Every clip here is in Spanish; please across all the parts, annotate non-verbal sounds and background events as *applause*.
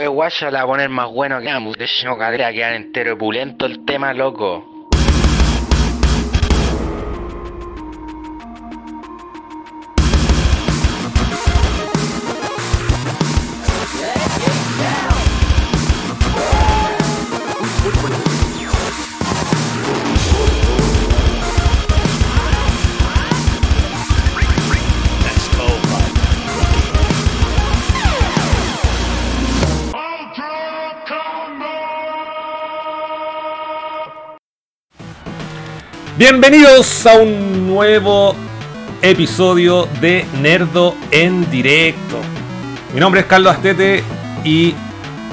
Oye, guacha, la poner más bueno que ambos. De hecho, cadera, quedar entero pulento el tema, loco. Bienvenidos a un nuevo episodio de Nerdo en directo. Mi nombre es Carlos Astete y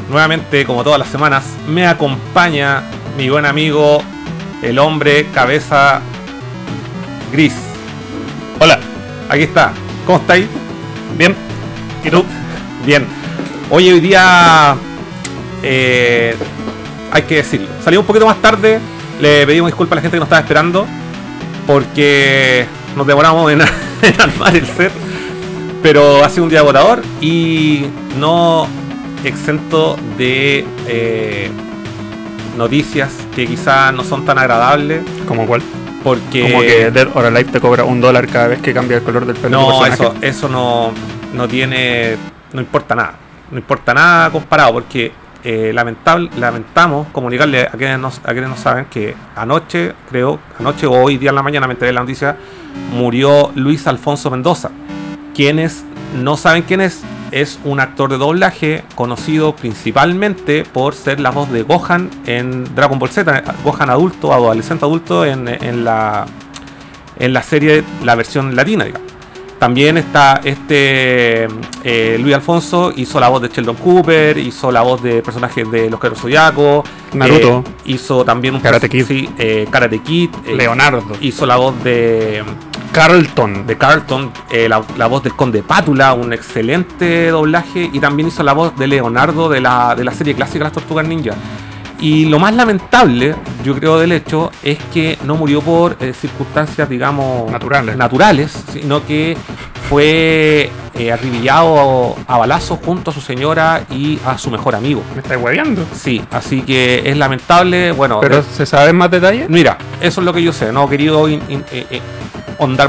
nuevamente, como todas las semanas, me acompaña mi buen amigo, el hombre cabeza gris. Hola, aquí está. ¿Cómo estáis? Bien. ¿Y tú? Bien. Hoy hoy día eh, hay que decirlo. Salí un poquito más tarde le pedimos disculpas a la gente que nos estaba esperando porque nos demoramos en, *laughs* en armar el set. Pero ha sido un día agotador y no exento de eh, noticias que quizás no son tan agradables. ¿Como cuál? Porque. Como que Dead or Alive te cobra un dólar cada vez que cambia el color del pelo. de No, personaje. eso, eso no, no tiene. No importa nada. No importa nada comparado porque eh, lamentable, lamentamos comunicarle a quienes, no, a quienes no saben que anoche, creo, anoche o hoy día en la mañana me enteré de la noticia, murió Luis Alfonso Mendoza. Quienes no saben quién es, es un actor de doblaje conocido principalmente por ser la voz de Gohan en Dragon Ball Z, Gohan adulto, adolescente adulto en, en la en la serie, la versión latina, digamos. También está este eh, Luis Alfonso, hizo la voz de Sheldon Cooper, hizo la voz de personajes de Los Guerreros Zodiaco, Naruto. eh, hizo también un Karate Kid. sí, eh, Karate Kid, Leonardo. hizo la voz de, Carlton. de Carlton, la, la voz del Conde Pátula, un excelente doblaje, y también hizo la voz de Leonardo de la, de la serie clásica Las Tortugas Ninja. Y lo más lamentable, yo creo, del hecho, es que no murió por eh, circunstancias, digamos, Naturales. naturales, sino que fue eh, acribillado a balazos junto a su señora y a su mejor amigo. Me estás hueveando. Sí, así que es lamentable. Bueno, Pero eh, ¿se saben más detalles? mira, eso es lo que yo sé. No he querido in- in- eh,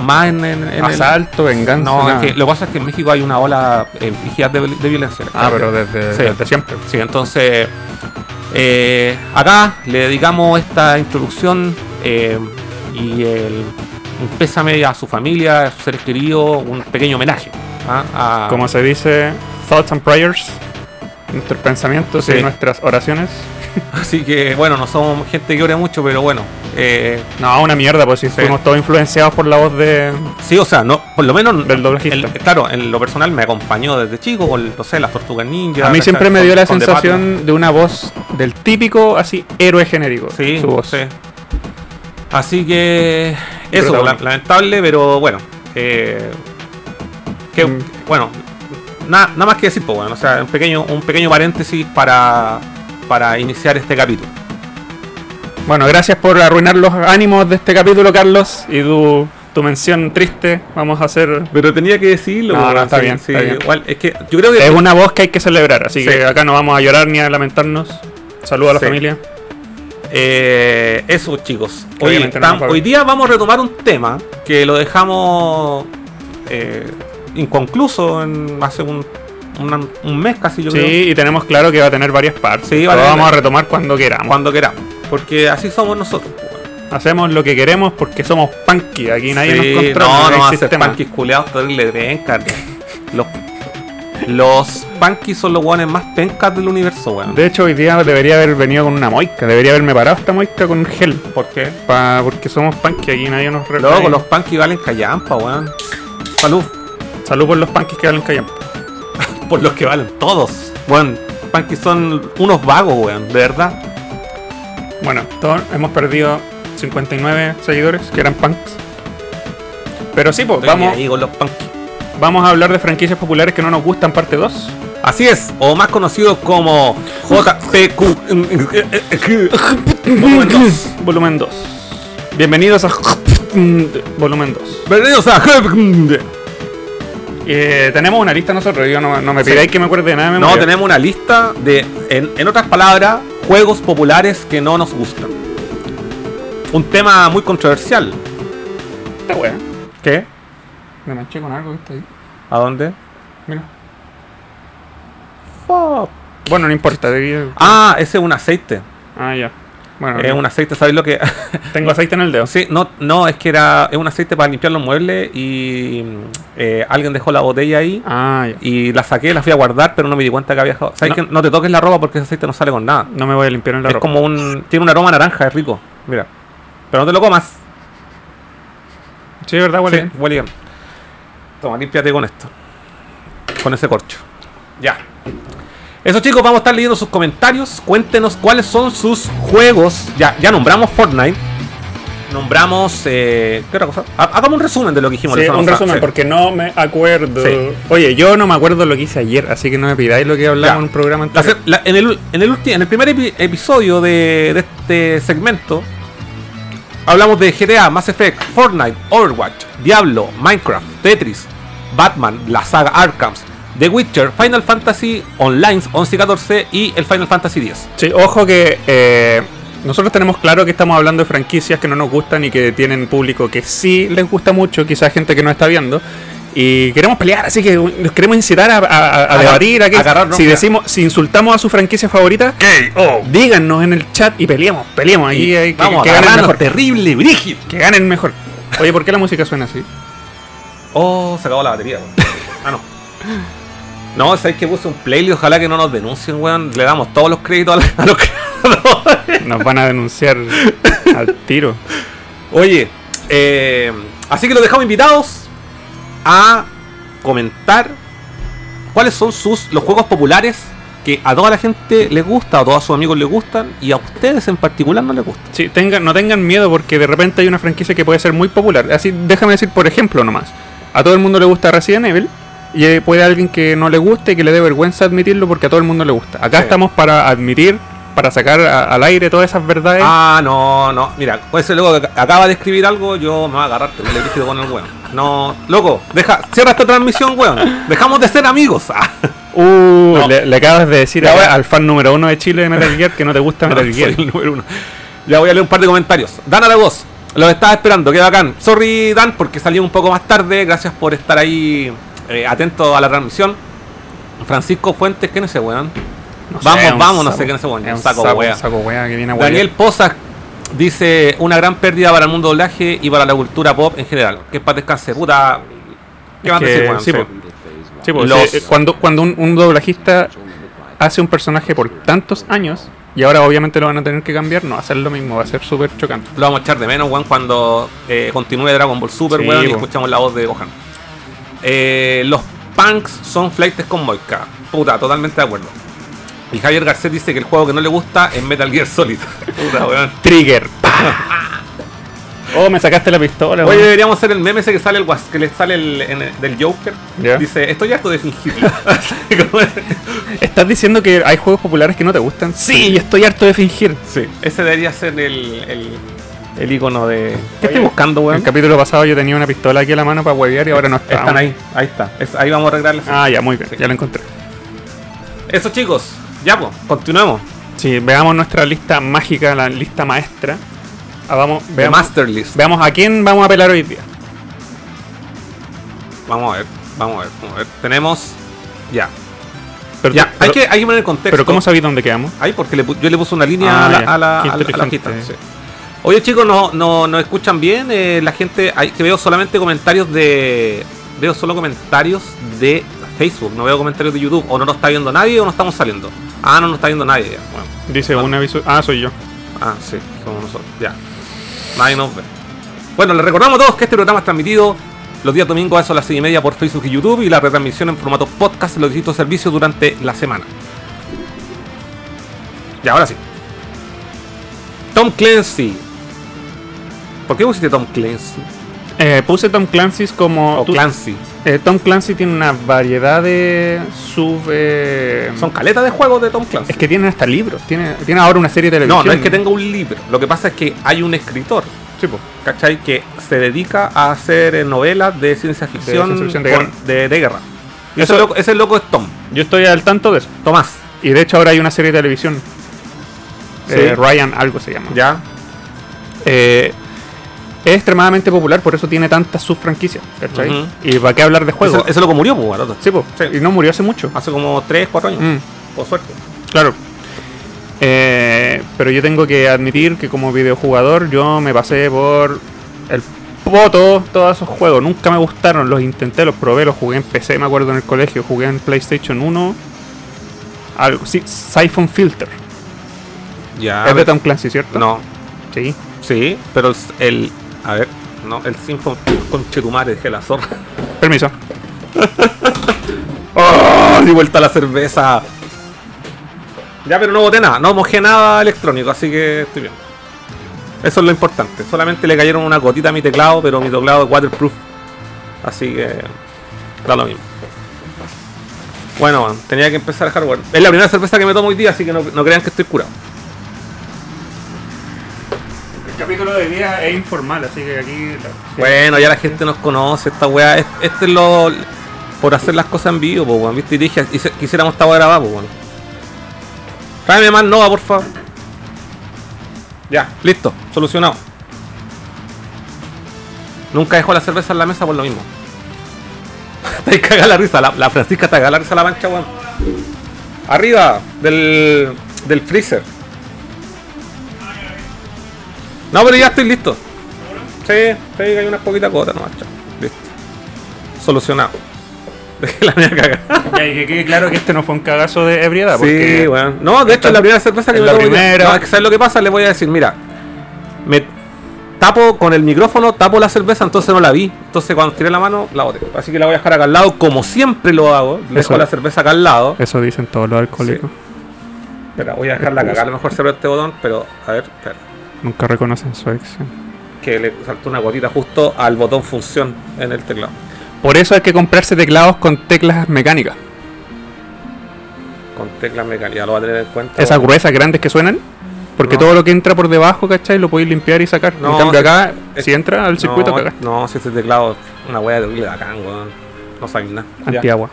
más en, en- en el- Asalto, venganza. No, es que lo que pasa es que en México hay una ola eh, de, de violencia. Ah, pero desde, Sí. desde siempre. Sí, entonces eh, acá le dedicamos esta introducción eh, y el, un pésame a su familia, a sus seres queridos, un pequeño homenaje. ¿ah? a- Como se dice, thoughts and prayers. Nuestros pensamientos Sí. y nuestras oraciones. Así que bueno, no somos gente que ore mucho, pero bueno. eh, No, una mierda, pues si Sí. fuimos todos influenciados por la voz de. sí, o sea, no, por lo menos Del doblajista. el- claro, en lo personal me acompañó desde chico con, no sé, las tortugas ninja. A mí siempre me Con- dio la con sensación de una voz del típico, así, héroe genérico. Sí, su voz. sí. Así que eso, la- lamentable, pero bueno. eh, que, Mm. Bueno, nada, nada más que decir, pues bueno, o sea, un pequeño, un pequeño paréntesis para, para iniciar este capítulo. Bueno, gracias por arruinar los ánimos de este capítulo, Carlos. Y tu, tu mención triste, vamos a hacer. Pero tenía que decirlo, No, no, está sí, bien, sí, está bien. Igual, es que yo creo que Es una voz que hay que celebrar, así Sí. que acá no vamos a llorar ni a lamentarnos. Saludos a la familia. Eh, eso, chicos. No hoy día vamos a retomar un tema que lo dejamos eh, inconcluso en hace un, una- un mes casi, yo Sí, creo. y tenemos claro que va a tener varias partes. Sí, Lo vamos a retomar cuando queramos. Cuando queramos. Porque así somos nosotros. pues. Hacemos lo que queremos porque somos punky. Aquí nadie Sí, nos controla. no, no, no sistema. punkis culeados pencas. Los, los son los guanes más pencas del universo, weón. De hecho, hoy día debería haber venido con una moica. Debería haberme parado esta moica con gel. ¿Por qué? Pa- porque somos punky. Aquí nadie nos Luego los punkis valen callampa, weón. Salud. Salud por los punkis que valen callampa. Por los que valen todos. Weón, punkis son unos vagos, weón, de verdad. Bueno, todos hemos perdido 59 seguidores que eran punks. Pero sí, pues, Estoy vamos, ahí con los vamos a hablar de franquicias populares que no nos gustan, parte 2. Así es, o más conocido como JPQ. Volumen 2. Volumen 2. Bienvenidos a volumen 2. Bienvenidos a Eh, tenemos una lista nosotros, yo no, no me Sí. pidáis que me acuerde de nada de No, tenemos una lista de, en, en otras palabras, juegos populares que no nos gustan. Un tema muy controversial. Esta wea. ¿Qué? Me manché con algo que está ahí. ¿A dónde? Mira. Bueno, no importa. debí- Ah, ese es un aceite. Ah, ya. Bueno, Es un aceite, ¿sabéis lo que? *laughs* tengo aceite en el dedo. sí, no, no, es que era es un aceite para limpiar los muebles y eh, alguien dejó la botella ahí Ah, ya. y la saqué, la fui a guardar, pero no me di cuenta que había dejado. ¿Sabes No. que no te toques la ropa porque ese aceite no sale con nada? No me voy a limpiar en la es ropa. como un. Tiene un aroma naranja, es rico. Mira. Pero no te lo comas. Sí, es verdad, huele Sí, bien. huele bien. Toma, límpiate con esto. Con ese corcho. Ya. Eso chicos, vamos a estar leyendo sus comentarios. Cuéntenos cuáles son sus juegos. Ya, ya nombramos Fortnite. Nombramos. Eh, ¿Qué otra cosa? Ha- Hagamos un resumen de lo que dijimos. Sí, un resumen, Sí. porque no me acuerdo. Sí. Oye, yo no me acuerdo lo que hice ayer, así que no me pidáis lo que hablamos Ya. en un programa anterior. la- en, el, en, el ulti- en el primer epi- episodio de, de este segmento hablamos de GTA, Mass Effect, Fortnite, Overwatch, Diablo, Minecraft, Tetris, Batman, la saga Arkham, The Witcher, Final Fantasy Online 11 y 14 y el Final Fantasy 10. Sí, ojo que eh, nosotros tenemos claro que estamos hablando de franquicias que no nos gustan y que tienen público que sí les gusta mucho, quizás gente que no está viendo. Y queremos pelear, así que nos queremos incitar a, a- a- a debatir. A que, agarrarnos, si decimos, si insultamos a su franquicia favorita, díganos en el chat y peleemos, peleemos. Aquí hay que, Vamos que a ganen mejor. terrible, brígido. Que ganen mejor. Oye, ¿por qué la música suena así? Oh, se acabó la batería. *laughs* ah, no. No, sabéis que puse un playlist, ojalá que no nos denuncien, weón. Le damos todos los créditos a los creadores. Nos van a denunciar al tiro. Oye, eh, así que los dejamos invitados a comentar cuáles son sus los juegos populares que a toda la gente les gusta, a todos sus amigos les gustan y a ustedes en particular no les gusta. Sí, tengan, no tengan miedo porque de repente hay una franquicia que puede ser muy popular. Así, déjame decir, por ejemplo, nomás. A todo el mundo le gusta Resident Evil. Y eh, puede alguien que no le guste y que le dé vergüenza admitirlo porque a todo el mundo le gusta. Acá Sí. estamos para admitir, para sacar a- al aire todas esas verdades. Ah, no, no, mira, puede ser luego que acaba de escribir algo, yo me voy a agarrar, te le con el weón. No, loco, deja, cierra esta transmisión, weón. Dejamos de ser amigos. *laughs* Uh, no. le, le acabas de decir al fan número uno de Chile de Metal Gear que no te gusta *laughs* no, Metal Gear. soy el número uno. Ya voy a leer un par de comentarios. Dan a la voz. Los estaba esperando, qué bacán. Sorry, Dan, porque salí un poco más tarde. Gracias por estar ahí eh, atento a la transmisión. Francisco Fuentes, ¿quién es ese weón? No Vamos, vamos, no saco- sé quién es ese weón. es Un saco saco, wea. saco wea que viene a Daniel. Pozas dice una gran pérdida para el mundo doblaje y para la cultura pop en general. Que para descanse, puta. ¿Qué Es van a decir, weón? sí, po. Sí, Los- eh, cuando, cuando un, un doblajista hace un personaje por tantos años y ahora obviamente lo van a tener que cambiar, no va a ser lo mismo, va a ser súper chocante. Lo vamos a echar de menos, weón, cuando eh, continúe Dragon Ball Super, Sí, weón, y escuchamos la voz de Gohan. Eh, los punks son flights con Moika. Puta, totalmente de acuerdo. Y Javier Garcés dice que el juego que no le gusta es Metal Gear Solid. *laughs* Puta, weón. Trigger. *laughs* oh, me sacaste la pistola. Oye, deberíamos hacer el meme ese que sale el que le sale el, en el- del Joker. Dice, estoy harto de fingirlo. *laughs* ¿Estás diciendo que hay juegos populares que no te gustan? Sí, estoy harto de fingir. sí, ese debería ser el, el, el icono de. ¿Qué Oye, estoy buscando, En weón? el capítulo pasado yo tenía una pistola aquí a la mano para huevear y ahora no está. Están ahí, ahí está. Es- ahí vamos a arreglarles. Ah, ya, muy bien, Sí. ya lo encontré. Eso, chicos. Ya, pues, continuemos. Sí, veamos nuestra lista mágica, la lista maestra. Ah, vamos, The veamos, Master List. veamos a quién vamos a pelar hoy día. Vamos a ver, vamos a ver, vamos a ver. Tenemos. Ya. Pero, Ya, pero- hay que, hay que poner el contexto. pero ¿cómo sabéis dónde quedamos? Ahí, porque le yo le puse una línea Ah, a la, ya. a la, Qué a la- a la inteligente. lista, sí. Oye, chicos, no, no, no escuchan bien. Eh, la gente. Hay, que veo solamente comentarios de. Veo solo comentarios de Facebook. No veo comentarios de YouTube. O no nos está viendo nadie o no estamos saliendo. Ah, no nos está viendo nadie. ya. Bueno. Dice Bueno. un aviso. Ah, soy yo. Ah, sí, somos nosotros. Ya. Nadie nos ve. Bueno, les recordamos a todos que este programa es transmitido los días domingos a eso a las 6 y media por Facebook y YouTube y la retransmisión en formato podcast en los distintos servicios durante la semana. Y ahora sí. Tom Clancy. ¿Por qué pusiste Tom Clancy? Eh, puse Tom Clancy's como. O tú- Clancy. eh, Tom Clancy tiene una variedad de sub. eh, Son caletas de juegos de Tom Clancy. es que tiene hasta libros. Tiene, tiene ahora una serie de no, televisión. no es que tenga un libro. Lo que pasa es que hay un escritor Sí, pues. ¿cachai? Que se dedica a hacer eh, novelas de ciencia ficción, ciencia ficción de con- guerra. de- de guerra. Eso- ese, loco, ese loco es Tom, Yo estoy al tanto de eso. Tomás. Y de hecho ahora hay una serie de televisión. Sí. Ryan algo se llama. ¿Ya? Eh, es extremadamente popular, por eso tiene tantas subfranquicias. ¿Cachai? ¿Y para qué hablar de juegos? Ese, ese loco murió, pues, barato. Sí, pues. Sí. Y no murió hace mucho. Hace como 3, 4 años. Mm, Por suerte. claro. Eh, pero yo tengo que admitir que como videojugador yo me pasé por el poto todos esos juegos. Nunca me gustaron, los intenté, los probé, los jugué en PC, me acuerdo en el colegio, jugué en PlayStation 1. Algo, sí, Siphon Filter. Ya. es de Tom Clancy, ¿cierto? No. Sí. Sí, pero el- a ver, no, el Sinfon con Chetumare, dejé la zorra. Permiso. *laughs* ¡Oh! Di vuelta la cerveza. Ya, pero no boté nada, no mojé nada electrónico, así que estoy bien. Eso es lo importante. Solamente le cayeron una gotita a mi teclado, pero mi teclado es waterproof. Así que da lo mismo. Bueno, man, tenía que empezar el hardware. Es la primera cerveza que me tomo hoy día, así que no, no crean que estoy curado. Capítulo de día es informal, así que aquí. Bueno, ya la gente nos conoce, esta weá. es- Este es lo. Por hacer las cosas en vivo, weón. Viste, y dije, quisiéramos esta weá grabada, pues, weón. Tráeme más Nova, por favor. Ya, listo, solucionado. Nunca dejó la cerveza en la mesa por lo mismo. *laughs* Está ahí cagada la risa, la, la Francisca está cagada la risa la mancha, weón. Arriba del, del freezer. No, pero ya estoy listo. Sí, sí, hay unas poquitas gotas nomás, chao. Listo. Solucionado. *laughs* Dejé la mía cagada. Ya, y que quede claro que este no fue un cagazo de ebriedad. Sí, porque bueno. No, de hecho es la primera cerveza que me la tomo primera. No, es que ¿sabes lo que pasa? Le voy a decir, mira. Me tapo con el micrófono, tapo la cerveza, entonces no la vi. Entonces cuando tiré la mano, la boté. Así que la voy a dejar acá al lado, como siempre lo hago. Dejo Eso. la cerveza acá al lado. Eso dicen todos los alcohólicos. Espera, voy a dejarla cagar. A lo mejor cerró este botón, pero a ver, espera. Nunca reconocen su acción. Que le saltó una gotita justo al botón función en el teclado. Por eso hay que comprarse teclados con teclas mecánicas. Con teclas mecánicas, lo va a tener en cuenta. Esas gruesas grandes que suenan. Porque No. todo lo que entra por debajo, ¿cachai? Lo podéis limpiar y sacar. No, en cambio acá, es- si entra al circuito, no, cagaste. No, si ese teclado es una wea de horrible de acá, weón. No sabes nada. Ya. Antiagua.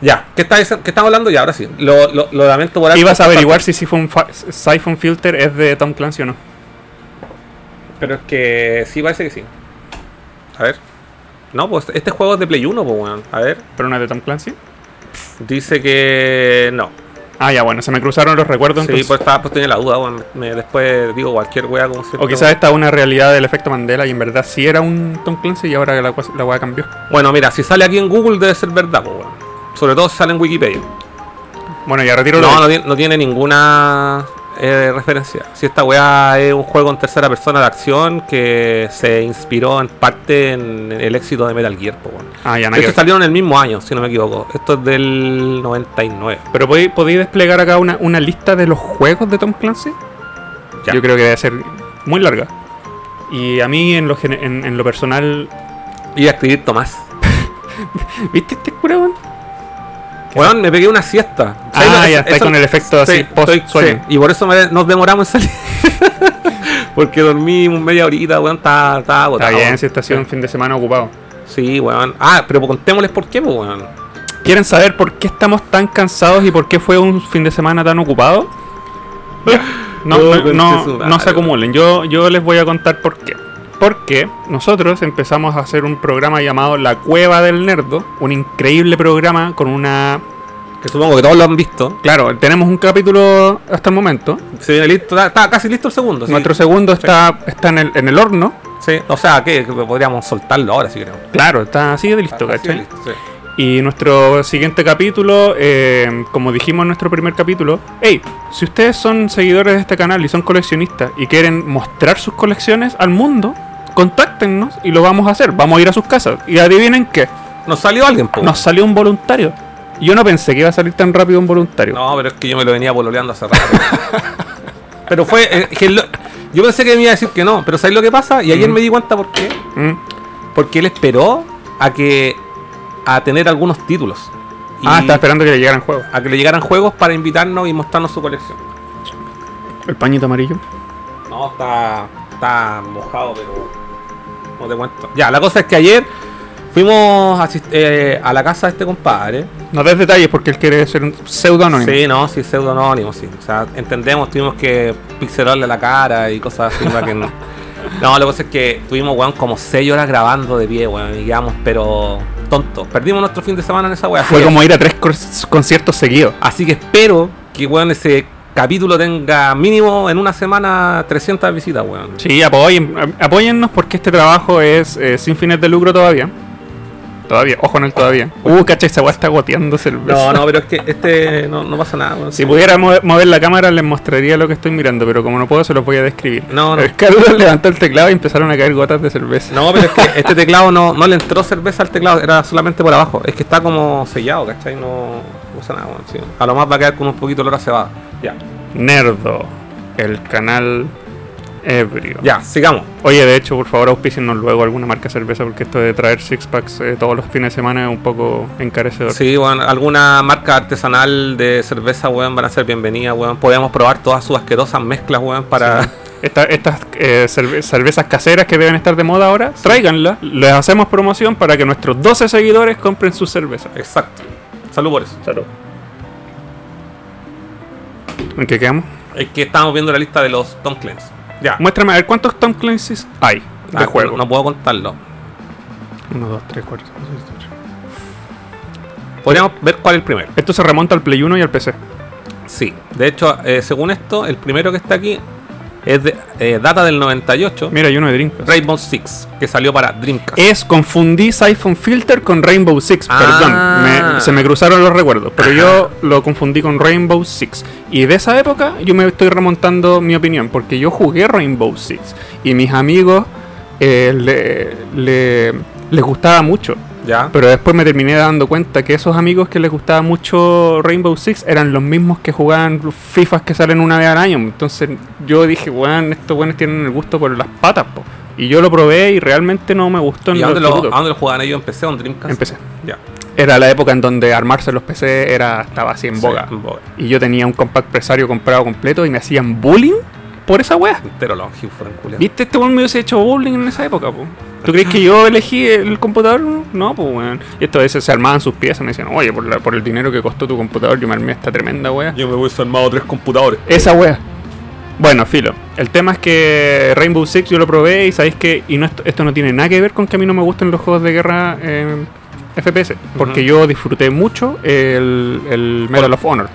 Ya, ¿qué está? ¿Qué estamos hablando ya? Ahora sí. Lo, lo, lo lamento por. Ibas a averiguar si Siphon, Siphon Filter es de Tom Clancy o no. Pero es que sí, parece que sí. A ver. No, pues este juego es de Play 1, pues weón. A ver. ¿Pero no es de Tom Clancy? Dice que no. Ah, ya, bueno, se me cruzaron los recuerdos Sí, entonces. pues, estaba, pues tenía la duda, weón. Me- después digo cualquier wea como. O quizás esta es una realidad del efecto Mandela y en verdad sí era un Tom Clancy y ahora la, la weá cambió. Bueno, mira, si sale aquí en Google debe ser verdad, pues weón. Sobre todo si sale en Wikipedia. Bueno, ya retiro No, no, tiene- no tiene ninguna eh, referencia. Si esta weá es un juego en tercera persona de acción que se inspiró en parte en el éxito de Metal Gear, pues weón. Ah, ya, hecho ver. salieron en el mismo año, si no me equivoco. Esto es del 99. Pero podéis, podéis desplegar acá una, una lista de los juegos de Tom Clancy. Ya. Yo creo que debe ser muy larga. Y a mí, en lo, en, en lo personal. Y a escribir Tomás. *laughs* ¿Viste este cura, weón? Me pegué una siesta. Ah, ¿Sabes lo que- ya, está con el efecto así, post estoy- sueño. sí, Y por eso me- nos demoramos en salir. *laughs* Porque dormí media horita, weón, estaba, estaba Está agotado. bien, si está siendo un fin de semana ocupado. Sí, weón. Ah, pero contémosles por qué, pues, weón. ¿Quieren saber por qué estamos tan cansados y por qué fue un fin de semana tan ocupado? *laughs* No, Oh, no, conche no, su no se acumulen. Yo, yo les voy a contar por qué. Porque nosotros empezamos a hacer un programa llamado La Cueva del Nerdo, un increíble programa con una... Que supongo que todos lo han visto. Claro, tenemos un capítulo hasta el momento. Se viene listo, está, está casi listo el segundo. sí. Nuestro segundo está, está en, el, en el horno. Sí, o sea, que podríamos soltarlo ahora si queremos. Claro, está así de listo, de ¿cachai? listo, sí. Y nuestro siguiente capítulo, eh, como dijimos en nuestro primer capítulo, hey, si ustedes son seguidores de este canal y son coleccionistas y quieren mostrar sus colecciones al mundo, contáctenos y lo vamos a hacer. Vamos a ir a sus casas. Y adivinen qué, Nos salió alguien, po. nos salió un voluntario. Yo no pensé que iba a salir tan rápido un voluntario. No, pero es que yo me lo venía pololeando hace rato. *laughs* pero fue. eh, que lo- yo pensé que me iba a decir que no, pero ¿sabes lo que pasa? Y ayer Mm. me di cuenta por qué. Mm. Porque él esperó a que. a tener algunos títulos. Y Ah, estaba esperando que le llegaran juegos. a que le llegaran juegos para invitarnos y mostrarnos su colección. El pañito amarillo. No, está. está mojado, pero no te cuento. Ya, la cosa es que ayer fuimos eh, a la casa de este compadre. No des detalles porque él quiere ser un pseudo anónimo. Sí, no, sí, pseudo anónimo, sí. O sea, entendemos, tuvimos que pixelarle la cara y cosas así para que no. *laughs* No, la cosa es que tuvimos, weón, como 6 horas grabando de pie, weón, y quedamos, pero tontos. Perdimos nuestro fin de semana en esa weá. Fue como ir a tres conciertos seguidos. Así que espero que, weón, ese capítulo tenga mínimo en una semana 300 visitas, weón. Sí, apoyen, apóyennos porque este trabajo es eh, sin fines de lucro todavía. Todavía, ojo en el todavía. Uh, cacha, esa weá está goteando cerveza. No, no, pero es que este no, no pasa nada. Si pudiera mo- mover la cámara les mostraría lo que estoy mirando, pero como no puedo se los voy a describir. No, no. Es que levantó el teclado y empezaron a caer gotas de cerveza. No, pero es que este teclado no, no le entró cerveza al teclado, era solamente por abajo. Es que está como sellado, ¿cachai? No, nada, sí. A lo más va a quedar con un poquito de olor a cebada. Ya. Nerdo, el canal ebrio. Ya, sigamos. Oye, de hecho, por favor, auspíciennos luego alguna marca de cerveza porque esto de traer six packs eh, todos los fines de semana es un poco encarecedor. Sí, bueno, alguna marca artesanal de cerveza, weón, van a ser bienvenidas, weón. Podemos probar todas sus asquerosas mezclas, weón, para... Esta- estas eh, cerve- cervezas caseras que deben estar de moda ahora, tráiganlas. Les hacemos promoción para que nuestros 12 seguidores compren sus cervezas. Exacto. Salud por eso. Salud. ¿En qué quedamos? Es que estamos viendo la lista de los Tom Clancy. Ya. Muéstrame a ver cuántos Tom Clancy's hay de Ah, juego. No, no puedo contarlo. 1, 2, 3, 4, 5, 6, 7, 8. Podríamos ver cuál es el primero. Esto se remonta al Play 1 y al PC. Sí. De hecho, eh, según esto, el primero que está aquí es de eh, data del 98. Mira, hay uno de Dreamcast. Rainbow Six, que salió para Dreamcast. Es, confundí Siphon Filter con Rainbow Six, Ah. perdón. me- se me cruzaron los recuerdos, pero yo lo confundí con Rainbow Six. Y de esa época yo me estoy remontando mi opinión, porque yo jugué Rainbow Six y mis amigos eh, le- le- les gustaba mucho. Ya. Pero después me terminé dando cuenta que esos amigos que les gustaba mucho Rainbow Six eran los mismos que jugaban FIFAs que salen una vez al año. Entonces yo dije, weón, estos weones tienen el gusto por las patas, po. Y yo lo probé y realmente no me gustó en ¿Y a lo dónde, lo, dónde lo jugaban ellos? ¿Empecé o en Dreamcast? Empecé. Ya. Era la época en donde armarse los PC era, estaba así en Sí, boga. en boga. Y yo tenía un compact presario comprado completo y me hacían bullying por esa. Entero culiados. ¿Viste? Este weón me hubiese hecho bullying en esa época, po. ¿Tú crees que yo elegí el computador? No, pues weón. Y esto a veces se armaban sus piezas me decían, oye, por, la- por el dinero que costó tu computador, yo me armé esta tremenda wea. Yo me hubiese armado tres computadores. Esa wea. Bueno, filo. El tema es que Rainbow Six yo lo probé y sabéis que. Y no, esto, esto no tiene nada que ver con que a mí no me gusten los juegos de guerra eh, FPS. Porque yo disfruté mucho el, el Medal of Honor.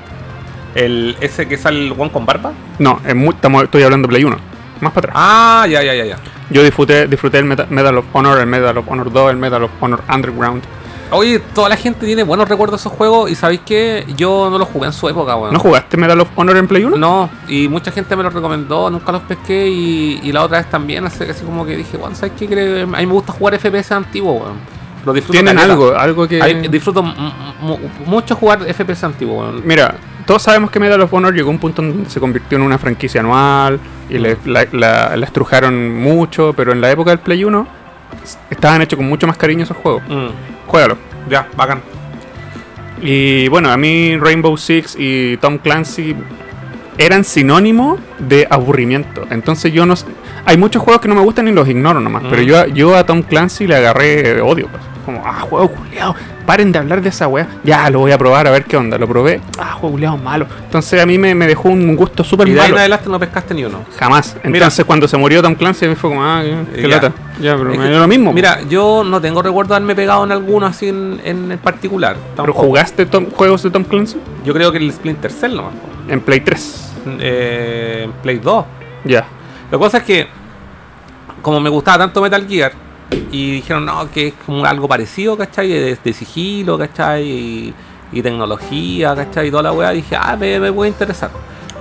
El, ese que sale el one con barba. No, es mu- estamos- estoy hablando de Play 1. Más para atrás. Ah, ya, ya, ya, ya. Yo disfruté, disfruté el Meta- Medal of Honor, el Medal of Honor 2, el Medal of Honor Underground. Oye, toda la gente tiene buenos recuerdos de esos juegos y sabéis que yo no los jugué en su época, weón. ¿No jugaste Medal of Honor en Play 1? No, y mucha gente me lo recomendó, nunca los pesqué y, y la otra vez también, así, así como que dije, weón, ¿sabes qué? A mí me gusta jugar FPS antiguo, weón. Lo disfruto Tienen algo, algo que... Ahí disfruto mucho jugar FPS antiguo, weón. Mira, todos sabemos que Medal of Honor llegó a un punto donde se convirtió en una franquicia anual y le, la, la- la estrujaron mucho, pero en la época del Play 1 estaban hechos con mucho más cariño esos juegos. Mm, Juégalo. ya, bacán. Y bueno, a mí Rainbow Six y Tom Clancy eran sinónimo de aburrimiento. Entonces yo no... Hay muchos juegos que no me gustan y los ignoro nomás. Pero Mm. yo, yo a Tom Clancy le agarré odio. pues. Como, ah, juego culiado. Paren de hablar de esa weá. Ya, lo voy a probar a ver qué onda. Lo probé. Ah, juego culiado malo. Entonces a mí me, me dejó un gusto súper Y de ahí malo. en adelante no pescaste ni uno. Jamás. Entonces cuando se murió Tom Clancy mí fue como, ah, qué, qué Ya. lata. Ya, pero Es me dio lo mismo. Mira, yo no tengo recuerdo de haberme pegado en alguno así en, en particular. ¿Pero jugaste Tom- juegos de Tom Clancy? Yo creo que el Splinter Cell nomás. En Play 3. Eh, en Play 2. Ya. Lo que pasa es que, como me gustaba tanto Metal Gear, y dijeron, no, que es como algo parecido, ¿cachai? De, de sigilo, ¿cachai? Y, y tecnología, ¿cachai? Y toda la weá, dije, ah, me, me puede interesar.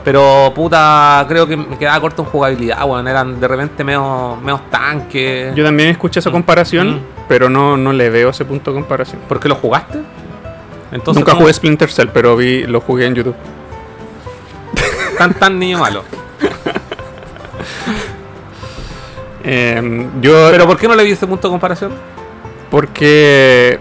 Pero, puta, creo que me quedaba corto en jugabilidad, weón. Eran de repente medio, medio tanques. Yo también escuché esa Mm. comparación, Mm. pero no, no le veo ese punto de comparación. ¿Por qué lo jugaste? Entonces, Nunca ¿cómo jugué Splinter Cell, pero vi, lo jugué en YouTube. tan, tan niño malo? *laughs* Eh, yo, ¿Pero por qué no le vi ese punto de comparación? porque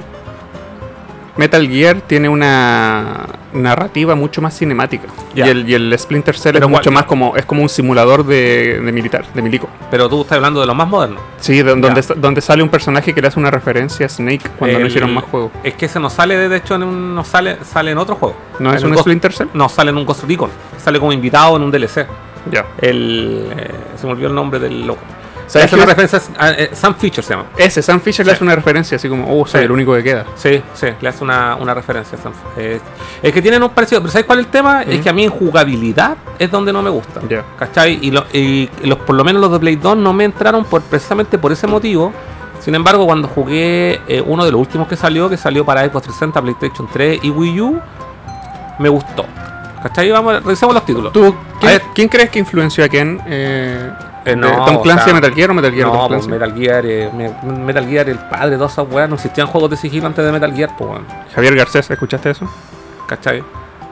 Metal Gear tiene una narrativa mucho más cinemática. Y, el, y el Splinter Cell Pero es mucho más como es como un simulador de, de militar, de milico. Pero tú estás hablando de los más modernos. Sí, de- donde, donde sale un personaje que le hace una referencia a Snake cuando no hicieron más juegos. Es que ese no sale, de hecho, en un, no sale, sale en otro juego. ¿No es En un Ghost- Splinter Cell? No, sale en un Ghost Recon. Sale como invitado en un DLC. Ya. El, eh, se me olvidó el nombre del loco. ¿Sabes ¿Sabes una referencia? a- eh, Sam Fisher se llama. Ese, Sam Fisher le hace una referencia así como, oh, soy Sí. el único que queda. Sí, sí, le hace una, una referencia. a Sam- eh, es que tienen un parecido. Pero ¿sabes cuál es el tema? Es que a mí en jugabilidad es donde no me gusta. Ya. ¿Cachai? Y, lo- y los, por lo menos los de Play 2 no me entraron por, precisamente por ese motivo. Sin embargo, cuando jugué eh, uno de los últimos que salió, que salió para Xbox 360, PlayStation 3 y Wii U, me gustó. ¿Cachai? Vamos, revisemos los títulos. ¿Tú, quién, quién crees que influenció a Ken? Eh, de no, ¿Tom o Clancy sea, a Metal Gear o Metal Gear No, Tom pues? Metal Gear, eh, Me- Metal Gear, el padre de todas esas weas, no existían juegos de sigilo antes de Metal Gear, pues weón. Javier Garcés, ¿escuchaste eso? ¿Cachai?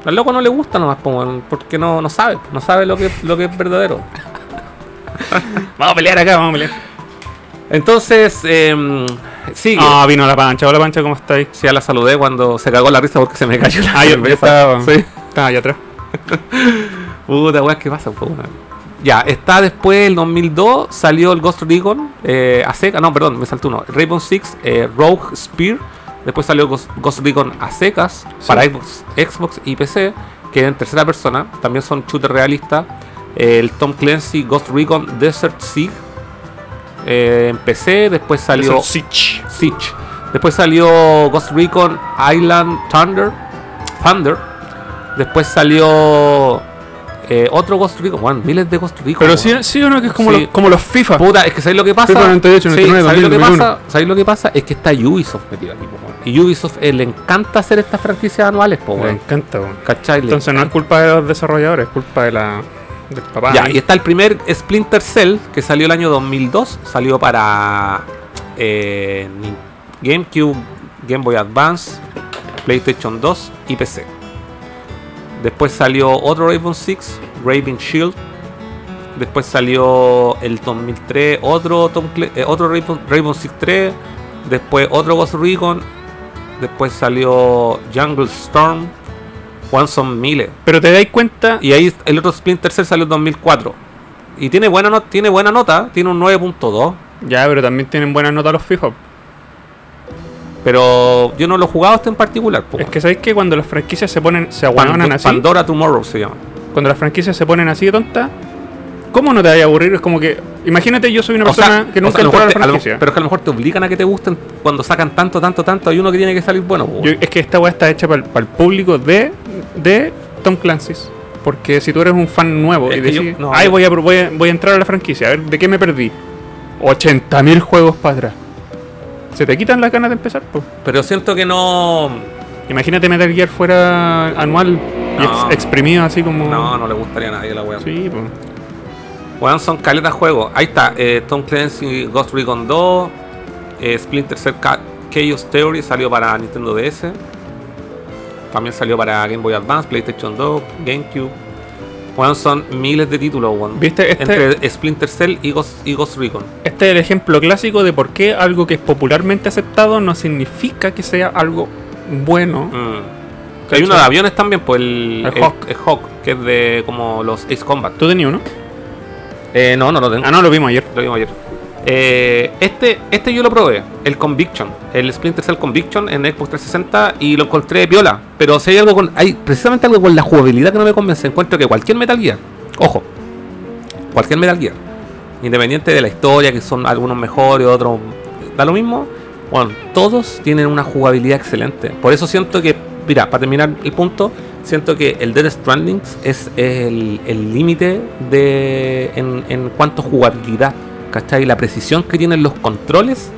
Al loco no le gusta nomás, weón, porque no, no sabe, no sabe lo que, lo que es verdadero. *laughs* Vamos a pelear acá, vamos a pelear. Entonces, eh, sigue. Ah, vino la pancha. Hola pancha, ¿cómo estáis? Sí, ya la saludé cuando se cagó la risa porque se me cayó la Ah, yo, estaba, Sí. estaba allá atrás. *laughs* Puta weá, ¿qué pasa? po? Ya, está después el 2002, salió el Ghost Recon, eh, a no, perdón, me saltó uno, Rainbow Six, eh, Rogue Spear, después salió Ghost, Ghost Recon a secas para Xbox, Xbox y PC, que en tercera persona, también son shooters realistas, eh, el Tom Clancy Ghost Recon Desert Sea, eh, en PC, después salió... Siege. Siege. Después salió Ghost Recon Island Thunder. Thunder. Después salió eh, otro Ghost Recon. Bueno, miles de Ghost Recon. Pero sí, sí o no, que es como, Sí. los, como los FIFA. Puta, es que ¿sabéis lo que pasa? FIFA 98, 99, ¿sabéis lo que 2001? pasa? ¿Sabéis lo que pasa? Es que está Ubisoft metido aquí, po. Y Ubisoft eh, le encanta hacer estas franquicias anuales, po, weón. encanta, weón. ¿Cachai? Le Entonces no es culpa de los desarrolladores, es culpa de la, del papá. Ya, y está el primer Splinter Cell que salió el año 2002. Salió para eh, GameCube, Game Boy Advance, PlayStation 2 y PC. Después salió otro Raven Six, Raven Shield. Después salió el 2003, otro, Tom eh, otro Raven, Raven Six 3. Después otro Ghost Recon. Después salió Jungle Storm. One son miles. Pero te dais cuenta, Y ahí el otro Splinter Cell salió en 2004. Y tiene buena, no- tiene buena nota, tiene un 9.2. ya, pero también tienen buenas notas los FIFA. Pero yo no lo he jugado este en particular. po. Es que sabéis que cuando las franquicias se ponen, se aguanan así, Pandora Tomorrow se llama. cuando las franquicias se ponen así de tonta, ¿cómo no te vaya a aburrir? Es como que, imagínate, yo soy una O sea, persona que o nunca sea, a lo entró a la mejor te- a lo- franquicia. pero es que a lo mejor te obligan a que te gusten cuando sacan tanto, tanto, tanto. Hay uno que tiene que salir bueno. Yo- es que esta weá está hecha para el, público de, de Tom Clancy's. Porque si tú eres un fan nuevo Es y yo- decís, no, ay, yo- voy a, voy, a, voy a entrar a la franquicia, a ver, ¿de qué me perdí? 80.000 juegos para atrás. Se te quitan las ganas de empezar, pues. Pero siento que no. Imagínate Metal Gear fuera anual y No. ex- exprimido así como... No, no le gustaría a nadie la wea. Sí, pues. Weón, son caletas juegos. Ahí está, eh, Tom Clancy Ghost Recon 2, eh, Splinter Cell Ca- Chaos Theory salió para Nintendo DS. También salió para Game Boy Advance, PlayStation 2, GameCube. Weón, son miles de títulos, weón. ¿Viste? Este, Entre Splinter Cell y Ghost, y Ghost Recon. este es el ejemplo clásico de por qué algo que es popularmente aceptado no significa que sea algo bueno. Mm. Hay uno de aviones también, pues el, El Hawk. el Hawk, que es de como los Ace Combat. ¿Tú tenías uno? Eh, no, no lo tengo. Ah, no, lo vimos ayer. Lo vimos ayer. Eh, este, este yo lo probé, el Conviction, el Splinter Cell Conviction en Xbox 360 y lo encontré piola. Pero si hay algo con. Hay precisamente algo con la jugabilidad que no me convence. Encuentro que cualquier Metal Gear, ojo, cualquier Metal Gear, independiente de la historia, que son algunos mejores, otros. Da lo mismo. Bueno, todos tienen una jugabilidad excelente. Por eso siento que, mira, para terminar el punto, siento que el Dead Stranding es el el límite de en, en cuanto a jugabilidad. ¿Cachai? La precisión que tienen los controles,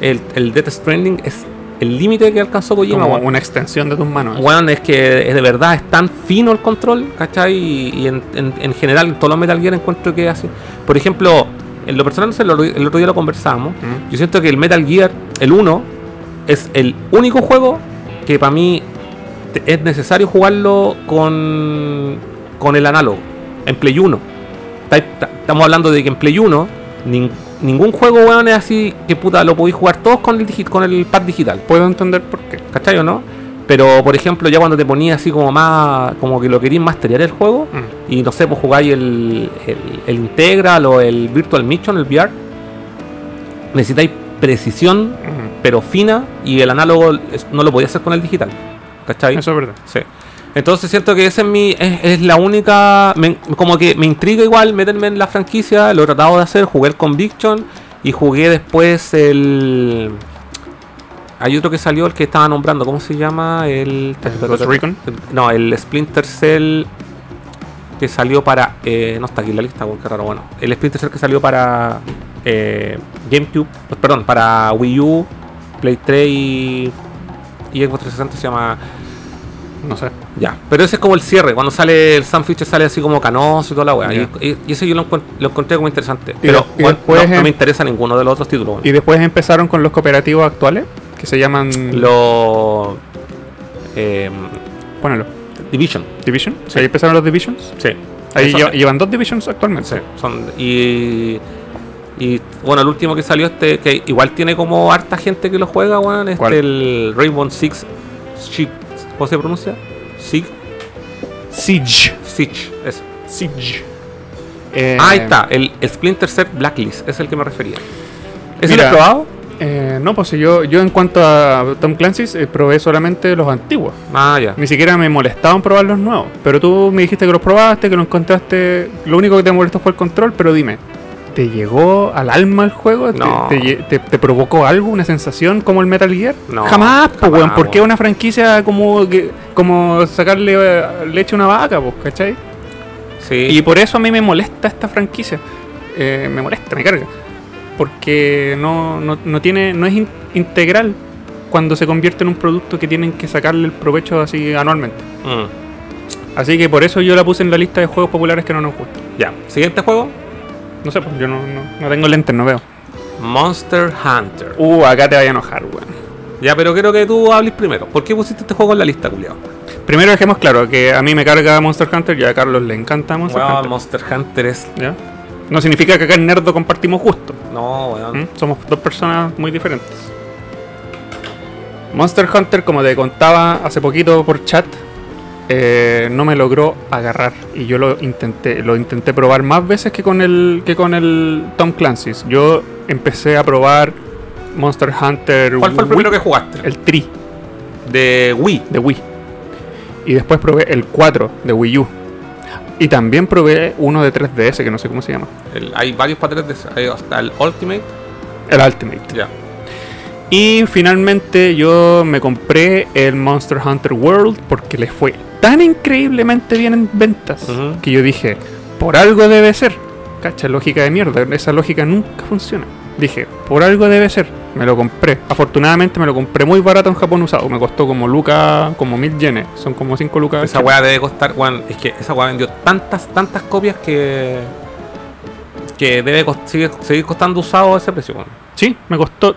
el, el Death Stranding es el límite que alcanzó Kojima. Como una extensión de tus manos. Weón, es que es de verdad es tan fino el control, ¿cachai? Y, y en, en- en general, en todos los Metal Gear encuentro que así. Por ejemplo, en lo personal, el otro- día lo conversamos. Mm. Yo siento que el Metal Gear, el 1, es el único juego que para mí es necesario jugarlo con, con el análogo, en Play 1. Está- está- Estamos hablando de que en Play 1 nin- ningún juego, weón, es así que puta, lo podéis jugar todos con el, con el pad digital. Puedo entender por qué. ¿Cachai o no? Pero, por ejemplo, ya cuando te ponías así como más, como que lo querías masterear el juego, Mm. y no sé, pues jugáis el, el, el Integral o el Virtual Mission, el VR, necesitáis precisión, Ujú. pero fina, y el análogo no lo podía hacer con el digital. ¿Cachai? Eso es verdad. Sí. Entonces siento que esa es mi. Es, es la única. me- como que me intriga igual meterme en la franquicia. Lo he tratado de hacer. Jugué el Conviction. Y jugué después el. Hay otro que salió, el que estaba nombrando. ¿Cómo se llama? El. Ghost Recon? No, el Splinter Cell. Que salió para. eh, no está aquí en la lista, qué raro. Bueno, el Splinter Cell que salió para. eh, GameCube. pues, perdón, para Wii U, Play 3 y. Y Xbox 360 se llama. No sé. Ya, pero ese es como el cierre, cuando sale el Sam Fisher sale así como canoso y toda la weá. Ya. Y, y- y ese yo lo, lo encontré como interesante. Pero y bueno, no, me interesa ninguno de los otros títulos. Y después empezaron con los cooperativos actuales, que se llaman... Los eh, Pónelo. Division. Division. Ahí empezaron los Divisions. Sí. Ahí Eso- llevan, dos Divisions actualmente. sí, son y y bueno, el último que salió este que igual tiene como harta gente que lo juega, weón, ¿Cuál? este el Rainbow Six Siege, ¿cómo se pronuncia? Sig Siege. Siege, eso. Siege. Eh, Ah, ahí está, el Splinter Cell Blacklist, es el que me refería. ¿Ese lo Mira, has probado? eh, no, pues yo, yo en cuanto a Tom Clancy's eh, probé solamente los antiguos. Ah, ya. Ni siquiera me molestaban probar los nuevos. Pero tú me dijiste que los probaste, que lo encontraste. Lo único que te molestó fue el control, pero dime, ¿te llegó al alma el juego? ¿Te- No. ¿Te, te- te provocó algo, una sensación como el Metal Gear? No, jamás, pues, weón. ¿Por qué una franquicia como, que, como sacarle eh, leche a una vaca, pues, cachai? Sí. Y por eso a mí me molesta esta franquicia. Eh, me molesta, me carga. Porque no, no, no tiene, no es in- integral cuando se convierte en un producto que tienen que sacarle el provecho así anualmente. Mm, Así que por eso yo la puse en la lista de juegos populares que no nos gustan. Ya. Siguiente juego: No sé, pues yo no, no, no tengo lentes, no veo. Monster Hunter. Uh, acá te vaya a enojar, weón. Ya, pero quiero que tú hables primero. ¿Por qué pusiste este juego en la lista, culiao? Primero dejemos claro que a mí me carga Monster Hunter y a Carlos le encanta Monster Hunter. Monster Hunter es. ¿Ya? No significa que acá en Nerdo compartimos gusto. No, weón. ¿Mm? Somos dos personas muy diferentes. Monster Hunter, como te contaba hace poquito por chat, eh, no me logró agarrar. Y yo lo intenté, lo intenté probar más veces que con el que con el Tom Clancy's. Yo empecé a probar Monster Hunter ¿Cuál fue el Wii, primero que jugaste? el 3 de Wii. de Wii. Y después probé el 4 de Wii U. Y también probé uno de 3DS, que no sé cómo se llama. El- hay varios de. Hay hasta el Ultimate. El Ultimate. Ya. Y finalmente yo me compré el Monster Hunter World porque le fue tan increíblemente bien en ventas que yo dije, por algo debe ser. Cacha, lógica de mierda, esa lógica nunca funciona. Dije, por algo debe ser. Me lo compré. Afortunadamente me lo compré muy barato en Japón usado. Me costó como lucas, como mil yenes. Son como 5 lucas. Esa weá debe costar. Weón, es que esa weá vendió tantas, tantas copias que. Que debe cost- sigue- seguir costando usado ese precio. Sí, me costó.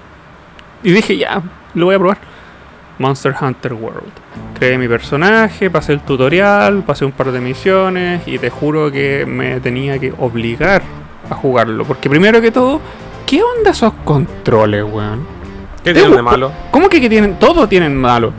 Y dije, ya, lo voy a probar. Monster Hunter World. Creé mi personaje, pasé el tutorial, pasé un par de misiones y te juro que me tenía que obligar a jugarlo. Porque primero que todo, ¿qué onda esos controles, weón? ¿Qué Te tiene de malo? ¿Cómo que, que tienen? Todo tienen malo.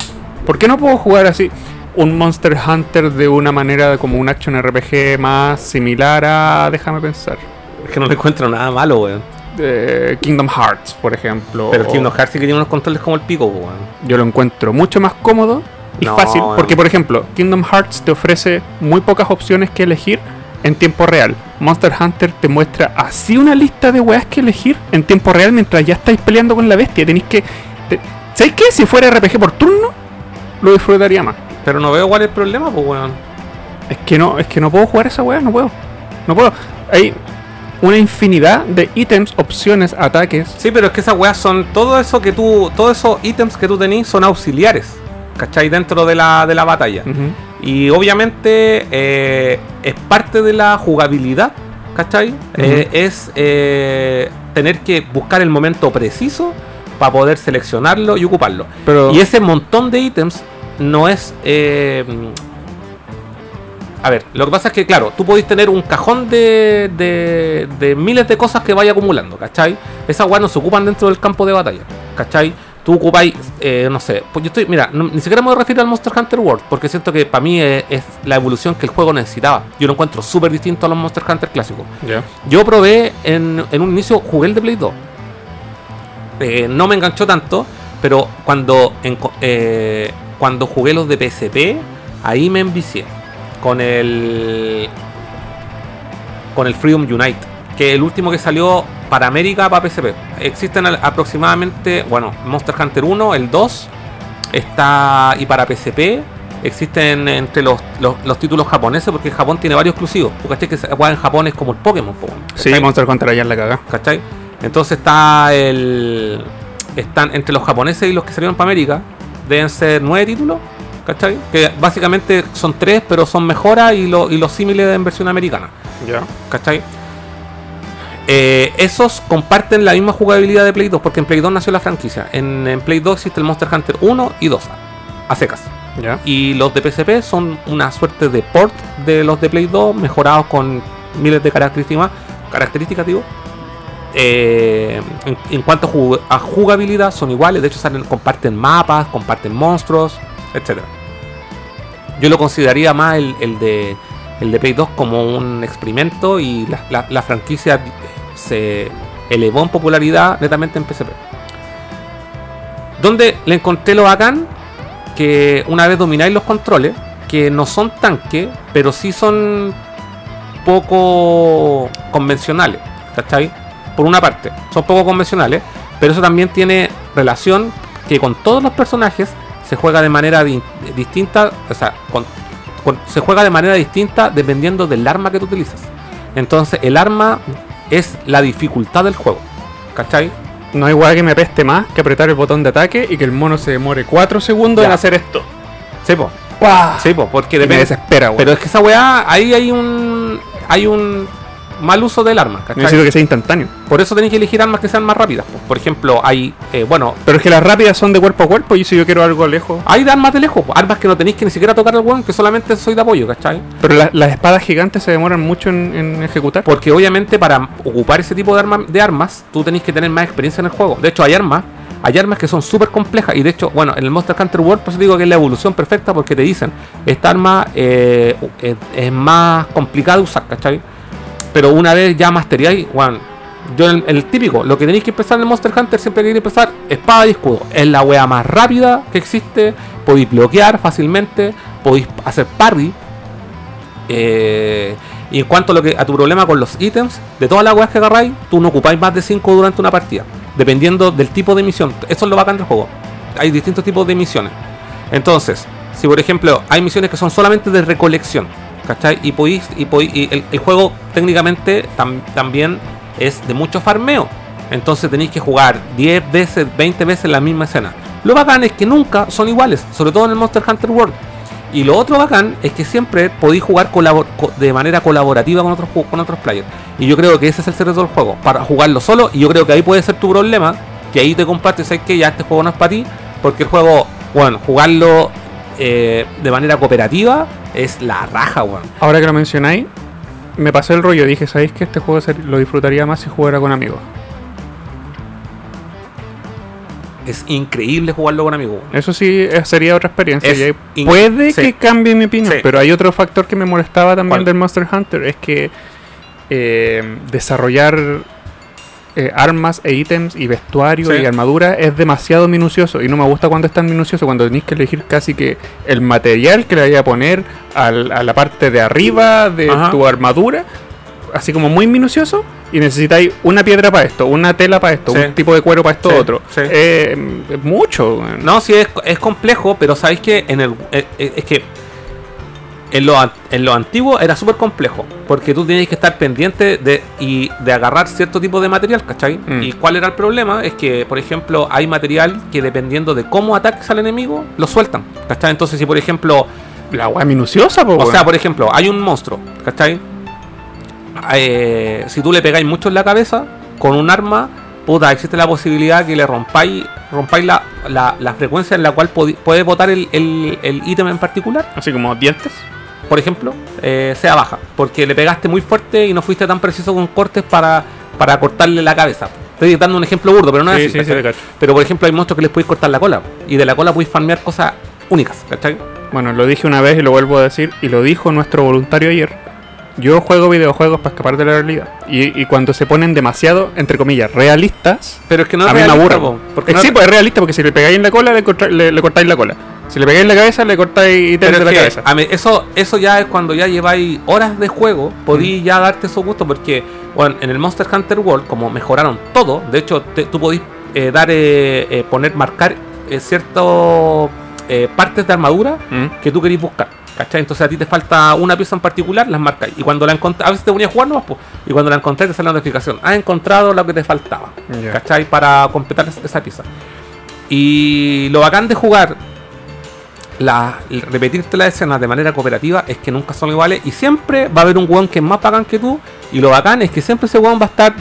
¿Por qué no puedo jugar así? Un Monster Hunter de una manera como un action RPG más similar a. Déjame pensar. Es que no le encuentro nada malo, weón. Eh, Kingdom Hearts, por ejemplo. Pero Kingdom Hearts sí que tiene unos controles como el pico, weón. yo lo encuentro mucho más cómodo y No, fácil. Porque, por ejemplo, Kingdom Hearts te ofrece muy pocas opciones que elegir en tiempo real. Monster Hunter te muestra así una lista de weas que elegir en tiempo real mientras ya estáis peleando con la bestia. Tenéis que. te- ¿Sabéis qué? Si fuera RPG por turno, lo disfrutaría más. Pero no veo cuál es el problema, pues, weón. Es que no, es que no puedo jugar esa wea, no puedo. No puedo. Hay una infinidad de ítems, opciones, ataques. Sí, pero es que esas weas son. Todo eso que tú. Todos esos ítems que tú tenés son auxiliares. ¿Cachai? Dentro de la, de la batalla. Y obviamente eh, es parte de la jugabilidad, ¿cachai? Eh, es eh, tener que buscar el momento preciso para poder seleccionarlo y ocuparlo. Pero Y ese montón de ítems no es... a ver, lo que pasa es que, claro, tú podéis tener un cajón de, de, de miles de cosas que vaya acumulando, ¿cachai? Esas weas no se ocupan dentro del campo de batalla, ¿cachai? tú ocupáis, eh, no sé, pues yo estoy, mira, no- ni siquiera me voy a referir al Monster Hunter World, porque siento que para mí es, es la evolución que el juego necesitaba. Yo lo encuentro súper distinto a los Monster Hunter clásicos. Ya. Yo probé en, en un inicio, jugué el de Play 2. Eh, no me enganchó tanto, pero cuando, enco- eh, cuando jugué los de PSP, ahí me envicié. Con el. Con el Freedom Unite. Que es el último que salió para América, para PSP. Existen aproximadamente, bueno, Monster Hunter 1, el 2, está. Y para PSP. Existen entre los, los, los títulos japoneses, porque Japón tiene varios exclusivos. Porque ¿cachai? que se juega en Japón es como el Pokémon. po, Sí, ¿cachai? Monster Hunter allá en la caga. ¿Cachai? Entonces está el. Están entre los japoneses y los que salieron para América. Deben ser nueve títulos. ¿Cachai? Que básicamente son tres, pero son mejoras y, lo- y los símiles en versión americana. Ya. ¿Cachai? Eh, esos comparten la misma jugabilidad de Play 2, porque en Play 2 nació la franquicia. En, en Play 2 existe el Monster Hunter 1 y 2, a secas. Ya. Y los de PSP son una suerte de port de los de Play 2, mejorados con miles de características, características digo. Eh, en, en cuanto a, jug- a jugabilidad, son iguales. De hecho, salen, comparten mapas, comparten monstruos, etc. Yo lo consideraría más el, de, el de Play 2 como un experimento y la, la- la franquicia se elevó en popularidad netamente en PSP. Donde le encontré lo bacán que una vez domináis los controles, que no son tanque, pero sí son poco convencionales, ¿cachai? Por una parte, son poco convencionales, pero eso también tiene relación que con todos los personajes se juega de manera di- distinta, o sea, con- con- se juega de manera distinta dependiendo del arma que tú utilizas. Entonces, el arma es la dificultad del juego, ¿cachai? No hay weá que me peste más que apretar el botón de ataque y que el mono se demore 4 segundos Ya. en hacer esto. Sí, po. Sí, po, porque Y me depende. desespera, weón. Pero es que esa weá, ahí hay un. Hay un mal uso del arma, ¿cachai? Necesito que sea instantáneo. Por eso tenéis que elegir armas que sean más rápidas. po. Por ejemplo, hay. eh, bueno, Pero es que las rápidas son de cuerpo a cuerpo y si yo quiero algo lejos. hay de armas de lejos. Armas que no tenéis que ni siquiera tocar al weón, que solamente soy de apoyo, ¿cachai? Pero la- las espadas gigantes se demoran mucho en, en ejecutar. Porque obviamente para ocupar ese tipo de, arma- de armas, tú tenés que tener más experiencia en el juego. De hecho, hay armas. Hay armas que son súper complejas y de hecho, bueno, en el Monster Hunter World, por eso digo que es la evolución perfecta porque te dicen, esta arma eh, es, es más complicada de usar, ¿cachai? Pero una vez ya masteríais, bueno, yo el, el típico, lo que tenéis que empezar en el Monster Hunter siempre que empezar, espada y escudo. Es la wea más rápida que existe, podéis bloquear fácilmente, podéis hacer parry, eh, y en cuanto a, lo que, a tu problema con los ítems, de todas las weas que agarráis, tú no ocupáis más de 5 durante una partida. Dependiendo del tipo de misión. Eso es lo bacán del juego. Hay distintos tipos de misiones. Entonces, si por ejemplo hay misiones que son solamente de recolección, Y, podéis, y, podéis- y el, juego técnicamente tam- también es de mucho farmeo. Entonces tenéis que jugar 10 veces, 20 veces la misma escena. Lo bacán es que nunca son iguales, sobre todo en el Monster Hunter World. Y lo otro bacán es que siempre podéis jugar de manera colaborativa con otros, ju- con otros players. Y yo creo que ese es el secreto del juego, para jugarlo solo. Y yo creo que ahí puede ser tu problema, que ahí te compartes, sabes que ya este juego no es para ti, porque el juego, bueno, jugarlo eh, de manera cooperativa es la raja, weón. Ahora que lo mencionáis, me pasé el rollo. Dije, ¿sabéis que este juego lo disfrutaría más si jugara con amigos? Es increíble jugarlo con amigos. weón. Eso sí eh, sería otra experiencia. Es y puede sí. que cambie mi opinión, Sí. pero hay otro factor que me molestaba también ¿Cuál? del Monster Hunter, es que eh, desarrollar eh, armas e ítems y vestuario Sí. y armadura es demasiado minucioso y no me gusta cuando es tan minucioso, cuando tenéis que elegir casi que el material que le vaya a poner al- a la parte de arriba de Ajá. tu armadura, así como muy minucioso. Y necesitáis una piedra para esto, una tela para esto, Sí. un tipo de cuero para esto Sí, otro. sí. Eh, mucho. No, sí, es, es complejo, pero sabéis que en el. eh, Es que. En lo, en lo antiguo era súper complejo. Porque tú tenías que estar pendiente de, y de agarrar cierto tipo de material, ¿cachai? Mm. Y cuál era el problema? Es que, por ejemplo, hay material que dependiendo de cómo ataques al enemigo, lo sueltan. ¿Cachai? Entonces, si por ejemplo. La weá minuciosa, po, O sea, por ejemplo, hay un monstruo, ¿cachai? Eh, si tú le pegáis mucho en la cabeza con un arma, puta, existe la posibilidad que le rompáis, rompáis la, la, la frecuencia en la cual puede botar el, el- el ítem en particular, Así como dientes. Por ejemplo, eh, sea baja, porque le pegaste muy fuerte y no fuiste tan preciso con cortes para, para cortarle la cabeza. Estoy dando un ejemplo burdo, pero no es Sí, así. sí, sí, ¿cachai? te cacho. pero por ejemplo, hay monstruos que les podéis cortar la cola. Y de la cola podéis farmear cosas únicas, ¿cachai? Bueno, lo dije una vez y lo vuelvo a decir, y lo dijo nuestro voluntario ayer. Yo juego videojuegos para escapar de la realidad. Y, y cuando se ponen demasiado, entre comillas, realistas, Pero es que no es a mí me realista, aburre. po, porque Eh, no sí, es- pues es realista porque si le pegáis en la cola, le, corta- le- le cortáis la cola. Si le pegáis la cabeza, le cortáis ítems de la cabeza. a mí, eso, eso ya es cuando ya lleváis horas de juego, podéis ya darte esos gustos, porque bueno, en el Monster Hunter World, como mejoraron todo, de hecho, te- tú podéis eh, dar, eh, eh, poner, marcar eh, ciertas partes de armadura Mm. que tú queréis buscar. ¿Cachai? Entonces a ti te falta una pieza en particular, las marcas. Y cuando la encontrás, a veces te ponías a jugar nomás, po, y cuando la encontrás te sale la notificación. Has encontrado lo que te faltaba. Ya. ¿Cachai? Para completar es- esa pieza. Y lo bacán de jugar, la, repetirte las escenas de manera cooperativa, es que nunca son iguales. Y siempre va a haber un weón que es más bacán que tú. Y lo bacán es que siempre ese weón va a estar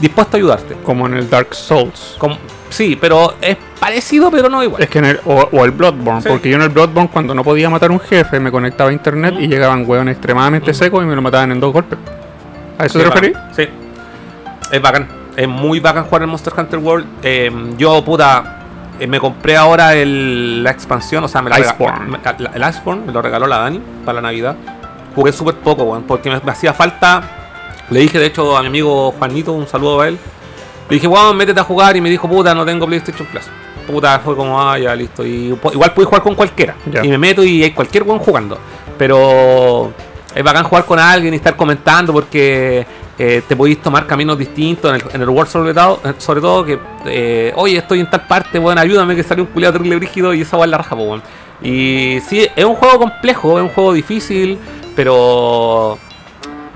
dispuesto a ayudarte. Como en el Dark Souls. Como- sí, pero es parecido, pero no igual. Es que en el, o, o el Bloodborne, Sí. porque yo en el Bloodborne cuando no podía matar a un jefe me conectaba a internet y llegaban hueones extremadamente secos y me lo mataban en dos golpes. ¿A eso Sí, te referís? Sí. Es bacán. Es muy bacán jugar en Monster Hunter World. Eh, yo, puta, eh, me compré ahora el- la expansión, o sea, me la rega- Iceborne. me- la- el Iceborne me lo regaló la Dani para la Navidad. Jugué súper poco, weón, porque me, me hacía falta. Le dije, de hecho, a mi amigo Juanito, un saludo a él. Le dije, weón, métete a jugar y me dijo, puta, no tengo PlayStation Plus. Puta, fue como, ah, ya listo. Y igual pude jugar con cualquiera. Y me meto y hay cualquier weón jugando. Pero es bacán jugar con alguien y estar comentando porque eh, te podéis tomar caminos distintos en el, en el World sobre todo, eh, sobre todo que, eh, oye, estoy en tal parte, weón, ayúdame que sale un culiado terrible brígido y esa va en la raja, po, weón. Y sí, es un juego complejo, es un juego difícil, pero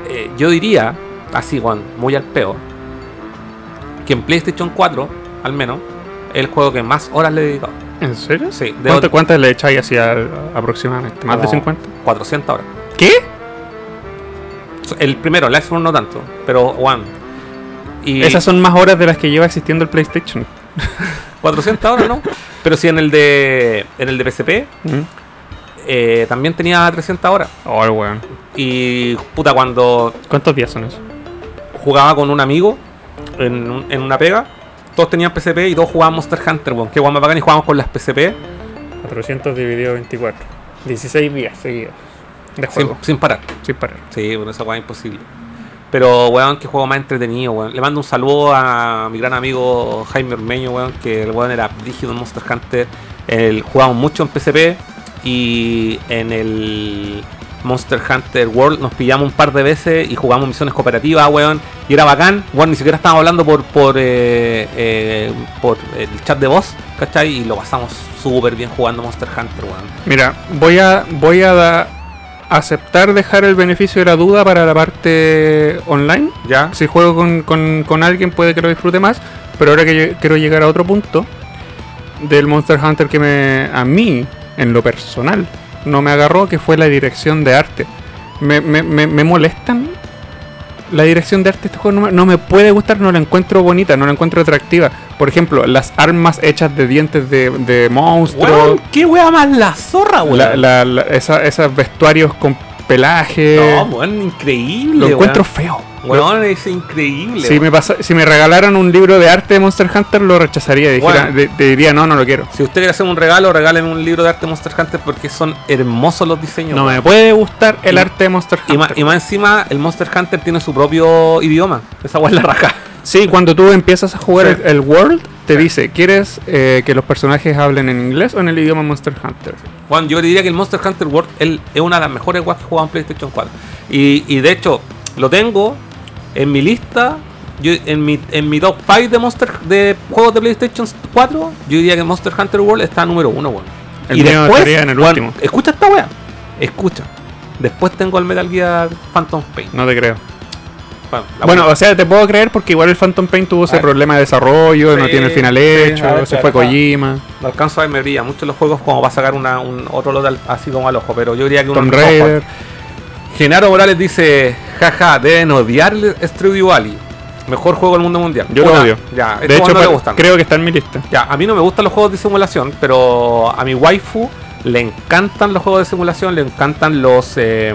eh, yo diría, así, weón, muy al peo, que en PlayStation 4, al menos, es el juego que más horas le he dedicado. ¿En serio? Sí, de ¿Cuánto- ¿Cuántas le echáis así aproximadamente? ¿Más de como 50? 400 horas. ¿Qué? El primero, el Iceborne no tanto, pero One. Y Esas son más horas de las que lleva existiendo el PlayStation. *laughs* 400 horas, ¿no? Pero si en el de en el de PSP Mm. eh, también tenía 300 horas. Oh, weón. Y puta, cuando ¿Cuántos días son esos? jugaba con un amigo en, en una pega, todos tenían PSP y todos jugaban Monster Hunter, weón. Que guay más bacán y jugábamos con las PSP 400 dividido 24. 16 días seguidos. De sin, juego. sin parar. Sin parar. Sí, bueno, esa weá es imposible. Pero, weón, que juego más entretenido, weón. Le mando un saludo a mi gran amigo Jaime Ormeño, weón, que el weón era rígido en Monster Hunter. El, jugábamos mucho en PSP y en el Monster Hunter World nos pillamos un par de veces y jugamos misiones cooperativas, weón. Y era bacán. Bueno, ni siquiera estábamos hablando por por, eh, eh, por el chat de voz, ¿cachai? Y lo pasamos súper bien jugando Monster Hunter, weón. Mira, voy a, voy a da- aceptar dejar el beneficio de la duda para la parte online. ¿Ya? Si juego con, con- con alguien puede que lo disfrute más, pero ahora que yo quiero llegar a otro punto del Monster Hunter que me a mí, en lo personal, no me agarró, que fue la dirección de arte. Me, me, me, me molestan la dirección de arte de este juego, no me, no me puede gustar, no la encuentro bonita, no la encuentro atractiva. Por ejemplo, las armas hechas de dientes de, de monstruos. Qué weá más la zorra, weón. La, la- la- esa- esos vestuarios con pelaje. No, weón, increíble. lo encuentro weón. feo. Weón, es increíble. Si me, pasa- si me regalaran un libro de arte de Monster Hunter, lo rechazaría. Dijera, Bueno. de- te diría, no, no lo quiero. Si usted quiere hacer un regalo, regáleme un libro de arte de Monster Hunter porque son hermosos los diseños. No me puede gustar el Y- arte de Monster y, más, Hunter. y más encima, el Monster Hunter tiene su propio idioma. Esa es la raja. Sí, cuando tú empiezas a jugar Sí. el, el World, te dice, ¿quieres eh, que los personajes hablen en inglés o en el idioma Monster Hunter? Juan, yo diría que el Monster Hunter World él, es una de las mejores weas que he jugado en PlayStation 4. Y, y de hecho, lo tengo en mi lista. Yo, en, mi, en mi top 5 de Monster de juegos de PlayStation 4, yo diría que Monster Hunter World está número 1, weón. El mío estaría en el último. Escucha esta wea. Escucha. Después tengo el Metal Gear Phantom Pain. No te creo. Bueno, o sea, te puedo creer porque igual el Phantom Pain tuvo ese problema de desarrollo, no tiene el final hecho, a ver, se fue. Kojima, no alcanzo a ver, me brilla mucho los juegos como para sacar una, un otro lote al- así como al ojo, pero yo diría que uno Tomb Raider. Genaro Morales dice, jaja, deben odiar Stardew Valley. Mejor juego del mundo mundial. Yo lo odio. Ya, De hecho, no pa- gustan. creo que está en mi lista. Ya, a mí no me gustan los juegos de simulación, pero a mi waifu le encantan los juegos de simulación, le encantan los eh,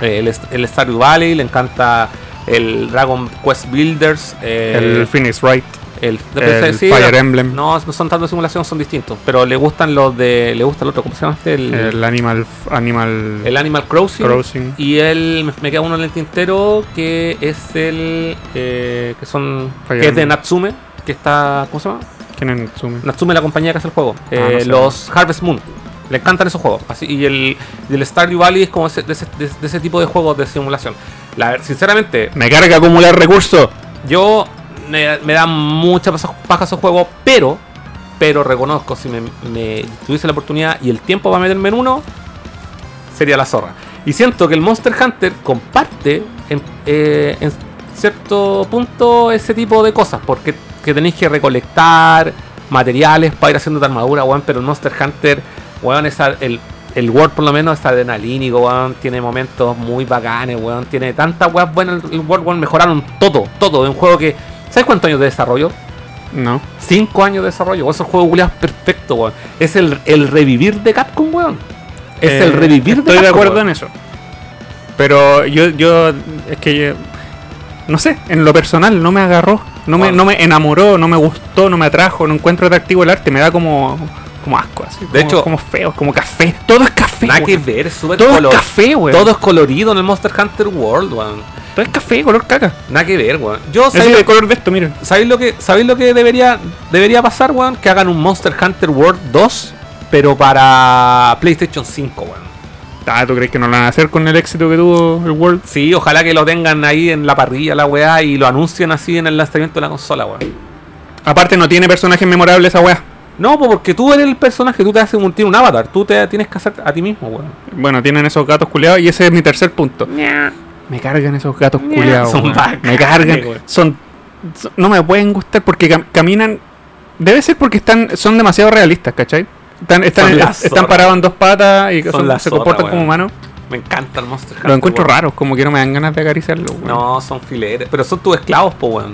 el, el Stardew Valley, le encanta el Dragon Quest Builders, eh, el Phoenix Wright. El, Fire Emblem. No, no son tanto de simulación, son distintos. Pero le gustan los de. Le gusta el otro, ¿cómo se llama este? El, El Animal. Animal el Animal Crossing. Crossing. Y el. Me, me queda uno en el tintero que es el. eh, que son. Fire que es de. Natsume. Que está. ¿Cómo se llama? ¿Quién es Natsume? Natsume, la compañía que hace el juego. Ah, Eh, no los Harvest Moon. Le encantan esos juegos. Así, y, el, y el Stardew Valley es como ese- de, ese, de- de ese tipo de juegos de simulación. La, sinceramente, Me carga acumular recursos. yo me, me da mucha paja esos juegos, pero, pero reconozco, si me, tuviese la oportunidad y el tiempo para meterme en uno, sería la zorra. Y siento que el Monster Hunter comparte en, eh, en cierto punto ese tipo de cosas, porque que tenéis que recolectar materiales para ir haciendo armadura, weón, pero el Monster Hunter, weón, esa, el, el World por lo menos es adrenalínico, weón, tiene momentos muy bacanes, weón, tiene tantas weas buenas el World, weón, mejoraron todo, todo, es un juego que, ¿sabes cuántos años de desarrollo? No. 5 años de desarrollo, weón, esos juegos culiados perfecto, weón. Es el, el revivir de Capcom, weón. Es Eh, el revivir de Estoy de Capcom, acuerdo weón. en eso. Pero yo, yo, es que yo- no sé, en lo personal no me agarró, no me, no me enamoró, no me gustó, no me atrajo, no encuentro atractivo el arte, me da como, como asco, así. De hecho- como feo, como café. Todo es café. Nada que ver, es súper Todo es color- café, weón. Todo es colorido en el Monster Hunter World, weón. Todo es café, color caca. Nada que ver, weón. Yo, es ¿sabéis el color de esto, miren. ¿sabéis lo que, ¿sabéis lo que debería, debería pasar, weón? Que hagan un Monster Hunter World 2, pero para PlayStation 5, weón. Ah, ¿tú crees que no lo van a hacer con el éxito que tuvo el World? Sí, ojalá que lo tengan ahí en la parrilla, la weá, y lo anuncien así en el lanzamiento de la consola, weón. Aparte no tiene personajes memorables esa weá. No, porque tú eres el personaje, tú te haces un, tienes un avatar, tú te tienes que hacer a ti mismo, weón. Bueno, tienen esos gatos culeados y ese es mi tercer punto. Me cargan esos gatos Ña. culeados. Son bacanes, Me cargan. weón. Son, son- No me pueden gustar porque cam- caminan. Debe ser porque están son demasiado realistas, ¿cachai? Están, están, están parados en dos patas y Son son- la se zorra, comportan weón. como humanos. Me encanta el Monster Hunter. Los encuentro raros, como que no me dan ganas de acariciarlos. weón. No, son filetes, pero son tus esclavos, po, weón.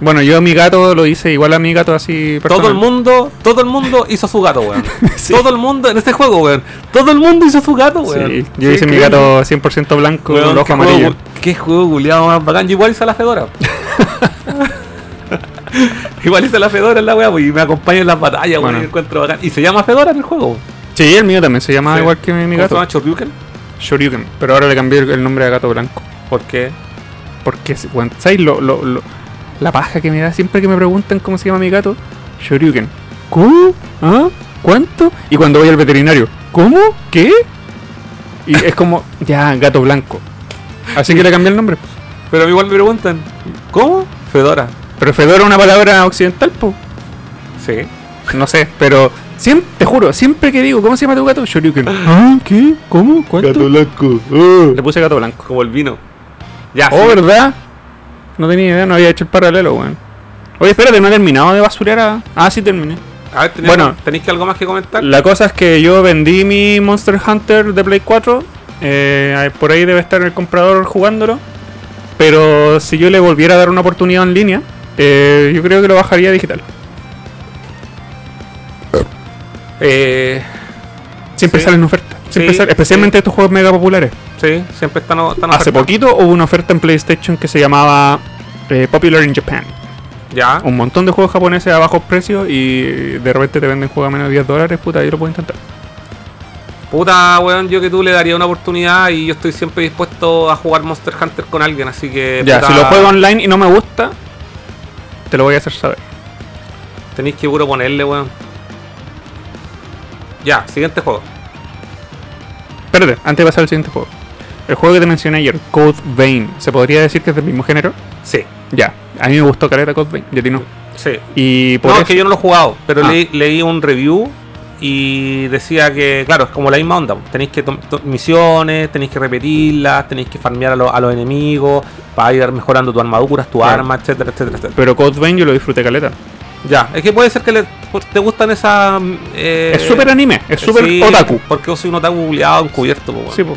Bueno, yo a mi gato lo hice igual a mi gato así. Todo el personal. mundo, todo el mundo *laughs* hizo su gato, weón. Sí. Todo el mundo en este juego, weón. Todo el mundo hizo su gato, weón. Sí, yo hice mi gato 100% blanco Weón, con ojo amarillo. Qué juego culiado más bacán. Yo igual hice la Fedora. *laughs* igual hice la Fedora en la weá, pues, y me acompaña en las batallas, weón. Bueno. y encuentro bacán. Y se llama Fedora en el juego. Sí, el mío también se llama Sí. igual que mi, mi ¿Cómo se gato. llama Shoryuken? Shoryuken. Pero ahora le cambié el el nombre a gato blanco. ¿Por qué? Porque, weón, ¿sabes lo, lo, lo- la paja que me da siempre que me preguntan cómo se llama mi gato? Shoryuken. ¿Cómo? ¿Ah? ¿Cuánto? Y cuando voy al veterinario, ¿cómo? ¿Qué? Y es como, ya, gato blanco. Así que le cambié el nombre. Pero igual me preguntan, ¿cómo? Fedora. Pero Fedora es una palabra occidental, po. Sí. No sé, pero siempre, te juro, siempre que digo, ¿cómo se llama tu gato? Shoryuken. ¿Ah? ¿Qué? ¿Cómo? ¿Cuánto? blanco. Le puse gato blanco. Como el vino. Ya, Oh, sí. ¿verdad? No tenía idea, no había hecho el paralelo, weón. Oye, espérate, no he terminado de basurear a... Ah, sí terminé. A ver, ¿tenéis, Bueno. ¿tenéis que algo más que comentar? La cosa es que yo vendí mi Monster Hunter de Play 4. eh, por ahí debe estar el comprador jugándolo. Pero si yo le volviera a dar una oportunidad en línea, eh, yo creo que lo bajaría digital. Eh, Siempre Sí. salen ofertas. Siempre Sí, salen- especialmente sí. estos juegos mega populares. sí, siempre están, están Hace poquito hubo una oferta en PlayStation que se llamaba eh, Popular in Japan. Ya. Un montón de juegos japoneses a bajos precios y de repente te venden juegos a menos de 10 dólares, puta, yo lo puedo intentar. Puta, weón, yo que tú le daría una oportunidad y yo estoy siempre dispuesto a jugar Monster Hunter con alguien, así que. Ya, puta, si lo juego online y no me gusta, te lo voy a hacer saber. Tenéis que puro ponerle, weón. Ya, siguiente juego. Espérate, antes de pasar al siguiente juego. El juego que te mencioné ayer, Code Vein, ¿se podría decir que es del mismo género? Sí, Ya, a mí me gustó Caleta Code Vein, y a ti no. sí. Y por No, eso- es que yo no lo he jugado, pero Ah. leí, leí un review y decía que, claro, es como la misma onda. Tenéis que misiones, tenéis que repetirlas, tenéis que farmear a, lo- a los enemigos para ir mejorando tu armaduras, tu Claro. arma, etcétera, etcétera, etcétera. Pero Code Vein yo lo disfruté Caleta. Ya, es que puede ser que le- te gustan esas. eh, es súper anime, es súper sí, otaku. Porque yo soy un otaku culiado encubierto, po, weón. Sí, po.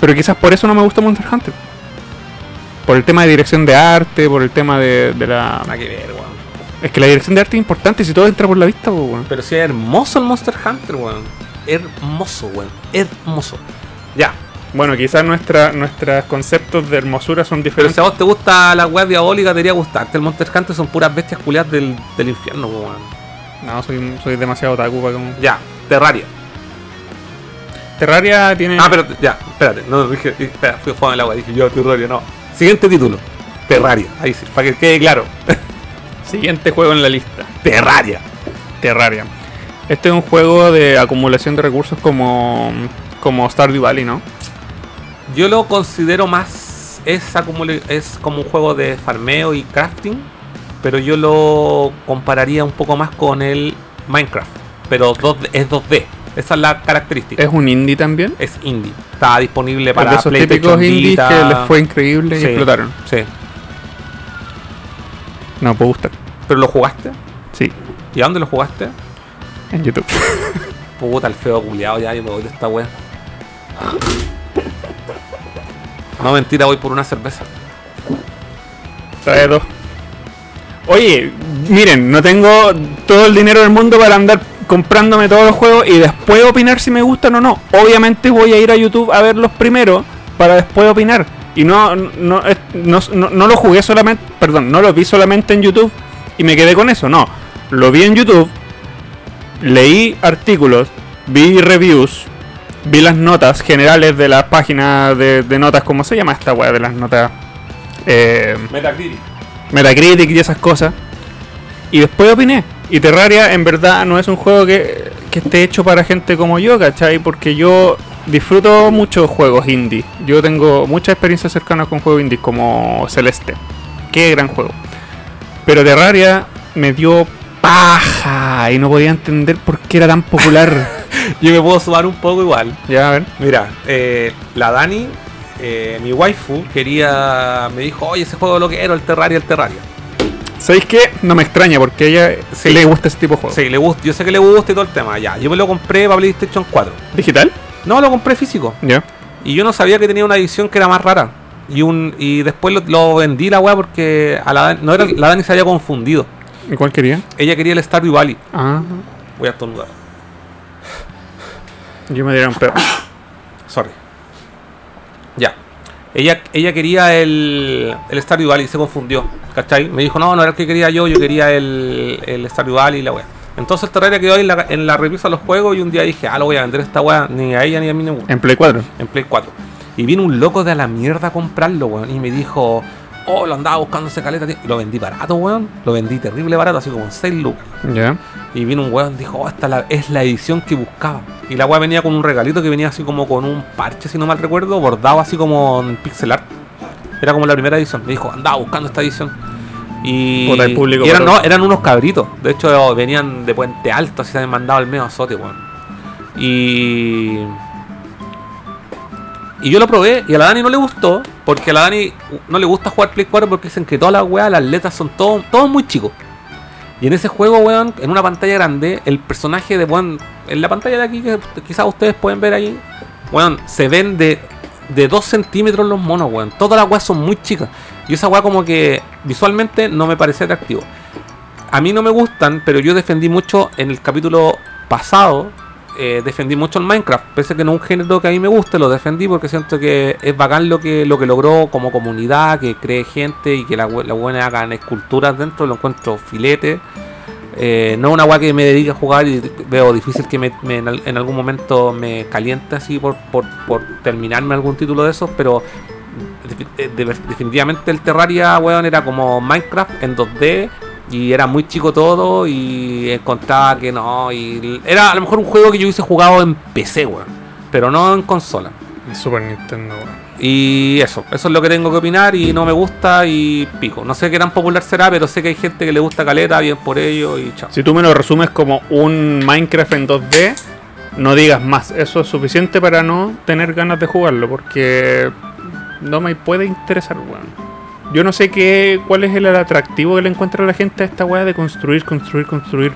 Pero quizás por eso no me gusta Monster Hunter. Por el tema de dirección de arte, por el tema de, de la... Nada que ver, weón. Es que la dirección de arte es importante si todo entra por la vista, weón. Pero si es hermoso el Monster Hunter, weón. Hermoso, weón. Hermoso. Ya. Bueno, quizás nuestra, nuestros conceptos de hermosura son Pero diferentes. si a vos te gusta la web diabólica, debería gustarte. El Monster Hunter son puras bestias culiadas del, del infierno, weón. No, soy, soy demasiado otaku para como... Ya, Terraria. Terraria tiene... Ah, pero ya, espérate, no dije, espera, fui a en el agua, dije yo Terraria, no. Siguiente título, Terraria, ahí sí, para que quede claro. *laughs* Siguiente juego en la lista. Terraria. Terraria. Este es un juego de acumulación de recursos como, como Stardew Valley, ¿no? Yo lo considero más, es, es como un juego de farmeo y crafting, pero yo lo compararía un poco más con el Minecraft, pero 2D es 2D, esa es la característica. Es un indie también. Es indie, está disponible para esos típicos indies que les fue increíble y explotaron. Sí, No, puede gustar. pero lo jugaste. Sí, ¿Y a dónde lo jugaste? en YouTube. *laughs* Puta, el feo culiado, ya yo me voy de esta wea. No, mentira, voy por una cerveza. Trae dos. Oye, miren, no tengo todo el dinero del mundo para andar comprándome todos los juegos y después opinar si me gustan o no. Obviamente voy a ir a YouTube a verlos primero para después opinar. Y no, no, no, no- no lo jugué solamente, perdón, no lo vi solamente en YouTube y me quedé con eso. No, lo vi en YouTube, leí artículos, vi reviews, vi las notas generales de las páginas de, de notas, ¿cómo se llama esta weá de las notas? Eh, Metacritic. Metacritic y esas cosas. Y después opiné. Y Terraria en verdad no es un juego que, que esté hecho para gente como yo, ¿cachai? Porque yo disfruto mucho juegos indie. Yo tengo muchas experiencias cercanas con juegos indie como Celeste. Qué gran juego. Pero Terraria me dio paja y no podía entender por qué era tan popular. *laughs* Yo me puedo sumar un poco igual. ya, a ver. Mira, eh, la Dani, eh, mi waifu, quería. Me dijo, oye, ese juego lo quiero, el Terraria, el Terraria. ¿Sabéis qué? No me extraña porque a ella Sí. le gusta ese tipo de juegos. Sí, le gusta, yo sé que le gusta y todo el tema. Ya, yo me lo compré para PlayStation 4. ¿Digital? No, lo compré físico. Ya. Y yo no sabía que tenía una edición que era más rara. Y un y después lo, lo vendí la weá porque a la, Dani- no era, la Dani se había confundido. ¿Y cuál quería? Ella quería el Stardew Valley. Ah, Voy a estornudar. yo me diera un pedo. Sorry. Ella, ella quería el, el Stardew Valley y se confundió. ¿Cachai? Me dijo, no, no era el que quería yo, yo quería el, el Stardew Valley y la weá. Entonces Terraria quedó ahí en la, en la revisa de los juegos y un día dije, ah, lo voy a vender esta weá, ni a ella ni a mí gusta. En Play 4. en Play 4. Y vino un loco de a la mierda a comprarlo, weón. Y me dijo, oh, lo andaba buscando ese caleta. tío". Y lo vendí barato, weón. Lo vendí terrible barato, así como en 6 lucas. Ya. Y vino un weón y dijo, oh, esta la- es la edición que buscaba. Y la weá venía con un regalito que venía así como con un parche, si no mal recuerdo, bordado así como en pixel art. Era como la primera edición. Me dijo, andaba buscando esta edición. Y, Puta, el público y eran, no, eran unos cabritos. De hecho, venían de Puente Alto, así se habían mandado al medio azote, weón. Y. Y yo lo probé y a la Dani no le gustó, porque a la Dani no le gusta jugar Play 4 porque dicen que todas las weas, las letras son todos todos muy chicos. Y en ese juego, weón, en una pantalla grande, el personaje de weón, en la pantalla de aquí, que quizás ustedes pueden ver ahí, weón, se ven de, de 2 centímetros los monos, weón. Todas las weas son muy chicas. Y esa wea como que visualmente no me parece atractivo. A mí no me gustan, pero yo defendí mucho en el capítulo pasado. Eh, defendí mucho el Minecraft, pese a que no es un género que a mí me guste, lo defendí porque siento que es bacán lo que, lo que logró como comunidad, que cree gente y que la, la hagan esculturas dentro, lo encuentro filete. Eh, no una weá que me dedique a jugar y veo difícil que me, en, al- en algún momento me caliente así por, por, por terminarme algún título de esos, pero de- definitivamente el Terraria, weón, era como Minecraft en 2D y era muy chico todo y encontraba que no, y era a lo mejor un juego que yo hubiese jugado en PC, weón, pero no en consola. Super Nintendo, weón. Y eso, eso es lo que tengo que opinar y no me gusta y pico. No sé qué tan popular será, pero sé que hay gente que le gusta caleta, bien por ello y chao. Si tú me lo resumes como un Minecraft en 2D, no digas más. Eso es suficiente para no tener ganas de jugarlo, porque no me puede interesar, weón. Yo no sé qué, cuál es el atractivo que le encuentra a la gente a esta weá de construir, construir, construir.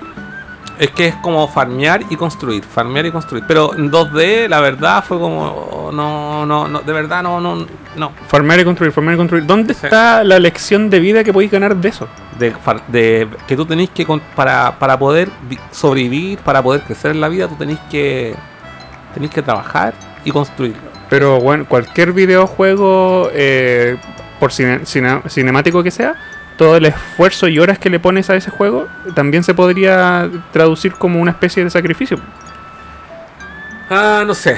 Es que es como farmear y construir, farmear y construir. Pero en 2D, la verdad, fue como. No, no, no, de verdad, no, no, no. Farmear y construir, farmear y construir. ¿Dónde Sí. está la lección de vida que podéis ganar de eso? De, de que tú tenés que, para, para poder vi- sobrevivir, para poder crecer en la vida, tú tenés que Tenéis que trabajar y construir. Pero bueno, cualquier videojuego, eh, por cine- cine- cinemático que sea, todo el esfuerzo y horas que le pones a ese juego también se podría traducir como una especie de sacrificio. Ah, no sé.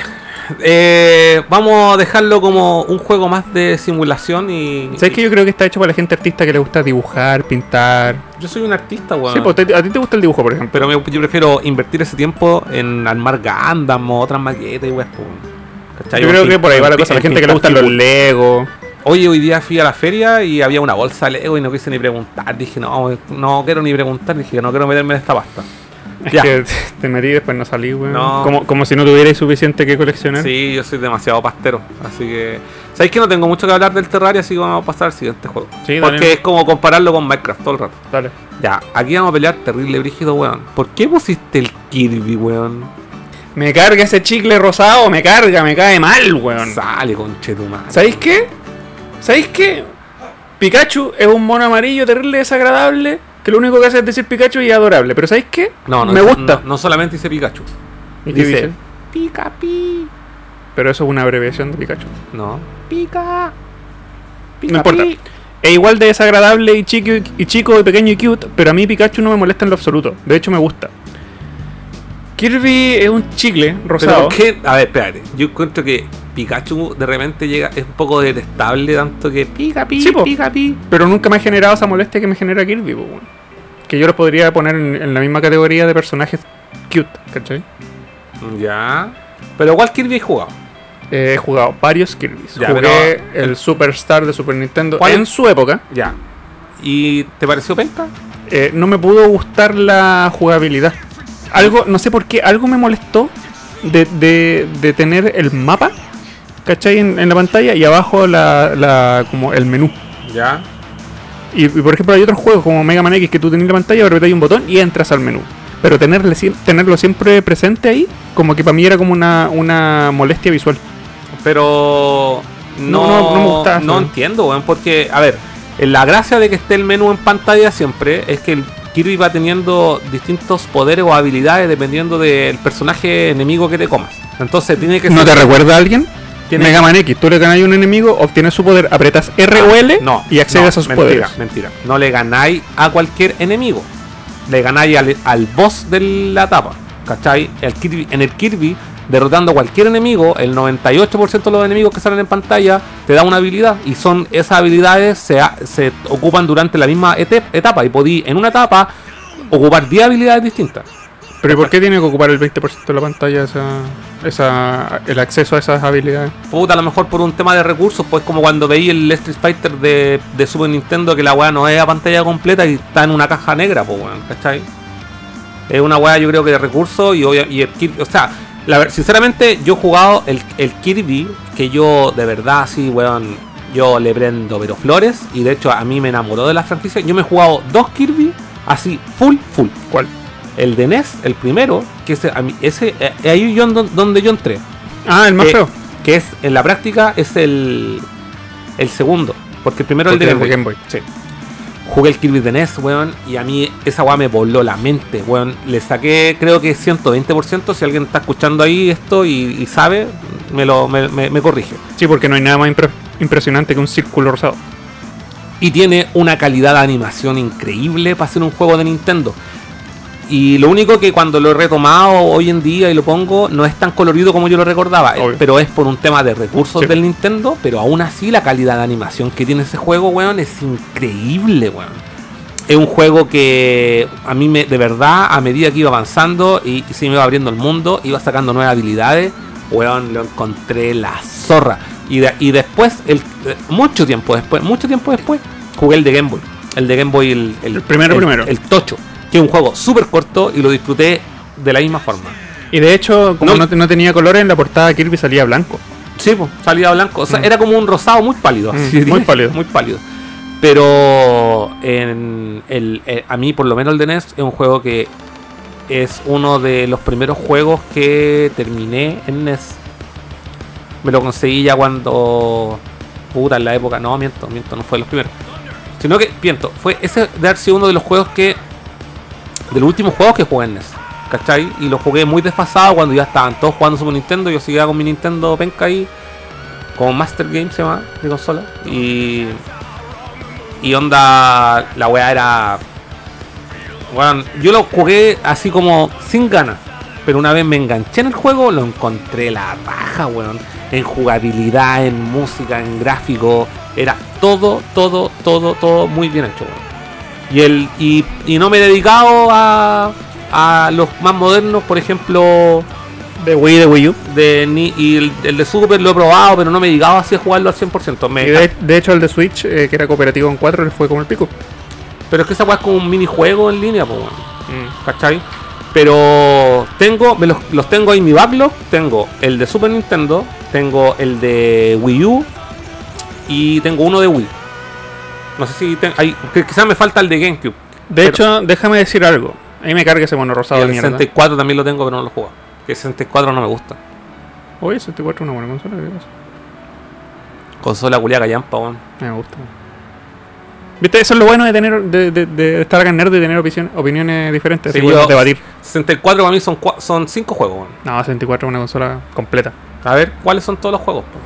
Eh, vamos a dejarlo como un juego más de simulación y. ¿Sabes que yo creo que está hecho para la gente artista que le gusta dibujar, pintar? Yo soy un artista, weón. Sí, pues a ti te gusta el dibujo, por ejemplo. Pero me- yo prefiero invertir ese tiempo en armar Gundam o otras maquetas y weón. ¿Cachai? Yo creo que por ahí va la cosa. La en gente que le gustan los. Lego. Oye, hoy día fui a la feria y había una bolsa de Lego y no quise ni preguntar. Dije, no, no quiero ni preguntar. Dije, no quiero meterme en esta pasta. Es Ya. que te metí y después no salí, weón. No. Como, como si no tuvierais suficiente que coleccionar. Sí, yo soy demasiado pastero. Así que. ¿Sabéis que no tengo mucho que hablar del Terraria? Así que vamos a pasar al siguiente juego. Sí, dale. Porque es como compararlo con Minecraft todo el rato. Dale. Ya, aquí vamos a pelear terrible brígido, weón. ¿Por qué pusiste el Kirby, weón? Me carga ese chicle rosado, me carga, me cae mal, weón. Sale, conchetumare. ¿Sabéis qué? ¿Sabéis qué? Pikachu es un mono amarillo terrible desagradable. Que lo único que hace es decir Pikachu y adorable. Pero ¿sabéis qué? No, no, me dice- gusta. No, no solamente dice Pikachu. ¿Y qué dice dice? Pica, pi. Pero eso es una abreviación de Pikachu. No. Pica. No importa. Es igual de desagradable y chico, y chico y pequeño y cute, pero a mí Pikachu no me molesta en lo absoluto. De hecho, me gusta. Kirby es un chicle Pero rosado. ¿por qué? A ver, espérate. Yo encuentro que Pikachu de repente llega, es un poco detestable, tanto que pica, pi, Sí, pica, pi. Pero nunca me ha generado esa molestia que me genera Kirby, po. Que yo los podría poner en, en la misma categoría de personajes cute, ¿cachai? Ya. Pero igual Kirby he jugado. Eh, he jugado varios Kirby's. Ya, Jugué pero- el Superstar de Super Nintendo ¿Cuál? en su época. Ya. ¿Y te pareció penca? Eh, no me pudo gustar la jugabilidad. Algo, no sé por qué, algo me molestó de, de, de tener el mapa, ¿cachai? En, en la pantalla y abajo la, la, como el menú. Ya. Y, y, por ejemplo hay otros juegos como Mega Man X que tú tenés la pantalla, apretáis un botón y entras al menú. Pero tenerle, tenerlo siempre presente ahí, como que para mí era como una, una molestia visual. Pero no, No, no, no me gusta no entiendo, weón, porque, a ver, la gracia de que esté el menú en pantalla siempre es que el Kirby va teniendo distintos poderes o habilidades dependiendo del personaje enemigo que te comas. Entonces tiene que ¿No ser- te recuerda a alguien? Tiene- Mega Man X, tú le ganas a un enemigo, obtienes su poder, apretas R o L no, y accedes no, a sus mentira, poderes. Mentira, no le ganáis a cualquier enemigo. Le ganáis al, al boss de la etapa. ¿Cachai? El Kirby, en el Kirby, derrotando a cualquier enemigo, el 98% de los enemigos que salen en pantalla te da una habilidad. Y son esas habilidades se, se ocupan durante la misma etapa. Y podí en una etapa ocupar 10 habilidades distintas. Pero ¿y por qué tiene que ocupar el 20% de la pantalla esa, esa, el acceso a esas habilidades? Puta, a lo mejor por un tema de recursos, pues como cuando veí el Street Fighter de, de Super Nintendo, que la weá no es a pantalla completa y está en una caja negra, pues weón, ¿cachai? Es una weá yo creo que de recursos y, y el Kirby, o sea, la sinceramente yo he jugado el, el Kirby, que yo de verdad sí, weón, yo le prendo pero flores y de hecho a mí me enamoró de la franquicia. Yo me he jugado dos Kirby así, full, full. ¿Cuál? El de NES, el primero, que ese, a mí, ese eh, ahí yo don- donde yo entré Ah, el más que, feo. que es en la práctica es el el segundo porque el primero Porque el de Game, Boy. Game Boy. Sí. Jugué el Kirby de NES weón y a mí esa weá me voló la mente weón le saqué creo que 120% si alguien está escuchando ahí esto y, y sabe me lo me, me- me corrige Sí, porque no hay nada más impre- impresionante que un círculo rosado. y tiene una calidad de animación increíble para ser un juego de Nintendo. Y lo único que cuando lo he retomado hoy en día y lo pongo, no es tan colorido como yo lo recordaba, eh, Obvio. pero es por un tema de recursos Sí. del Nintendo, pero aún así la calidad de animación que tiene ese juego, weón, es increíble, weón. Es un juego que a mí me, de verdad, a medida que iba avanzando y, y se me iba abriendo el mundo, iba sacando nuevas habilidades, weón, lo encontré la zorra. Y, de- y después, el, mucho tiempo después, mucho tiempo después, jugué el de Game Boy. El de Game Boy, el, El primero, el, primero. El Tocho, que es un juego súper corto y lo disfruté de la misma forma. Y de hecho, como No. no, te- no tenía colores, en la portada Kirby salía blanco. Sí, pues, salía blanco. O sea, Mm. era como un rosado muy pálido. Mm, así muy pálido. *laughs* Muy pálido. Pero en el, eh, a mí, por lo menos el de NES, es un juego que es uno de los primeros juegos que terminé en NES. Me lo conseguí ya cuando. Puta, en la época. No, miento, miento, no fue de los primeros. Sino que, miento, fue ese de haber sido uno de los juegos que. De los últimos juegos que jugué en NES. ¿cachai? Y lo jugué muy desfasado cuando ya estaban todos jugando Super Nintendo. Yo seguía con mi Nintendo penca ahí, como Master Game se llama, mi consola. Y. Y onda, la weá era. Bueno, yo lo jugué así como sin ganas. Pero una vez me enganché en el juego, lo encontré la raja, weón. En jugabilidad, en música, en gráfico. Era todo, todo, todo, todo muy bien hecho, weón. Y, el, y, y no me he dedicado a, a los más modernos, por ejemplo, De Wii, de Wii U. de ni, y el, el de Super lo he probado, pero no me he dedicado así a jugarlo al 100%. Me, Y de, de hecho, el de Switch, eh, que era cooperativo en 4, le fue como el pico. Pero es que esa weá es como un minijuego en línea, pues, ¿cachai? Pero tengo, me los, los tengo ahí en mi backlog. Tengo el de Super Nintendo, tengo el de Wii U y tengo uno de Wii. No sé si ten- hay, quizás me falta el de GameCube. De hecho, déjame decir algo. A mí me carga ese mono y rosado de el mierda. 64 también lo tengo, pero no lo juego. Que el 64 no me gusta. Oye, 64 es una buena consola, ¿qué pasa? Consola culiaca yampa, weón. Me gusta. ¿Viste? Eso es lo bueno de tener de, de- de estar acá en Nerd y tener opinión- opiniones diferentes. Sí, así podemos yo- debatir. 64 para mí son, cua- son 5 juegos, weón. No, 64 es una consola completa. A ver, ¿cuáles son todos los juegos? po?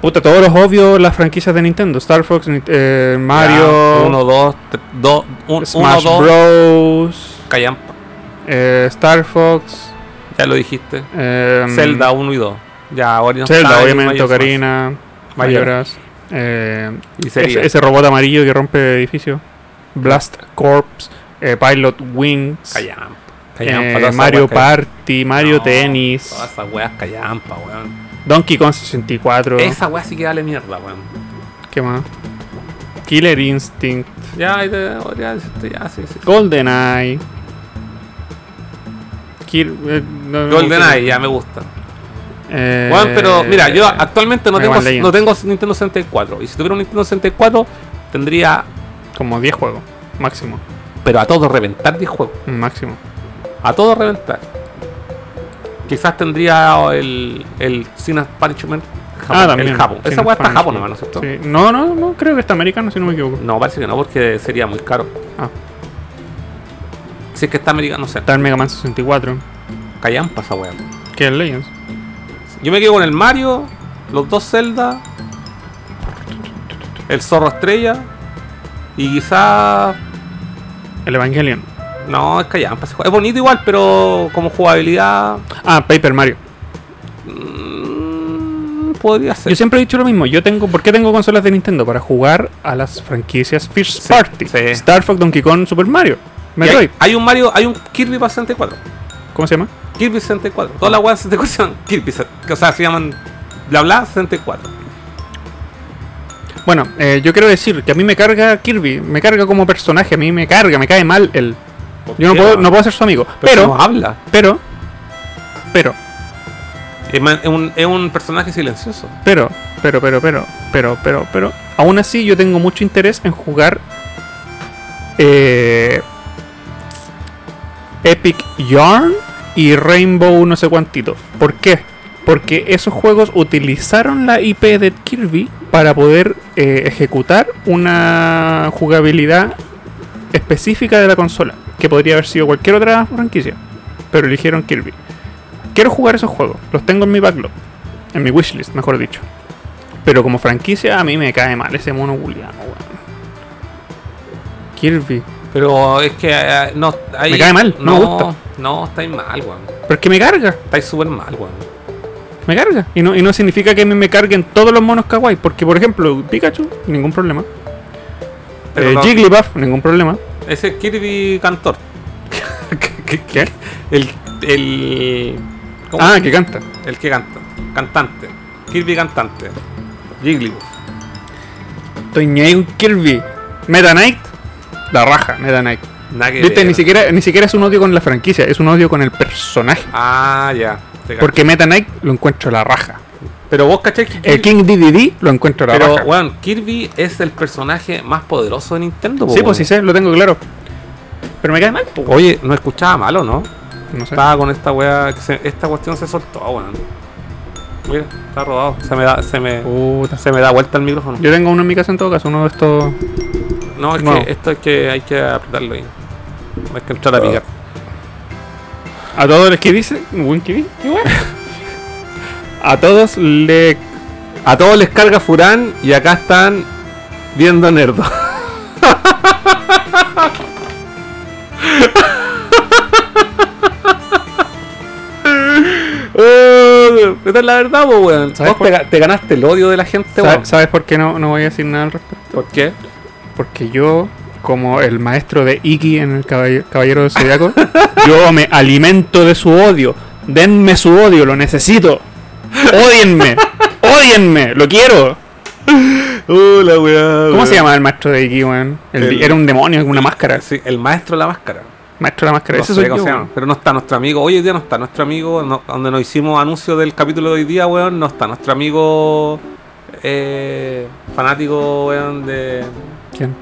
Puta, todos los obvios, las franquicias de Nintendo. Star Fox, eh, Mario, 1, 2, 2, 1, Smash 2, Bros, Callampa. eh, Star Fox, Ya lo dijiste. eh, Zelda 1 y 2. Ya, Zelda, obviamente, Ocarina. Majora's, eh, ese, ese robot amarillo que rompe edificios, Blast Corps, Pilot Wings, Callampa. esas Mario callampa. Party, Mario No, Tennis, Todas esas weas callampa, weón. Donkey Kong 64, Esa wea sí que vale mierda, weón. ¿qué más? Killer Instinct, Ya, podría decirte, ya, sí, sí. GoldenEye. Kill, eh, no- GoldenEye, ya me gusta. Eh, Weón, pero mira, yo actualmente no tengo, no tengo Nintendo 64. Y si tuviera un Nintendo 64, tendría, Como 10 juegos, máximo. pero a todo reventar 10 juegos. Máximo. A todo reventar. Quizás tendría el, el Sin Punishment Ah, también. el Japón. Esa weá está. Japón nomás, ¿no es cierto? Sí. No, no, no, creo que está americano, si no me equivoco. No, parece que no, porque sería muy caro. Ah. Si es que está americano, no sé. Está el Mega Man 64, Callampa esa weá. que es Legends. Yo me quedo con el Mario, los dos Zelda, el Zorro Estrella y quizás. El Evangelion. No, es Callampa. Es bonito igual, pero como jugabilidad. Ah, Paper Mario. mm, podría ser. Yo siempre he dicho lo mismo. Yo tengo, ¿por qué tengo consolas de Nintendo? Para jugar a las franquicias First Sí, Party. sí. Star Fox, Donkey Kong, Super Mario. Metroid. Hay, hay un Mario, hay un Kirby para 64. ¿Cómo se llama? Kirby 64. Todas las weas de 64 se llaman Kirby. O sea, se llaman bla bla 64. Bueno, eh, yo quiero decir que a mí me carga Kirby, me carga como personaje, a mí me carga, me cae mal él. Yo no puedo, no? puedo ser su amigo. Pero, Pero, no habla. pero, pero, es un, es un personaje silencioso. pero, pero, pero, pero, pero, pero, pero, aún así yo tengo mucho interés en jugar eh, Epic Yarn y Rainbow no sé cuántito. ¿Por qué? Porque esos juegos utilizaron la IP de Kirby para poder eh, ejecutar una jugabilidad específica de la consola, que podría haber sido cualquier otra franquicia, pero eligieron Kirby. Quiero jugar esos juegos, los tengo en mi backlog, en mi wishlist, mejor dicho. Pero como franquicia a mí me cae mal ese mono buliano, weón. Kirby. Pero es que eh, no. ahí- Me cae mal, no me gusta. No, estáis mal, weón. Pero es que me carga, Estáis súper mal, weón. me carga. Y no, y no significa que a mí me carguen todos los monos kawaii, porque por ejemplo, Pikachu, ningún problema. Pero Eh, no- Jigglypuff, ningún problema. Ese Kirby Cantor. *laughs* ¿Qué, ¿Qué? El. El. ¿cómo Ah, que canta. El que canta. Cantante. Kirby cantante. Jigglypuff. Ñey un Kirby. Meta Knight, la raja, Meta Knight. Viste, ni siquiera, ni siquiera es un odio con la franquicia, es un odio con el personaje. Ah, ya. Porque Meta Knight lo encuentro la raja. Pero vos caché que. El King DDD lo encuentro la Pero, weón, Kirby es el personaje más poderoso de Nintendo, po, sí, pues sí sé, lo tengo claro. Pero me cae mal, po. Oye, no escuchaba malo, ¿no? No sé. Estaba con esta weá. esta cuestión se soltó, weón. Mira, está rodado. Se me da, se me, Puta. se me da vuelta el micrófono. Yo tengo uno en mi casa en todo caso, uno de estos. No, es No. que esto es que hay que apretarlo ahí. Hay que entrar a picar. A todos los que dice. Buen vi, qué weá. A todos le. A todos les carga Furán y acá están viendo Nerdo. *laughs* Oh, esta es la verdad, po, weón. ¿Sabes Vos te, ga- te ganaste el odio de la gente, ¿Sabes, weón. sabes por qué no, no voy a decir nada al respecto? ¿Por qué? Porque yo, como el maestro de Iki en el Caball- Caballero del Zodiaco, *laughs* yo me alimento de su odio. Denme su odio, lo necesito. Odienme, odienme, lo quiero. Uh, la weá, ¿Cómo se weón. llama el maestro de Iki, weón? El- El- Era un demonio con una máscara. Sí, el maestro de la máscara. Maestro de la máscara. No Ese sé soy cómo yo. se llama, weón. Pero no está nuestro amigo. Hoy día no está nuestro amigo. no- donde nos hicimos anuncio del capítulo de hoy día, weón. No está nuestro amigo eh, fanático, weón, de ¿Quién?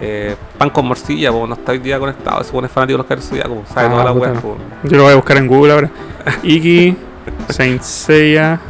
eh, pan con morcilla. po, no está hoy día conectado. Se pone fanático de los caros Zodíaco, po, Sabe Ah, toda la puta, weá. no. po. Yo lo voy a buscar en Google ahora. *laughs* Iki, Saint Seiya,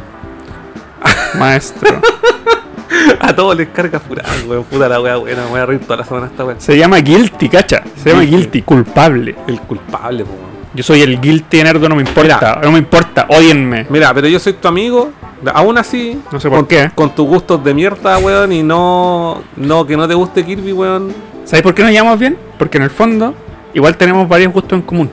maestro. *laughs* A todos les carga furado, weón. Puta la weá, buena. Me voy a reír toda la semana esta weá. Se llama Guilty, cacha. Se llama Guilty. Culpable. El culpable, weón. Yo soy el Guilty Nerdo, no me importa. No me importa, odienme. Mira, pero yo soy tu amigo. Aún así, No sé por con, qué. con tus gustos de mierda, weón, y no, no que no te guste Kirby, weón. ¿Sabes por qué nos llevamos bien? Porque en el fondo, igual tenemos varios gustos en común.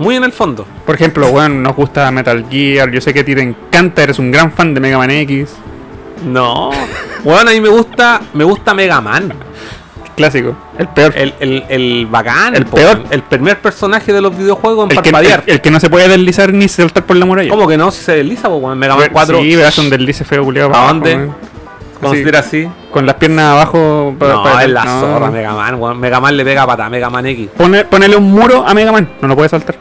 Muy en el fondo. Por ejemplo, weón, nos gusta Metal Gear. Yo sé que a ti te encanta, eres un gran fan de Mega Man X. No. Weón, a mí me gusta, me gusta Mega Man. Clásico. El peor. El, el, el bacán, El peor. El primer personaje de los videojuegos en El que, parpadear. el- el que no se puede deslizar ni saltar por la muralla. ¿Cómo que no? Si se desliza, po, weón. Mega Man 4. Sí, verás un deslice feo, culiado. ¿A dónde? Considera así. Con las piernas abajo. pa- No, es la no. zorra, Mega Man. Mega Man le pega pata, Mega Man X. Pone- ponele un muro a Mega Man. No lo puede saltar.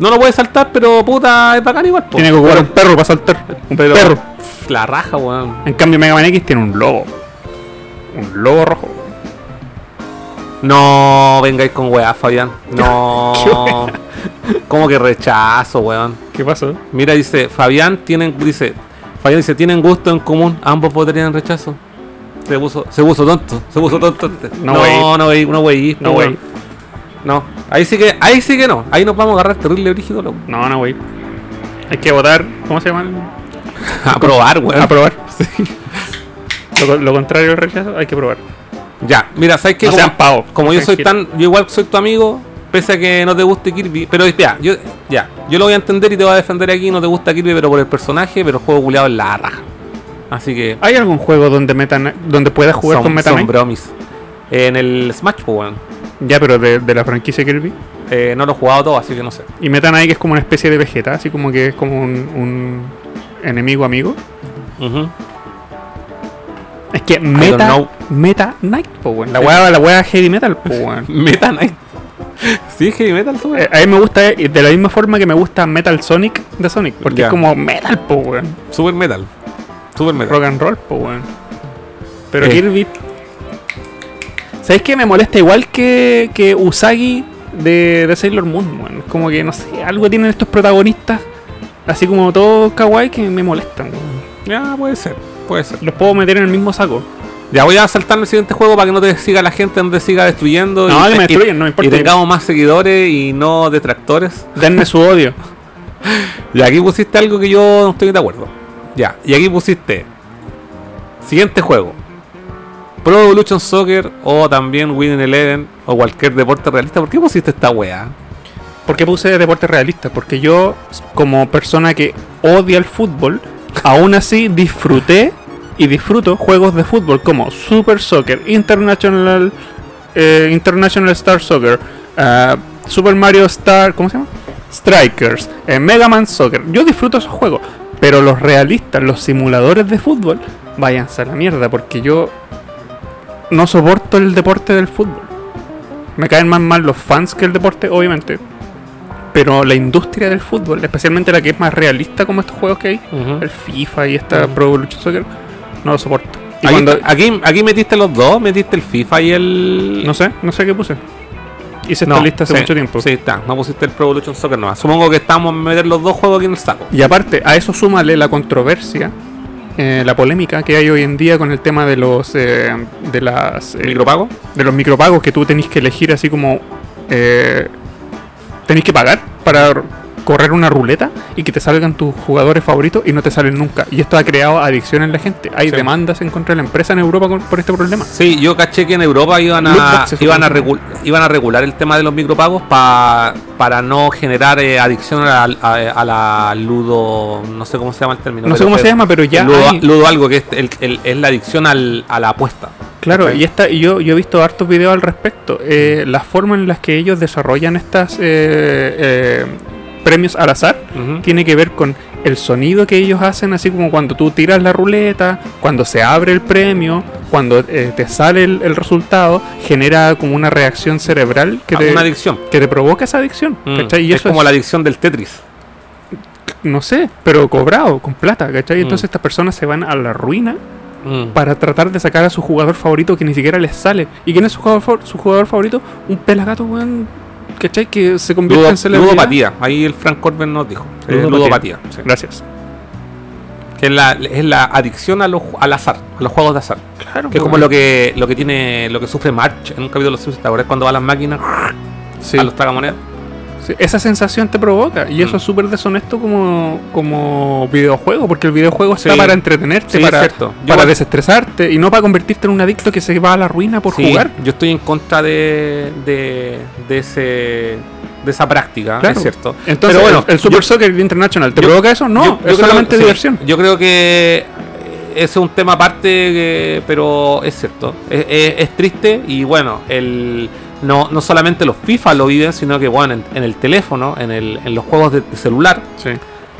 No lo puede saltar, pero puta, es bacán igual, po. Tiene que ocupar un perro para saltar. Un perro. La raja, weón. En cambio, Mega Man X tiene un lobo. Un lobo rojo. No vengáis con weá, Fabián. No. *laughs* ¿Cómo que rechazo, weón? ¿Qué pasó? Mira, dice, Fabián tienen, dice, Fabián dice, tienen gusto en común, ambos votarían rechazo. Se puso, se puso tonto, se puso tonto. este. No, no, güey. no, güey, no, güey, No, güey. No, ahí sí que, ahí sí que no, ahí nos vamos a agarrar terrible brígido, loco. No, no, güey. Hay que votar. ¿Cómo se llama? el- *laughs* A probar, weón. Aprobar. *laughs* Lo, lo contrario del rechazo, hay que probar. Ya, mira, ¿sabes qué? No como, sean pavos, como no yo soy tan, yo igual soy tu amigo, pese a que no te guste Kirby, pero ya, yo, ya, yo lo voy a entender y te voy a defender aquí, no te gusta Kirby, pero por el personaje, pero el juego culiado es la raja. Así que ¿Hay algún juego donde Meta Knight- donde puedas jugar son, con Meta son bromis. En el Smash, pues. Ya, pero de, de la franquicia Kirby. Eh, no lo he jugado todo, así que no sé. Y Meta Knight es como una especie de Vegeta, así como que es como un, un enemigo amigo. Es que Meta. Meta Knight, po, weón. La weá, la weá heavy metal, po, *laughs* weón. Meta Knight. sí, heavy metal, tú, Eh, a mí me gusta eh, de la misma forma que me gusta Metal Sonic de Sonic, porque es como metal, po, weón. Super metal. Super metal. Rock and roll, po, weón. Pero Eh. Kirby. ¿Sabes qué? Me molesta igual que, que Usagi de, de Sailor Moon, weón. Como que, no sé, algo tienen estos protagonistas, así como todos kawaii, que me molestan. Ya, puede ser, puede ser. Los puedo meter en el mismo saco. Ya voy a saltarme el siguiente juego para que no te siga la gente, no te siga destruyendo. No, y, que me destruyen, no me importa. y tengamos más seguidores y no detractores. Denme su odio. *laughs* Y aquí pusiste algo que yo no estoy de acuerdo. Ya, y aquí pusiste. Siguiente juego. Pro Evolution Soccer o también Winning Eleven o cualquier deporte realista. ¿Por qué pusiste esta weá? ¿Por qué puse deporte realista? Porque yo, como persona que odia el fútbol, *laughs* aún así disfruté y disfruto juegos de fútbol como Super Soccer, International, eh, International Star Soccer, ah, Super Mario Star, ¿cómo se llama? Strikers, eh, Mega Man Soccer. Yo disfruto esos juegos, pero los realistas, los simuladores de fútbol, váyanse a la mierda, porque yo no soporto el deporte del fútbol. Me caen más mal los fans que el deporte, obviamente. Pero la industria del fútbol, especialmente la que es más realista como estos juegos que hay, el FIFA y esta. Pro Evolution Soccer, no lo soporto. Y Aquí, cuando, aquí, aquí metiste los dos, metiste el FIFA y el. no sé, no sé qué puse. Hice esta No, lista hace sí, mucho tiempo. Sí, está. No pusiste el Pro Evolution Soccer nomás. Supongo que estamos a meter los dos juegos aquí en el saco. Y aparte, a eso súmale la controversia, eh, la polémica que hay hoy en día con el tema de los eh, de las eh, ¿Micropago? de los micropagos que tú tenés que elegir así como eh, tenéis que pagar para correr una ruleta y que te salgan tus jugadores favoritos y no te salen nunca. Y esto ha creado adicción en la gente. Hay Sí. demandas en contra de la empresa en Europa con- por este problema. Sí, yo caché que en Europa iban a, iban a, iban a regular el tema de los micropagos pa- para no generar eh, adicción a, a- a la ludo. No sé cómo se llama el término. No sé pero- cómo se llama, pero ya ludo, hay- ludo algo, que es, el- el- es la adicción al- a la apuesta. Claro, y esta, y yo, yo he visto hartos videos al respecto. Eh, la forma en las que ellos desarrollan estas eh, eh, premios al azar tiene que ver con el sonido que ellos hacen, así como cuando tú tiras la ruleta, cuando se abre el premio, cuando eh, te sale el, el resultado, genera como una reacción cerebral que Ah, te, Una adicción. que te provoca esa adicción. Mm. Y es eso como es- la adicción del Tetris. no sé, pero cobrado, con plata, ¿cachai? Mm. Entonces estas personas se van a la ruina Mm. para tratar de sacar a su jugador favorito que ni siquiera les sale. ¿Y quién es su jugador, su jugador favorito? Un pelagato, weón, ¿cachai? Que se convierte Ludo- en celebridad. ludopatía. Ahí el Frank Corbin nos dijo. Eh, Ludopatía. ludopatía. sí. Gracias. Que es la, es la adicción a los, al azar, a los juegos de azar. Claro, Que es como lo que, lo que tiene, lo que sufre March en un capítulo de los Simpsons. ¿Te acuerdas cuando va a las máquinas Sí, a los tragamonedas? Esa sensación te provoca. Y eso Mm. es súper deshonesto como, como videojuego, porque el videojuego está Sí. para entretenerte, Sí, para, para desestresarte y no para convertirte en un adicto que se va a la ruina por Sí, jugar. Yo estoy en contra de, de, de ese de esa práctica, Claro. es cierto. Entonces, Pero bueno, el, el Super yo- Soccer International, ¿te yo- provoca eso? No, yo- es solamente diversión. Yo creo que ese es un tema aparte, que- pero es cierto. Es, es- es triste y bueno, el no, no solamente los FIFA lo viven, sino que bueno, en, en el teléfono, en, el, en los juegos de, celular, Sí.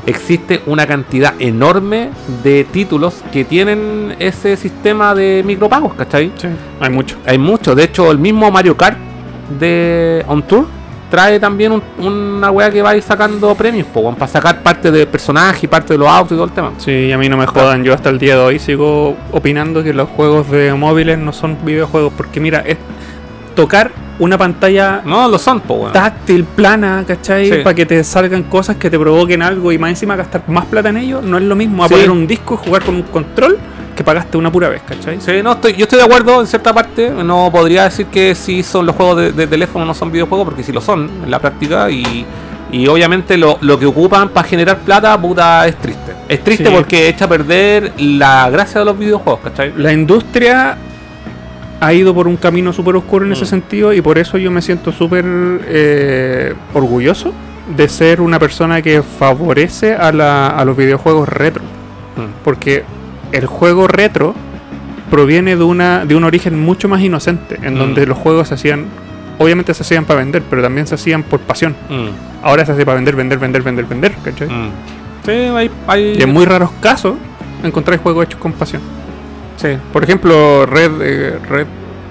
existe una cantidad enorme de títulos que tienen ese sistema de micropagos, ¿cachai? Sí, hay mucho. Hay muchos, de hecho el mismo Mario Kart de On Tour trae también un- una weá que va a ir sacando premios, po, para sacar parte del personaje y parte de los autos y todo el tema. Sí, a mí no me jodan. Yo hasta el día de hoy sigo opinando que los juegos de móviles no son videojuegos. Porque mira, es tocar una pantalla No, lo son, po, táctil, plana, ¿cachai? Sí. Para que te salgan cosas que te provoquen algo y más encima gastar más plata en ello, no es lo mismo a Sí. poner un disco y jugar con un control que pagaste una pura vez, ¿cachai? Sí, no, estoy, yo estoy de acuerdo en cierta parte. No podría decir que sí son los juegos de, de teléfono, no son videojuegos, porque sí lo son en la práctica. Y, y obviamente lo, lo que ocupan para generar plata, puta, es triste. Es triste Sí. porque echa a perder la gracia de los videojuegos, ¿cachai? La industria ha ido por un camino súper oscuro en ese Mm. sentido y por eso yo me siento súper eh, orgulloso de ser una persona que favorece a, la- a los videojuegos retro. Mm. Porque el juego retro proviene de, una, de un origen mucho más inocente, en Mm. donde los juegos se hacían, obviamente se hacían para vender, pero también se hacían por pasión. Ahora se hace para vender, vender, vender, vender, vender, ¿cachai? Sí, hay, hay- Y en muy raros casos encontráis juegos hechos con pasión. Sí. Por ejemplo, Red, eh, Red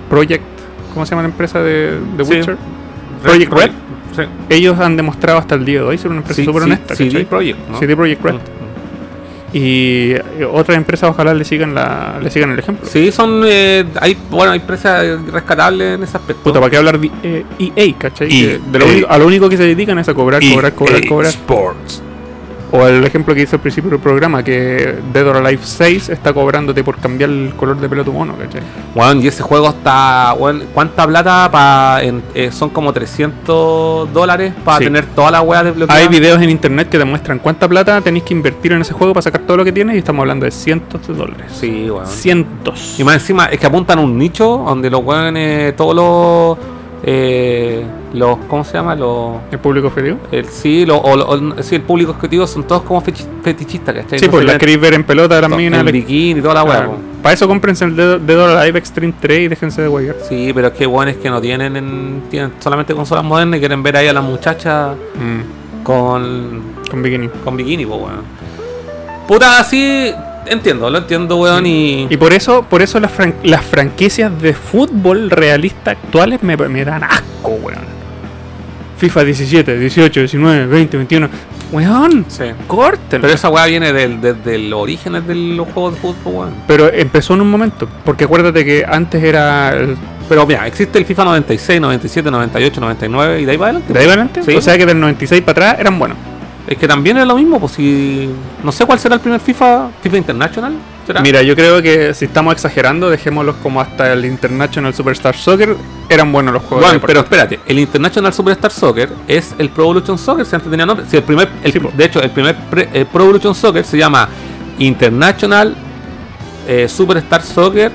Project, ¿cómo se llama la empresa de, de Sí. Witcher? Project Red. Sí. Ellos han demostrado hasta el día de hoy ser una empresa súper sí, honesta. CD. Projekt, ¿no? CD Projekt Red. Mm, Y eh, otras empresas ojalá le sigan la, le sigan el ejemplo. Sí, son. eh, hay, bueno, hay empresas rescatables en ese aspecto. Puta, ¿para qué hablar de eh, EA, cachai? Que de lo único- a lo único que se dedican es a cobrar, cobrar, cobrar, cobrar. Sports. O el ejemplo que hice al principio del programa, que Dead or Alive 6 está cobrándote por cambiar el color de pelo a tu mono, ¿cachai? Bueno, y ese juego está. Bueno, ¿Cuánta plata? Pa, en- eh, son como 300 dólares para Sí. tener toda la weá desbloqueada. Hay videos en internet que te muestran cuánta plata tenéis que invertir en ese juego para sacar todo lo que tienes y estamos hablando de cientos de dólares. Sí, weón. Cientos. Y más encima es que apuntan a un nicho donde los weones, todos los. Eh, los ¿Cómo se llama? Los. ¿El público objetivo? El, sí, lo- o, sí, el público objetivo son todos como fetichistas, ¿cachai? Sí, No pues las ven queréis ver en pelota de las minas. en bikini y toda la. Claro. po. Para eso cómprense el Dead or Alive Extreme 3 y déjense de guayar. Sí, pero es que bueno es que no tienen, en- tienen solamente consolas modernas y quieren ver ahí a la muchacha con, Con bikini. con bikini, pues weón. Puta, sí, entiendo, lo entiendo, weón, y... Y por eso, por eso las, fran- las franquicias de fútbol realista actuales me, me dan asco, weón. FIFA 17, 18, 19, 20, 21. Weón, Sí. corten. Pero esa weá viene del, desde los orígenes de los juegos de fútbol, weón. Pero empezó en un momento, porque acuérdate que antes era el- Pero mira, existe el FIFA 96, 97, 98, 99 y de ahí para adelante. de ahí para adelante. Sí. O sea que del 96 para atrás eran buenos. Es que también es lo mismo, pues si... No sé cuál será el primer FIFA, FIFA International, ¿será? Mira, yo creo que si estamos exagerando, dejémoslos como hasta el International Superstar Soccer eran buenos los juegos. Bueno, pero espérate, el International Superstar Soccer es el Pro Evolution Soccer, si antes tenía nombre. Si el primer, el- Sí, de hecho, el primer pre- eh, Pro Evolution Soccer se llama International eh, Superstar Soccer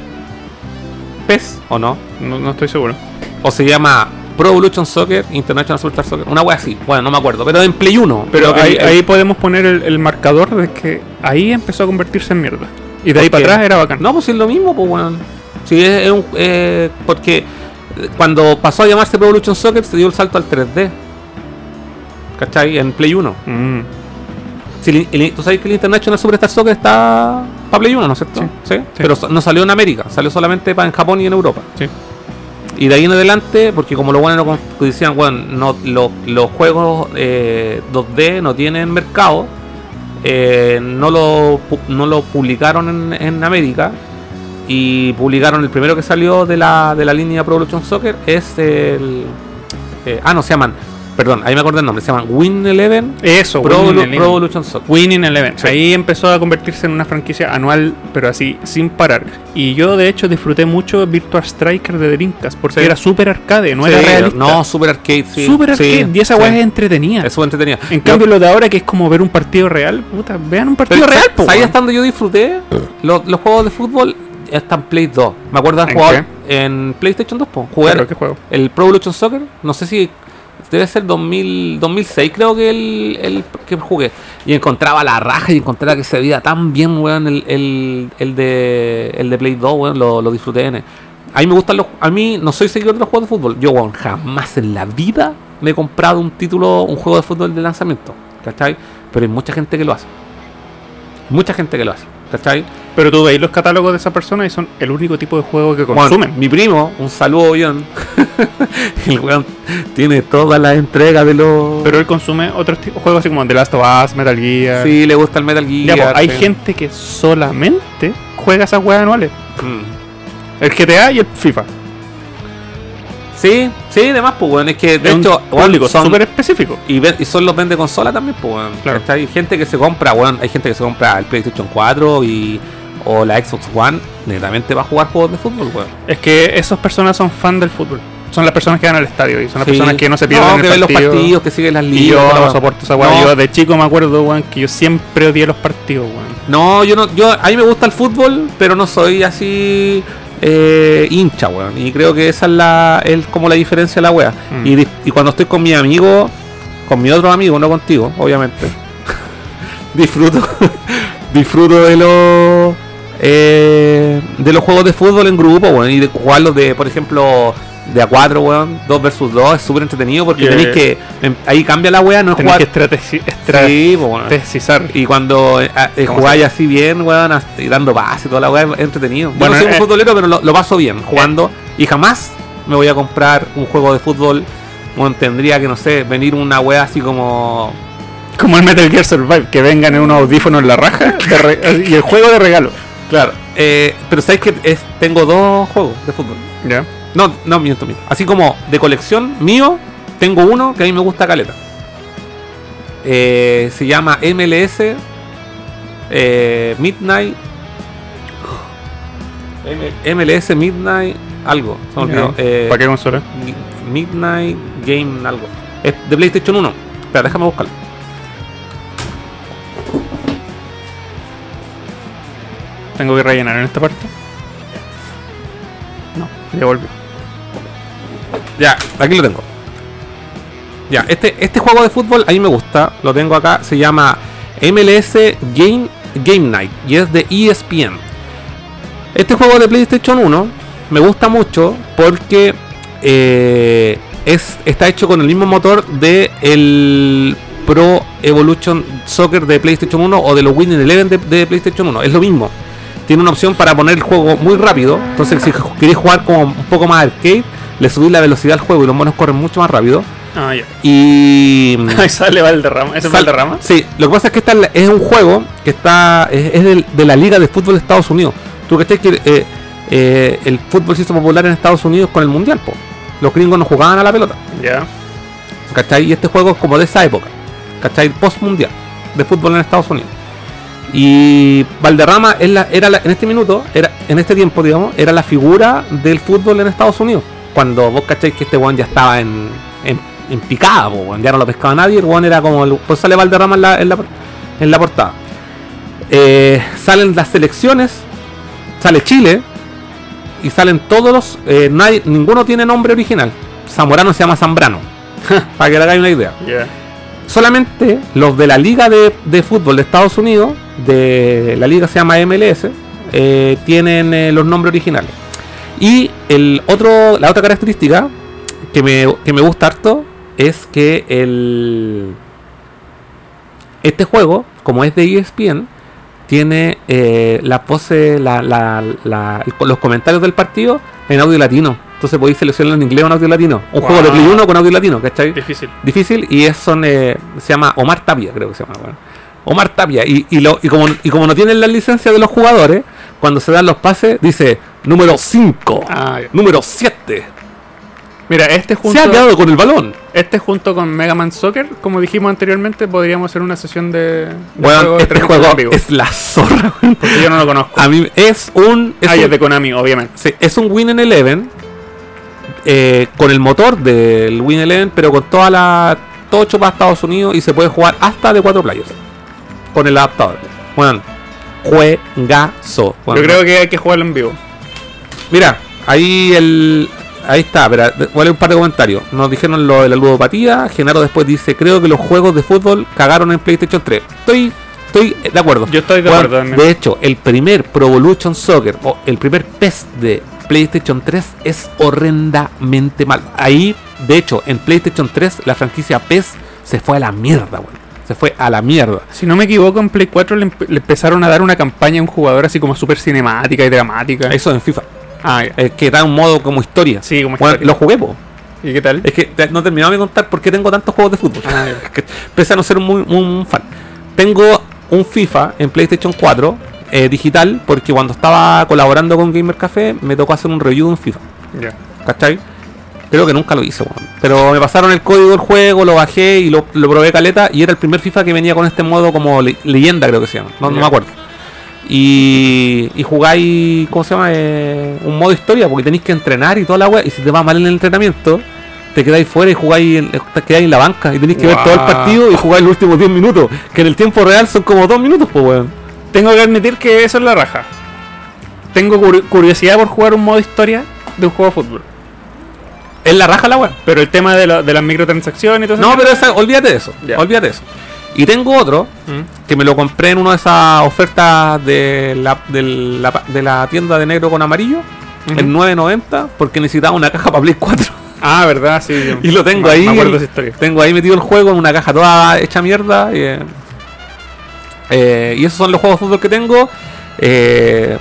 PES, ¿o no? no, no estoy seguro. O se llama Pro Evolution Soccer International Superstar Soccer. Una wea así, bueno, no me acuerdo, pero en Play 1. Pero ahí, el- ahí podemos poner el, el marcador de que ahí empezó a convertirse en mierda. Y de ahí ¿Por para atrás era bacán. No, pues es lo mismo, pues bueno. Sí, es, es un, eh, porque cuando pasó a llamarse Pro Evolution Soccer se dio el salto al 3D. ¿Cachai? En Play 1. Mm. Si el- el- Tú sabes que el International Superstar Soccer está para Play 1, ¿no es cierto? Sí. Sí. Pero so- no salió en América, salió solamente para en Japón y en Europa. Sí. Y de ahí en adelante, porque como lo bueno no decían, bueno, no, lo- los juegos eh, 2D no tienen mercado, eh, no, lo, no lo publicaron en, en América. Y publicaron el primero que salió de la, de la línea Pro Evolution Soccer es el... eh, ah, no, se llaman, perdón, ahí me acordé el nombre, se llaman Win Eleven Eso, Pro, Evolu- Eleven. Pro Evolution Soccer. Winning Eleven. Sí. Ahí empezó a convertirse en una franquicia anual, pero así, sin parar. Y yo, de hecho, disfruté mucho Virtua Striker de Dreamcast, porque Sí. era súper arcade, no Sí, era realista. No, Super Arcade, sí. Super sí, arcade, y esa weá es entretenida. Es súper entretenida. En cambio, lo de ahora, que es como ver un partido real, puta, vean un partido Pero, real, ¿sabes po. ¿sabes weón. hasta donde yo disfruté? *clears throat* Los, los juegos de fútbol están Play 2. Me acuerdo de ¿En jugar en PlayStation 2, po. Jugar ¿qué juego? el Pro Evolution Soccer. No sé si debe ser 2000, 2006, creo que el, que jugué. Y encontraba la raja y encontraba que se veía tan bien, weón, el, el, de, el de Play 2, weón, lo, lo disfruté. N. A mí me gustan los. A mí no soy seguidor de los juegos de fútbol. Yo, weón, jamás en la vida me he comprado un título, un juego de fútbol de lanzamiento. ¿Cachai? Pero hay mucha gente que lo hace. Mucha gente que lo hace. ¿Cachai? Pero tú veis los catálogos de esa persona y son el único tipo de juego que Bueno, consumen. mi primo, un saludo, John. *laughs* el weón tiene todas las entregas de los. Pero él consume otros tipos juegos así como The Last of Us, Metal Gear. sí, le gusta el Metal Ya, Gear. po, hay sí. gente que solamente juega esas weas anuales. Mm. El GTA y el FIFA. Sí, sí, además, pues, weón. Es que de hecho, público son. súper específico. Y, ven- y son los vende consola también, pues, weón. Claro. Hay gente que se compra, weón. Hay gente que se compra el PlayStation 4 y. O la Xbox One, netamente va a jugar juegos de fútbol, weón. Es que esas personas son fan del fútbol. Son las personas que van al estadio y son las Sí. personas que no se pierden No, el que ven los partido. partidos, que siguen las ligas. Y yo no soporto esa. No. Yo de chico me acuerdo, weón, que yo siempre odié los partidos, weón. No, yo no, yo a mí me gusta el fútbol, pero no soy así eh, hincha, weón. Y creo que esa es la, es como la diferencia de la wea. Mm. Y, y cuando estoy con mi amigo, con mi otro amigo, no contigo, obviamente, *laughs* disfruto, *laughs* disfruto de los eh, de los juegos de fútbol en grupo, weón, y de jugarlos de, por ejemplo, de a 4, weón, 2 versus 2, es súper entretenido porque tenéis que, em, ahí cambia la wea, no es jugar. que estrategi- Sí. Y cuando eh, eh, ¿Cómo jugáis así bien, weón, y dando pases y toda la weá, es entretenido. Yo Bueno, no soy un eh, futbolero, pero lo, lo paso bien jugando. Y jamás me voy a comprar un juego de fútbol. Bueno, tendría que, no sé, venir una weá así como. Como el Metal Gear Survive, que vengan en unos audífonos en la raja *laughs* y el juego de regalo. Claro. Eh, pero sabéis que es, tengo dos juegos de fútbol. Ya. No, no, miento, miento. Así como de colección mío, tengo uno que a mí me gusta caleta. Eh, se llama MLS eh, Midnight. MLS Midnight algo. Se me olvidó. Eh, ¿Para qué consola? Mi- Midnight Game algo. Es de PlayStation 1. Espera, déjame buscarlo. Tengo que rellenar en esta parte. No, ya volvió. Ya, aquí lo tengo. Ya, este, este juego de fútbol a mí me gusta. Lo tengo acá. Se llama MLS Game, Game Night. Y es de ESPN. Este juego de PlayStation 1 me gusta mucho porque eh, es, está hecho con el mismo motor de el Pro Evolution Soccer de PlayStation 1 o de los Winning Eleven de, de PlayStation 1. Es lo mismo. Tiene una opción para poner el juego muy rápido. Entonces, si queréis jugar como un poco más arcade, le subís la velocidad al juego y los monos corren mucho más rápido. Ah, ya. Y. *laughs* Ahí sale Valderrama. ¿Ese es Valderrama? Sí, lo que pasa es que esta es un juego que está es, es del- de la Liga de Fútbol de Estados Unidos. Tú que que eh, eh, el fútbol se hizo popular en Estados Unidos con el Mundial, po. Los gringos no jugaban a la pelota, Ya. ¿cachai? Y este juego es como de esa época, ¿cachai? Post Mundial de fútbol en Estados Unidos. Y Valderrama es la- era la- en este minuto, era en este tiempo, digamos, era la figura del fútbol en Estados Unidos. cuando vos cacháis que este weón ya estaba en, en, en picada, po, ya no lo pescaba nadie, el weón era como. El, pues sale Valderrama en la, en la, en la portada. Eh, salen las selecciones, sale Chile y salen todos los. eh, nadie, ninguno tiene nombre original. Zamorano se llama Zambrano. *laughs* para que le hagáis una idea. Solamente los de la Liga de, de Fútbol de Estados Unidos, de la liga se llama MLS, eh, tienen eh, los nombres originales. Y el otro, la otra característica que me, que me gusta harto es que el, este juego, como es de ESPN, tiene eh, la pose, la, la- la- el- los comentarios del partido en audio latino. Entonces podéis seleccionar en inglés o en audio latino. Un Wow. juego de Play 1 con audio latino, ¿cachai? Difícil. difícil y es son eh, se llama Omar Tapia creo que se llama bueno. Omar Tapia y, y, lo, y, como, y como no tienen la licencia de los jugadores cuando se dan los pases dice número 5 Ah, número 7 Mira, este se junto, ha quedado con el balón este junto con Mega Man Soccer, como dijimos anteriormente, podríamos hacer una sesión de, de bueno juego este juego en vivo. es la zorra. Porque yo no lo conozco. a mí es un es, ah, un, es de Konami, obviamente. sí, es un Win Eleven eh, con el motor del Win Eleven pero con toda la todo hecho para Estados Unidos y se puede jugar hasta de cuatro players con el adaptador bueno juegazo Bueno, Yo creo que hay que jugarlo en vivo. Mira, ahí el. Ahí está, pero leer un par de comentarios. Nos dijeron lo de la ludopatía. Genaro después dice: Creo que los juegos de fútbol cagaron en PlayStation 3. Estoy, estoy de acuerdo. Yo estoy de Bueno, acuerdo también. de hecho, el primer Pro Evolution Soccer o el primer PES de PlayStation 3 es horrendamente mal. Ahí, de hecho, en PlayStation 3 la franquicia PES se fue a la mierda, weón. Se fue a la mierda. Si no me equivoco, en Play 4 le, empe- le empezaron a dar una campaña a un jugador así como súper cinemática y dramática. Eso en FIFA. Ah. Es que da un modo como historia. Sí, como Bueno, historia. lo jugué, po. ¿Y qué tal? Es que te- no terminaba de contar por qué tengo tantos juegos de fútbol. Ah, ya. *laughs* Que pese a no ser muy, un fan. Tengo un FIFA en PlayStation 4 eh, digital porque cuando estaba colaborando con Gamer Café me tocó hacer un review de un FIFA. Ya. ¿Cachai? Creo que nunca lo hice. Pero me pasaron el código del juego, lo bajé y lo, lo probé caleta. Y era el primer FIFA que venía con este modo como le- leyenda, creo que se llama. No, no me acuerdo. Y, y jugáis, ¿cómo se llama? Eh, un modo historia, porque tenéis que entrenar y toda la wea. Y si te va mal en el entrenamiento, te quedáis fuera y jugáis en, te quedáis en la banca. Y tenéis que ver todo el partido y jugar los últimos 10 minutos. Que en el tiempo real son como 2 minutos, pues weón. Tengo que admitir que eso es la raja. Tengo curi- curiosidad por jugar un modo historia de un juego de fútbol. Es la raja la wea. Pero el tema de, lo- de las microtransacciones y todo eso. No, pero esa- olvídate de eso. Ya. Olvídate de eso. Y tengo otro Mm. que me lo compré en una de esas ofertas de la, de la, de la tienda de negro con amarillo en 9.90 porque necesitaba una caja para Play 4 Ah, verdad, sí. yo- y lo tengo me- ahí Me acuerdo el- de esa historia. tengo ahí metido el juego en una caja toda hecha mierda y, eh, eh, y esos son los juegos de fútbol que tengo Eh,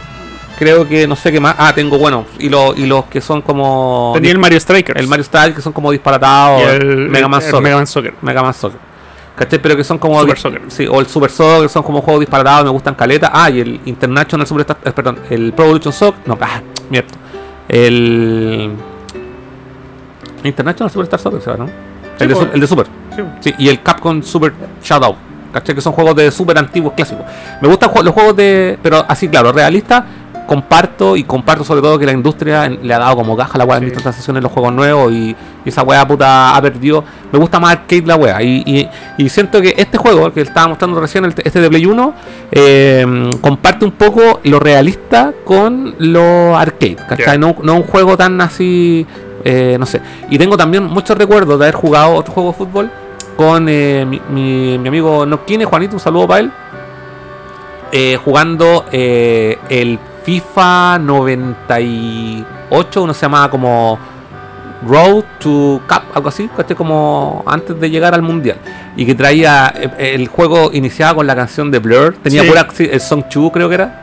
creo que no sé qué más ah tengo bueno y, los y los que son como Tenía el Mario Strikers. el Mario Style que son como disparatados y el Mega Man el Soccer Mega Man Soccer. Mega Man Soccer. ¿Cachai? Pero que son como. Super Soccer. Sí, o el Super Soccer, son como juegos disparatados, me gustan caleta. Ah, y el International Superstar. eh, perdón, el Pro Evolution Soccer. No, ah, mierda. El. International Superstar Soccer, ¿se llama, ¿no? el, de, pues. el de Super. Sí. Sí, y el Capcom Super Shadow. ¿Cachai? Que son juegos de super antiguos clásicos. Me gustan los juegos de. Pero así, claro, realistas. Comparto y comparto sobre todo que la industria le ha dado como caja a la weá Sí. microtransacciones en los juegos nuevos y, y esa weá puta ha perdido. Me gusta más arcade la weá. Y, y- y siento que este juego, que estaba mostrando recién, el- este de Play 1, eh, comparte un poco lo realista con lo arcade. ¿cachai? No, no un juego tan así. eh, no sé. Y tengo también muchos recuerdos de haber jugado otro juego de fútbol con eh, mi, mi- mi amigo Nokine, Juanito, un saludo para él. eh, jugando eh, el FIFA 98, uno se llamaba como Road to Cup, algo así. Como antes de llegar al mundial. Y que traía eh, el juego iniciaba con la canción de Blur, tenía Sí. pura el Song 2 creo que era.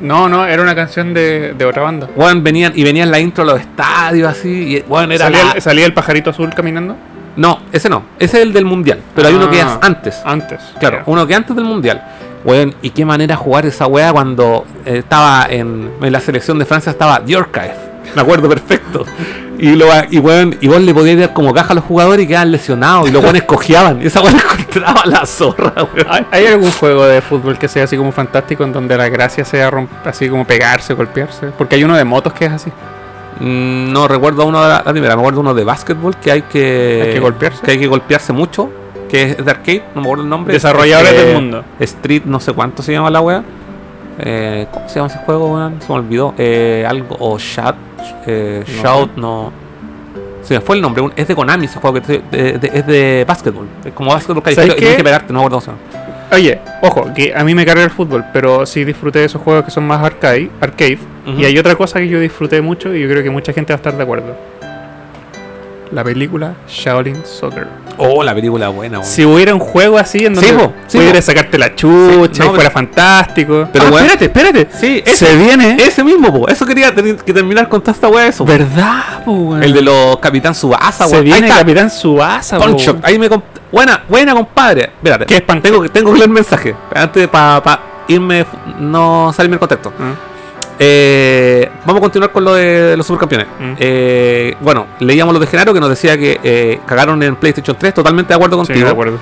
No, no, era una canción de, de otra banda. Bueno, venían y venían la intro a los estadios así, y bueno, era ¿Salía, la- el, salía el pajarito azul caminando? No, ese no, ese es el del mundial, pero hay uno que es Ah, antes. Antes. Claro, uno que antes del mundial. Weón, y qué manera jugar esa weá cuando eh, estaba en, en la selección de Francia estaba Djorkaeff. Me acuerdo perfecto. Y, lo, y, weón, y vos le podías dar como caja a los jugadores y quedaban lesionados. Y los weones cojeaban. Y esa weá encontraba la zorra, weón. ¿Hay, algún juego de fútbol que sea así como fantástico en donde la gracia sea así como pegarse, golpearse? Porque hay uno de motos que es así. Mm, No recuerdo uno de la, la primera, me acuerdo uno de básquetbol que hay que. Hay que golpearse. Que hay que golpearse mucho. Que es de arcade, no me acuerdo el nombre. Desarrolladores Eh, del mundo. Street, no sé cuánto se llama la wea. Eh, ¿Cómo se llama ese juego, weón? Se me olvidó. Eh, algo. O Shout. Eh, No Shout, no. Se me fue el nombre. Es de Konami ese juego. Que de- de- es de básquetbol. Es como básquetbol que hay ¿Sabes que, tienes que pegarte, no me acuerdo. Oye, ojo, que a mí me carga el fútbol, pero sí disfruté de esos juegos que son más arcade. arcade. Y hay otra cosa que yo disfruté mucho y yo creo que mucha gente va a estar de acuerdo. La película Shaolin Soccer. Oh, la película buena, weón. Si hubiera un juego así en donde Sí, sí, pudieras sacarte la chucha Sí, no, y fuera pero- fantástico. pero Ah, weón- espérate, espérate. Sí, Se ese, viene. ese mismo, po. Eso quería que terminar con toda esta wea, eso. ¿Verdad, po, weón? El de los Capitán Subasa, Se weón. viene Ahí está. Capitán Subasa, weón. ahí me buena, buena compadre. Espérate, ¿Qué es pan- tengo que tengo que leer el mensaje antes para irme no salirme del contexto. Ah, Eh, vamos a continuar con lo de los supercampeones. Mm. Eh, bueno, leíamos lo de Genaro que nos decía que eh, cagaron en PlayStation 3, totalmente de acuerdo Sí, contigo. de acuerdo.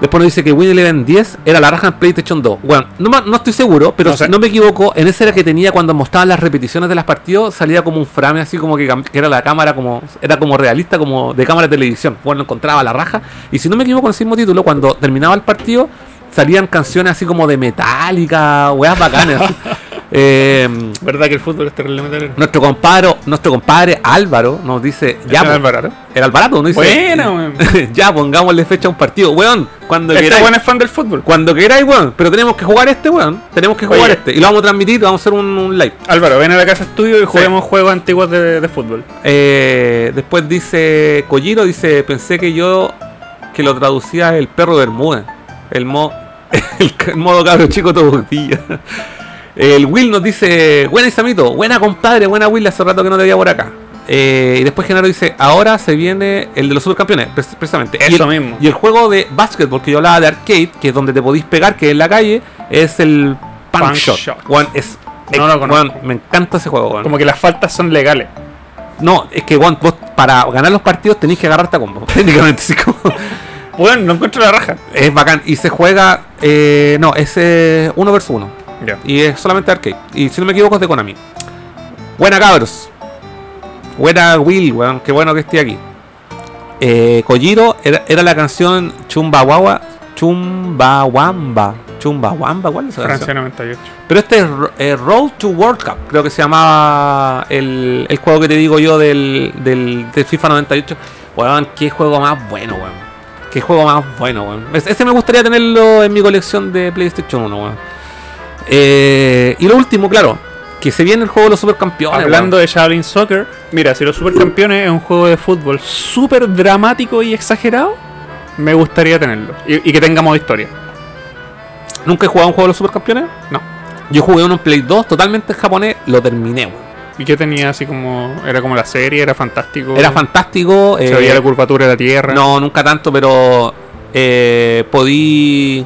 Después nos dice que Win Eleven 10 era la raja en PlayStation 2. Bueno, no, estoy seguro, pero No sé. si no me equivoco, en esa era que tenía cuando mostraban las repeticiones de las partidos, salía como un frame así como que, era la cámara como era como realista, como de cámara de televisión. Bueno, encontraba la raja. Y si no me equivoco, en ese mismo título, cuando terminaba el partido, salían canciones así como de metálica, weas bacanas. *laughs* Eh, ¿Verdad que el fútbol es terriblemente nuestro compadre, nuestro compadre Álvaro nos dice, ya, ¿Es po, el el Alvarado nos dice, weón. *laughs* ya pongámosle fecha a un partido, weón, cuando Este queráis. weón es fan del fútbol. Cuando queráis, weón. Pero tenemos que jugar este, weón. Tenemos que jugar Oye. este. Y lo vamos a transmitir, vamos a hacer un, un live. Álvaro, ven a la casa estudio y juguemos juegos antiguos de, de fútbol. Eh, después dice Kojiro, dice, pensé que yo que lo traducía el perro de Bermuda. El, mo, *laughs* el, ca- modo cabro chico todo día. El Will nos dice, buena Isamito, buena compadre, buena Will, hace rato que no te veía por acá. Eh, y después Genaro dice, ahora se viene el de los supercampeones, precisamente. y Eso el, mismo. Y el juego de básquetbol que yo hablaba de arcade, que es donde te podéis pegar, que es en la calle, es el Punk, Punk Shot. Shot. Weón, es, No lo conozco. me encanta ese juego, weón. Como que las faltas son legales. No, es que weón, vos para ganar los partidos tenéis que agarrarte a combo. *laughs* Técnicamente, sí, como- Bueno, no encuentro la raja. es bacán. Y se juega, eh, no, es eh, uno versus uno. Y es solamente arcade. Y si no me equivoco es de Konami. Buena cabros. Buena Will, weón. Qué bueno que esté aquí. Eh, Kojiro era, era la canción Chumbawamba. Chumbawamba. Chumbawamba, ¿cuál es esa Francia canción? 98. Pero este es eh, Road to World Cup, creo que se llamaba el, el juego que te digo yo del, del, del FIFA 98. Weón, qué juego más bueno, weón. Qué juego más bueno, weón. Es- Ese me gustaría tenerlo en mi colección de PlayStation 1, weón. Eh, y lo último, claro, que se viene el juego de los supercampeones. Hablando weón. de Shaolin Soccer, mira, si los supercampeones es un juego de fútbol súper dramático y exagerado, me gustaría tenerlo. Y, y que tenga modo historia. ¿Nunca he jugado un juego de los supercampeones? No. Yo jugué uno en Play 2 totalmente en japonés, lo terminé, weón. ¿Y que tenía así como. Era como la serie, era fantástico? Era fantástico. Se eh, veía la curvatura de la tierra. No, nunca tanto, pero eh, podí.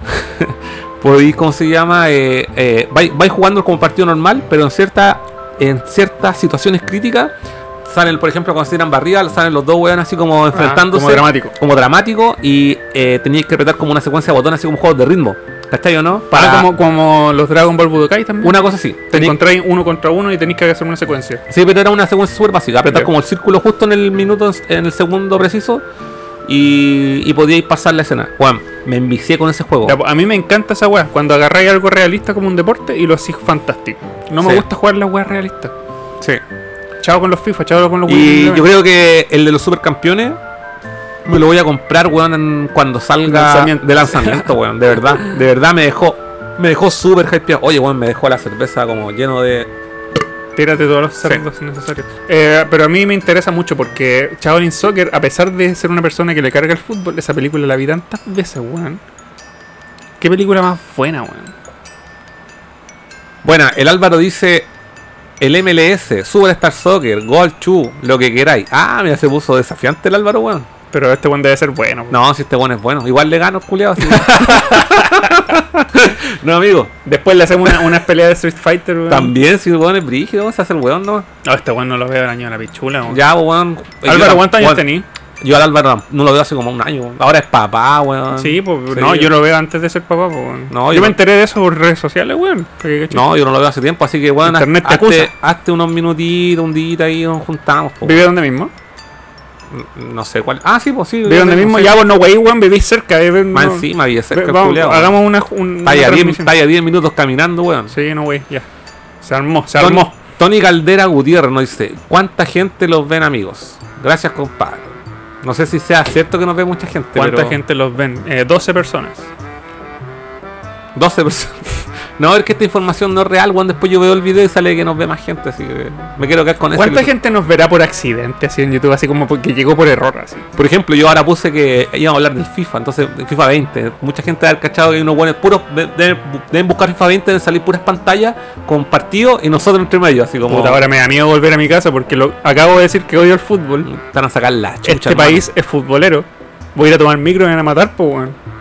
*laughs* podí, ¿cómo se llama? Eh, eh, vais, vais jugando como partido normal, pero en cierta, en ciertas situaciones críticas salen, por ejemplo, cuando se tiran barriga, salen los dos weones así como enfrentándose. Ah, como dramático. Como dramático y eh, teníais que apretar como una secuencia de botones, así como juegos de ritmo. ¿Cachai o no? Para como, como los Dragon Ball Budokai también. Una cosa así. Te encontráis uno contra uno y tenéis que hacer una secuencia. Sí, pero era una secuencia súper básica. Apretar Ya. como el círculo justo en el minuto, en el segundo preciso. Y, y podíais pasar la escena. Juan, me envicié con ese juego. Pues, a mí me encanta esa weá. Cuando agarráis algo realista como un deporte y lo hacís fantástico. No me Sí. gusta jugar las weas realistas. Sí. Chao con los FIFA, chao con los Y yo creo que el de los supercampeones me lo voy a comprar, weón, en- cuando salga Lanzamiento. de lanzamiento, weón. De verdad, de verdad me dejó, me dejó súper hypeado. Oye, weón, me dejó la cerveza como lleno de. Tírate todos los cerdos necesarios. Eh, pero a mí me interesa mucho porque Shaolin Soccer, a pesar de ser una persona que le carga el fútbol, esa película la vi tantas veces, weón. Qué película más buena, weón. Bueno, el Álvaro dice. El MLS, Superstar Soccer, Gold 2, lo que queráis. Ah, mira, se puso desafiante el Álvaro, weón. Pero este weón debe ser bueno. weón. No, si este weón es bueno. Igual le gano, culiado. *laughs* no, amigo. Después le hacemos una, unas peleas de Street Fighter, weón. También, si el weón es brígido, se hace el weón, ¿no? No, este weón no lo veo daño a la pichula, weón. Ya, pues, weón. Álvaro, ¿cuántos años weón, tenís? Yo al Álvaro no lo veo hace como un año. Ahora es papá, weón. Sí, pues Sí. no, yo lo veo antes de ser papá, pues. weón. No, yo, yo me enteré de eso por redes sociales, weón. No, yo no lo veo hace tiempo, así que bueno, Internet te hazte, acusa. hazte unos minutitos, un día ahí nos juntamos. po. ¿Vive donde mismo? No sé cuál. Ah, sí, pues sí. ¿Vive donde mismo? sí. Ya, vos no, wey, weón, vivís cerca. eh, Más no- encima, vive cerca vamos, hagamos una, un- Está ahí una a 10 transmisión. está ahí a 10 minutos caminando, weón. Sí, no, wey, ya. Se armó, se armó. Tony Caldera Gutiérrez nos dice, ¿cuánta gente los ven amigos? Gracias, compadre. No sé si sea cierto que nos ve mucha gente. ¿Cuánta pero gente los ven? Eh, 12 personas. 12 personas. *laughs* No, es que esta información no es real, weón. Después yo veo el video y sale que nos ve más gente, así que me quiero quedar con eso. ¿Cuánta gente nos verá por accidente así en YouTube? Así como porque llegó por error, así. Por ejemplo, yo ahora puse que íbamos a hablar del FIFA, entonces FIFA 20. Mucha gente ha cachado que hay unos buenos puros, de- deben, deben buscar FIFA 20, deben salir puras pantallas con partidos y nosotros entre medio, así como Puta, ahora me da miedo volver a mi casa porque lo, acabo de decir que odio el fútbol. están a sacar la chucha. este hermano. país es futbolero. Voy a ir a tomar micro y me van a matar, pues, weón.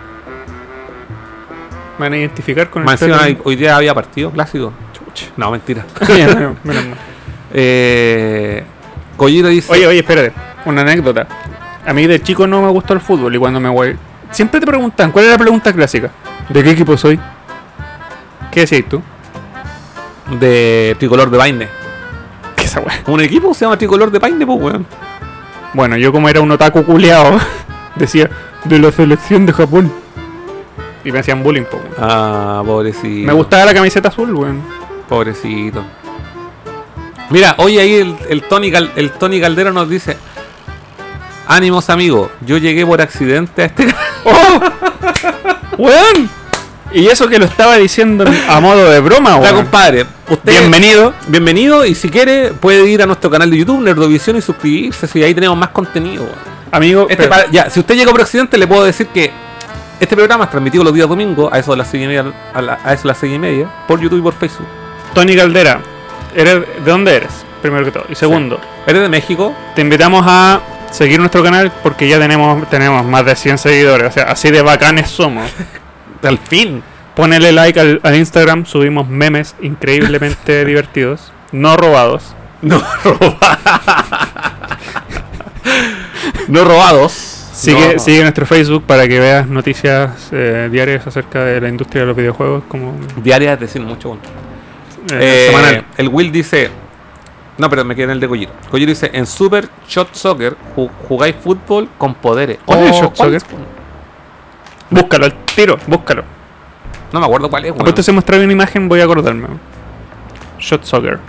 Me van a identificar con Más el encima, hoy día había partido clásico. Chucha. No, mentira. *laughs* *laughs* Eh, Collito dice: Oye, oye, espérate. Una anécdota. A mí de chico no me gustó el fútbol y cuando me voy. Siempre te preguntan, ¿cuál es la pregunta clásica? ¿De qué equipo soy? ¿Qué decís tú? de Tricolor de Paine. ¿Qué esa weá? Un equipo se llama Tricolor de Paine, pues, weón. Bueno, yo como era un otaku culeado, *laughs* decía, de la selección de Japón. Y me hacían bullying, po, weón. Ah, pobrecito. Me gustaba la camiseta azul, weón. Pobrecito. Mira, hoy ahí el, el Tony Cal- el Tony Caldero nos dice: Ánimos, amigo. Yo llegué por accidente a este canal. *laughs* ¡Oh! ¡Weón! Y eso que lo estaba diciendo a modo de broma, weón. compadre. Usted, Bienvenido. Bienvenido. Y si quiere, puede ir a nuestro canal de YouTube, Nerdovisión, y suscribirse. Si ahí tenemos más contenido. weón. Amigo, Este pero- ya, si usted llegó por accidente, le puedo decir que este programa es transmitido los días domingos a eso de las seis y media, a, la- a eso de las seis y media, por YouTube y por Facebook. Tony Caldera, ¿eres, ¿de dónde eres? Primero que todo. Y segundo, ¿Eres de México? te invitamos a seguir nuestro canal porque ya tenemos, tenemos más de 100 seguidores. O sea, así de bacanes somos. *laughs* Al fin. Ponele like al, al Instagram, subimos memes increíblemente *laughs* divertidos, no robados. No *laughs* robados. no robados. Sigue, No. sigue nuestro Facebook para que veas noticias eh, diarias acerca de la industria de los videojuegos como Diaria es decir mucho. bueno. eh, Eh, semanal. El Will dice. No, pero me quedé en el de Kojiro. Kojiro dice: En Super Shot Soccer ju- jugáis fútbol con poderes. ¿Cuál es Oh, Shot ¿cuál Soccer? Búscalo al tiro, búscalo. No me acuerdo cuál es. Después te se mostrar una imagen, voy a acordarme. Shot Soccer.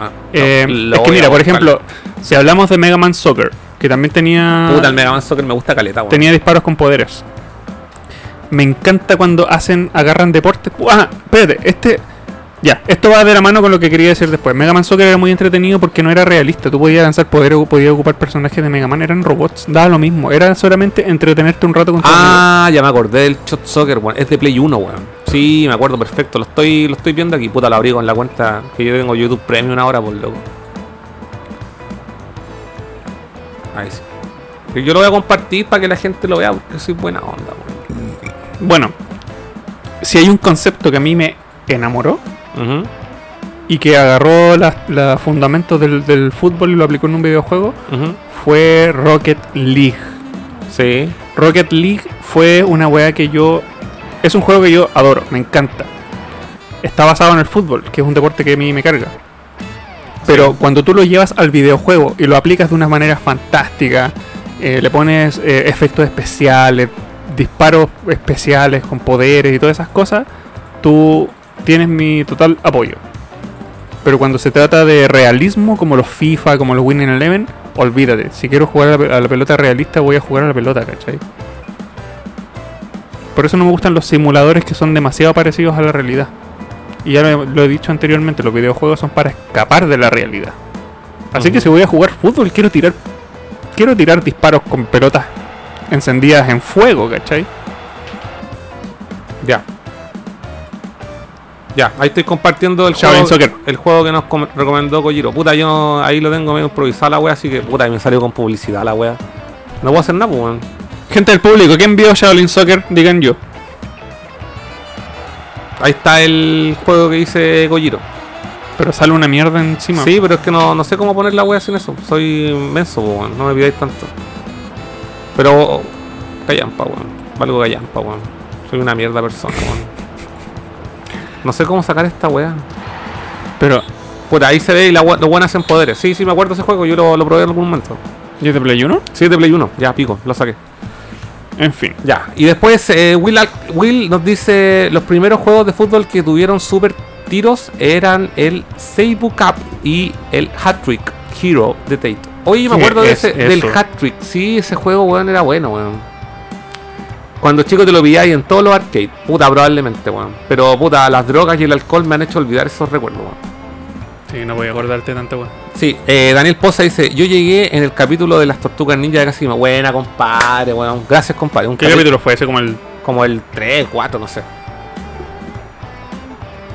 Ah, no, Eh, es que mira, por ejemplo, si hablamos de Mega Man Soccer, que también tenía Puta, el Mega Man Soccer me gusta caleta, weón. tenía disparos con poderes. Me encanta cuando hacen, agarran deportes. Ah, espérate, este. Ya, esto va de la mano con lo que quería decir después. Mega Man Soccer era muy entretenido porque no era realista. Tú podías lanzar poder, podías ocupar personajes de Mega Man, eran robots, daba lo mismo. Era solamente entretenerte un rato con amigos. Ah, ya me acordé del Shot Soccer, weón. Es de Play 1, weón. Sí, me acuerdo perfecto. Lo estoy, lo estoy viendo aquí. Puta, lo abrí con la cuenta que yo tengo YouTube Premium ahora, por loco. Ahí sí. Yo lo voy a compartir para que la gente lo vea porque soy buena onda. Bueno, si hay un concepto que a mí me enamoró y que agarró los fundamentos del, del fútbol y lo aplicó en un videojuego, fue Rocket League. Sí. Rocket League fue una weá que yo. Es un juego que yo adoro, me encanta. Está basado en el fútbol, que es un deporte que a mí me carga. Pero cuando tú lo llevas al videojuego y lo aplicas de una manera fantástica, eh, le pones eh, efectos especiales, disparos especiales con poderes y todas esas cosas, tú tienes mi total apoyo. Pero cuando se trata de realismo, como los FIFA, como los Winning Eleven, olvídate. Si quiero jugar a la, pelota realista, voy a jugar a la pelota, ¿cachai? Por eso no me gustan los simuladores que son demasiado parecidos a la realidad. Y ya lo, he dicho anteriormente, los videojuegos son para escapar de la realidad. Así que si voy a jugar fútbol, quiero tirar. Quiero tirar disparos con pelotas encendidas en fuego, ¿cachai? Ya. Ya, ahí estoy compartiendo el Shaolin juego, Soccer. el juego que nos com- recomendó Kojiro. Puta, yo no- ahí lo tengo medio improvisado la wea, así que puta, me salió con publicidad la wea. No puedo hacer nada, pues, weón. Gente del público, ¿quién vio Shaolin Soccer? Digan yo. Ahí está el juego que dice Kojiro. Pero sale una mierda encima. Sí, pero es que no, no sé cómo poner la wea sin eso. Soy menso, weón. No me pidáis tanto. Pero. Callampa, weón. Valgo callampa, weón. Soy una mierda persona, weón. No sé cómo sacar esta weá. Pero, Por ahí se ve y la, los buenos hacen poderes. Sí, sí, me acuerdo de ese juego. Yo lo, lo probé en algún momento. ¿yo es de Play 1? Sí, es de Play 1. Ya, pico, lo saqué. En fin. Ya. Y después eh, Will, nos dice: los primeros juegos de fútbol que tuvieron super tiros eran el Seibu Cup y el Hat Trick Hero de Tate. Oye, me ¿Qué acuerdo de es ese, del eso? Hat Trick. Sí, ese juego, weón, era bueno, weón. Cuando chico te lo pilláis en todos los arcades. Puta, probablemente, weón. Pero, puta, las drogas y el alcohol me han hecho olvidar esos recuerdos, weón. Sí, no voy a acordarte tanto, weón. Sí, eh, Daniel Poza dice, yo llegué en el capítulo de las tortugas ninja de casi buena compadre, weón. Gracias compadre. Un ¿Qué capítulo fue ese? Como el. Como el 3, 4, no sé.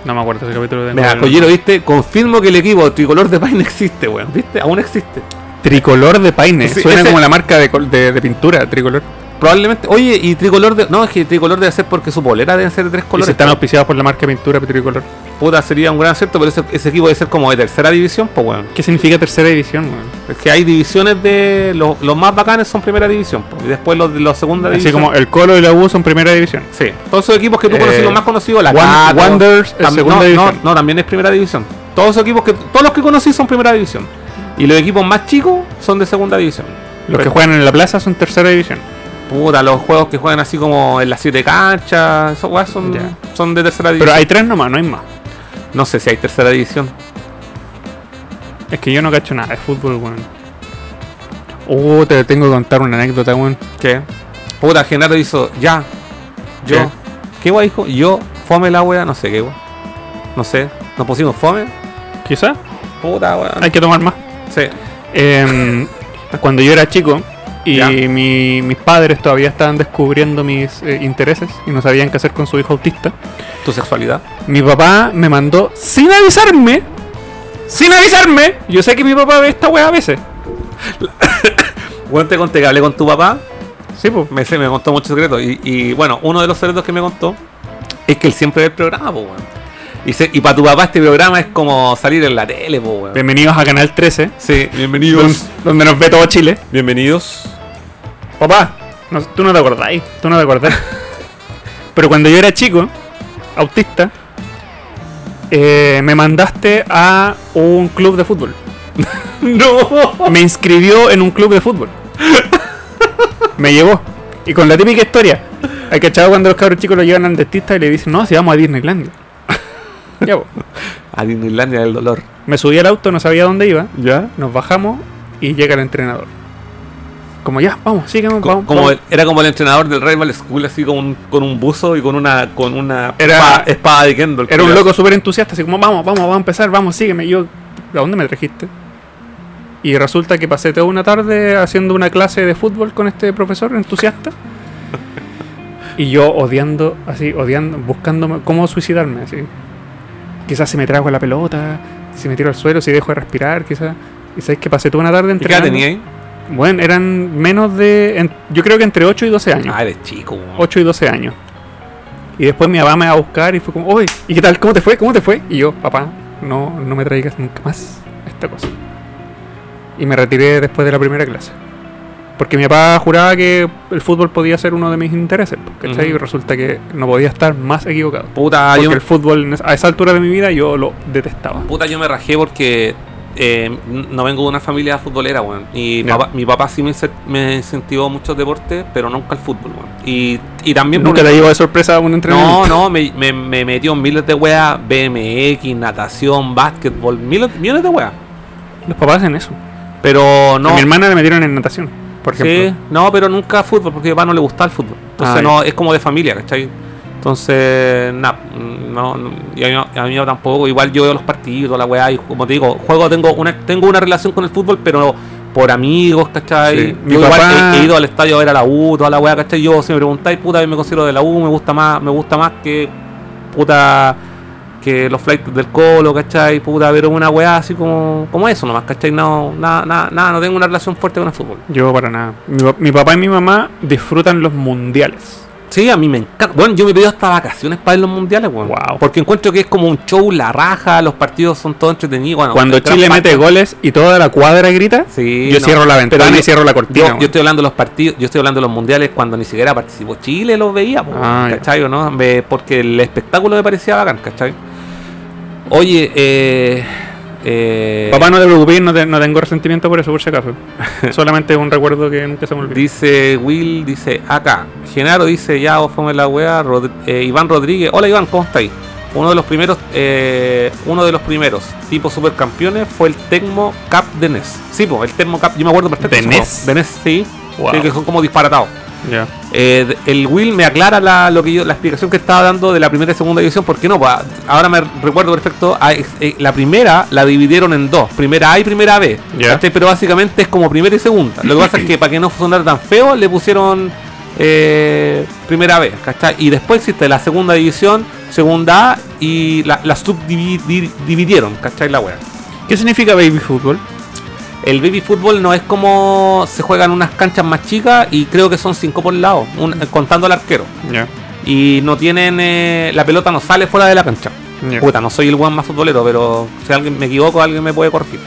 No me acuerdo ese capítulo de. Mira, Collero, viste, confirmo que el equipo tricolor de Paine existe, weón. ¿Viste? Aún existe. Tricolor de Paine. Sí, Suena ese- como la marca de, de, de pintura, tricolor. Probablemente, oye, y tricolor de. No, es que tricolor debe ser porque su polera debe ser de tres Y colores. están auspiciados por la marca de pintura tricolor. Puta, sería un gran acierto, pero ese, ese equipo debe ser como de tercera división, pues weón. ¿Qué significa tercera división, weón? Es que hay divisiones de. Los, los más bacanes son primera división, pues, y después los de la segunda Así división. como el Colo y la U son primera división. Sí, todos esos equipos que tú Eh, conoces, los más conocidos, la Cato, es tam- segunda no, división. No, no, también es primera división. Todos esos equipos que todos los que conocí son primera división. Y los equipos más chicos son de segunda división. Los que juegan en la plaza son tercera división. Puta, los juegos que juegan así como en las siete canchas, esos weas son, Ya. son de tercera división. Pero hay tres nomás, no hay más. No sé si hay tercera división. Es que yo no cacho nada de fútbol, weón. Oh, te tengo que contar una anécdota, weón. ¿Qué? Puta, Genaro hizo, ya. Yo. ¿Qué? ¿Qué wea dijo? Yo, fome la wea, no sé qué wea. No sé. ¿Nos pusimos fome? Quizá Puta wea. hay que tomar más. Sí. Em, cuando yo era chico y mi- mis padres todavía estaban descubriendo mis eh, intereses y no sabían qué hacer con su hijo autista, Tu sexualidad. mi papá me mandó sin avisarme. Sin avisarme. Yo sé que mi papá ve esta wea a veces. *coughs* Bueno, te conté que hablé con tu papá. Sí, pues. Me, me contó muchos secretos. Y, y, bueno, uno de los secretos que me contó es que él siempre ve el programa, weón. Y, para tu papá este programa es como salir en la tele, po, weón. Bienvenidos a Canal 13, Sí, bienvenidos. donde nos ve todo Chile. Bienvenidos. Papá, no- tú no te acordáis, tú no te acordás. *laughs* Pero cuando yo era chico, autista, eh, me mandaste a un club de fútbol. *laughs* ¡No! Me inscribió en un club de fútbol. Me llevó. Y con la típica historia. Hay cachado cuando los cabros chicos lo llevan al dentista y le dicen, no, si vamos a Disneylandia. ya. A Disneylandia del dolor. Me subí al auto, no sabía dónde iba. ¿Ya? Nos bajamos y llega el entrenador. Como ya, vamos, Co- vamos. como vamos". el- era como el entrenador del Rival School, así con un, con un buzo y con una con una Era- espada, espada de Kendo. el Era un loco súper entusiasta, así como, vamos, vamos, vamos a empezar, vamos, sígueme. Y yo, ¿a dónde me trajiste? Y resulta que pasé toda una tarde haciendo una clase de fútbol con este profesor entusiasta. Y yo odiando, así, odiando, buscándome cómo suicidarme, así. Quizás si me trago la pelota, si me tiro al suelo, si dejo de respirar, quizás. Y sabéis que pasé toda una tarde ¿Y qué entrenando. tenía ahí? Bueno, eran menos de. en- yo creo que entre 8 y 12 años. Ah, eres chico. weón. 8 y 12 años. Y después mi papá me va a buscar y fue como, oye, ¿y qué tal? ¿Cómo te fue? ¿Cómo te fue? Y yo, papá, no, no me traigas nunca más esta cosa. Y me retiré después de la primera clase. Porque mi papá juraba que el fútbol podía ser uno de mis intereses. ¿cachai? Ujú. Y resulta que no podía estar más equivocado. Puta, Porque yo, el fútbol a esa altura de mi vida yo lo detestaba. puta, yo me rajé porque eh, no vengo de una familia futbolera, weón. Y papá- mi papá sí me, me incentivó muchos deportes, pero nunca el fútbol, weón. Y, y también Nunca te llevo de sorpresa a un entrenamiento. No, no, me, me, me metió en miles de weas, BMX, natación, básquetbol, miles, millones de weas. Los papás hacen eso. Pero A no. mi hermana le metieron en natación, por Sí, ejemplo. no, pero nunca fútbol, porque a mi papá no le gustaba el fútbol. Entonces Ah, no, es como de familia, ¿cachai? Entonces, nada, no, no, y a mí, a mí tampoco, igual yo veo los partidos, la weá, y como te digo, juego, tengo una, tengo una relación con el fútbol, pero por amigos, ¿cachai? Sí, mi Yo igual he, he ido al estadio a ver a la U, toda la weá, ¿cachai? Yo, si me preguntáis, puta, yo me considero de la U, me gusta más, me gusta más que, puta, que los flights del Colo, ¿cachai? Puta, pero una weá así como, como eso nomás, ¿cachai? No, nada, nada, nada, no tengo una relación fuerte con el fútbol. Yo para nada. Mi papá y mi mamá disfrutan los mundiales. Sí, a mí me encanta. Bueno, yo me pido hasta vacaciones para ir los mundiales. Wow. Porque encuentro que es como un show, la raja, los partidos son todos entretenidos. Bueno, Cuando Chile mete goles y toda la cuadra grita, Sí, yo no. cierro la ventana y cierro la cortina. Yo, estoy hablando de los partidos, yo estoy hablando de los mundiales cuando ni siquiera participó Chile, los veía, Ah. ¿cachai? o ¿no? Me- porque el espectáculo me parecía bacán, ¿cachai? Oye, eh, eh, Papá, no te preocupes, no, te- no tengo resentimiento por eso, por si acaso. *laughs* Solamente un recuerdo que nunca se me olvida. dice Will, dice acá, Genaro dice ya vos fome la wea, Rod- eh, Iván Rodríguez, hola Iván, ¿cómo estáis? Uno de los primeros, eh, uno de los primeros tipo supercampeones fue el Tecmo Cup de NES. Sí, pues, el Tecmo Cup, yo me acuerdo perfecto. ¿De NES? De NES, sí. Wow. Sí, que son como disparatados. Eh, el Will me aclara la, lo que yo, la explicación que estaba dando de la primera y segunda división, porque no, Pa- ahora me recuerdo perfecto, ah, eh, la primera la dividieron en dos, primera A y primera B. ¿cachai? pero básicamente es como primera y segunda. Lo que pasa es que *laughs* para que no sonara tan feo, le pusieron eh, primera B, ¿cachai? Y después existe la segunda división, segunda A, y la, la subdividieron, ¿cachai? La wea. ¿Qué significa baby fútbol? El baby fútbol no es como se juegan unas canchas más chicas y creo que son cinco por lado, un- contando al arquero. Y no tienen eh, la pelota no sale fuera de la cancha. Puta, no soy el buen más futbolero, pero si alguien me equivoco, alguien me puede corregir.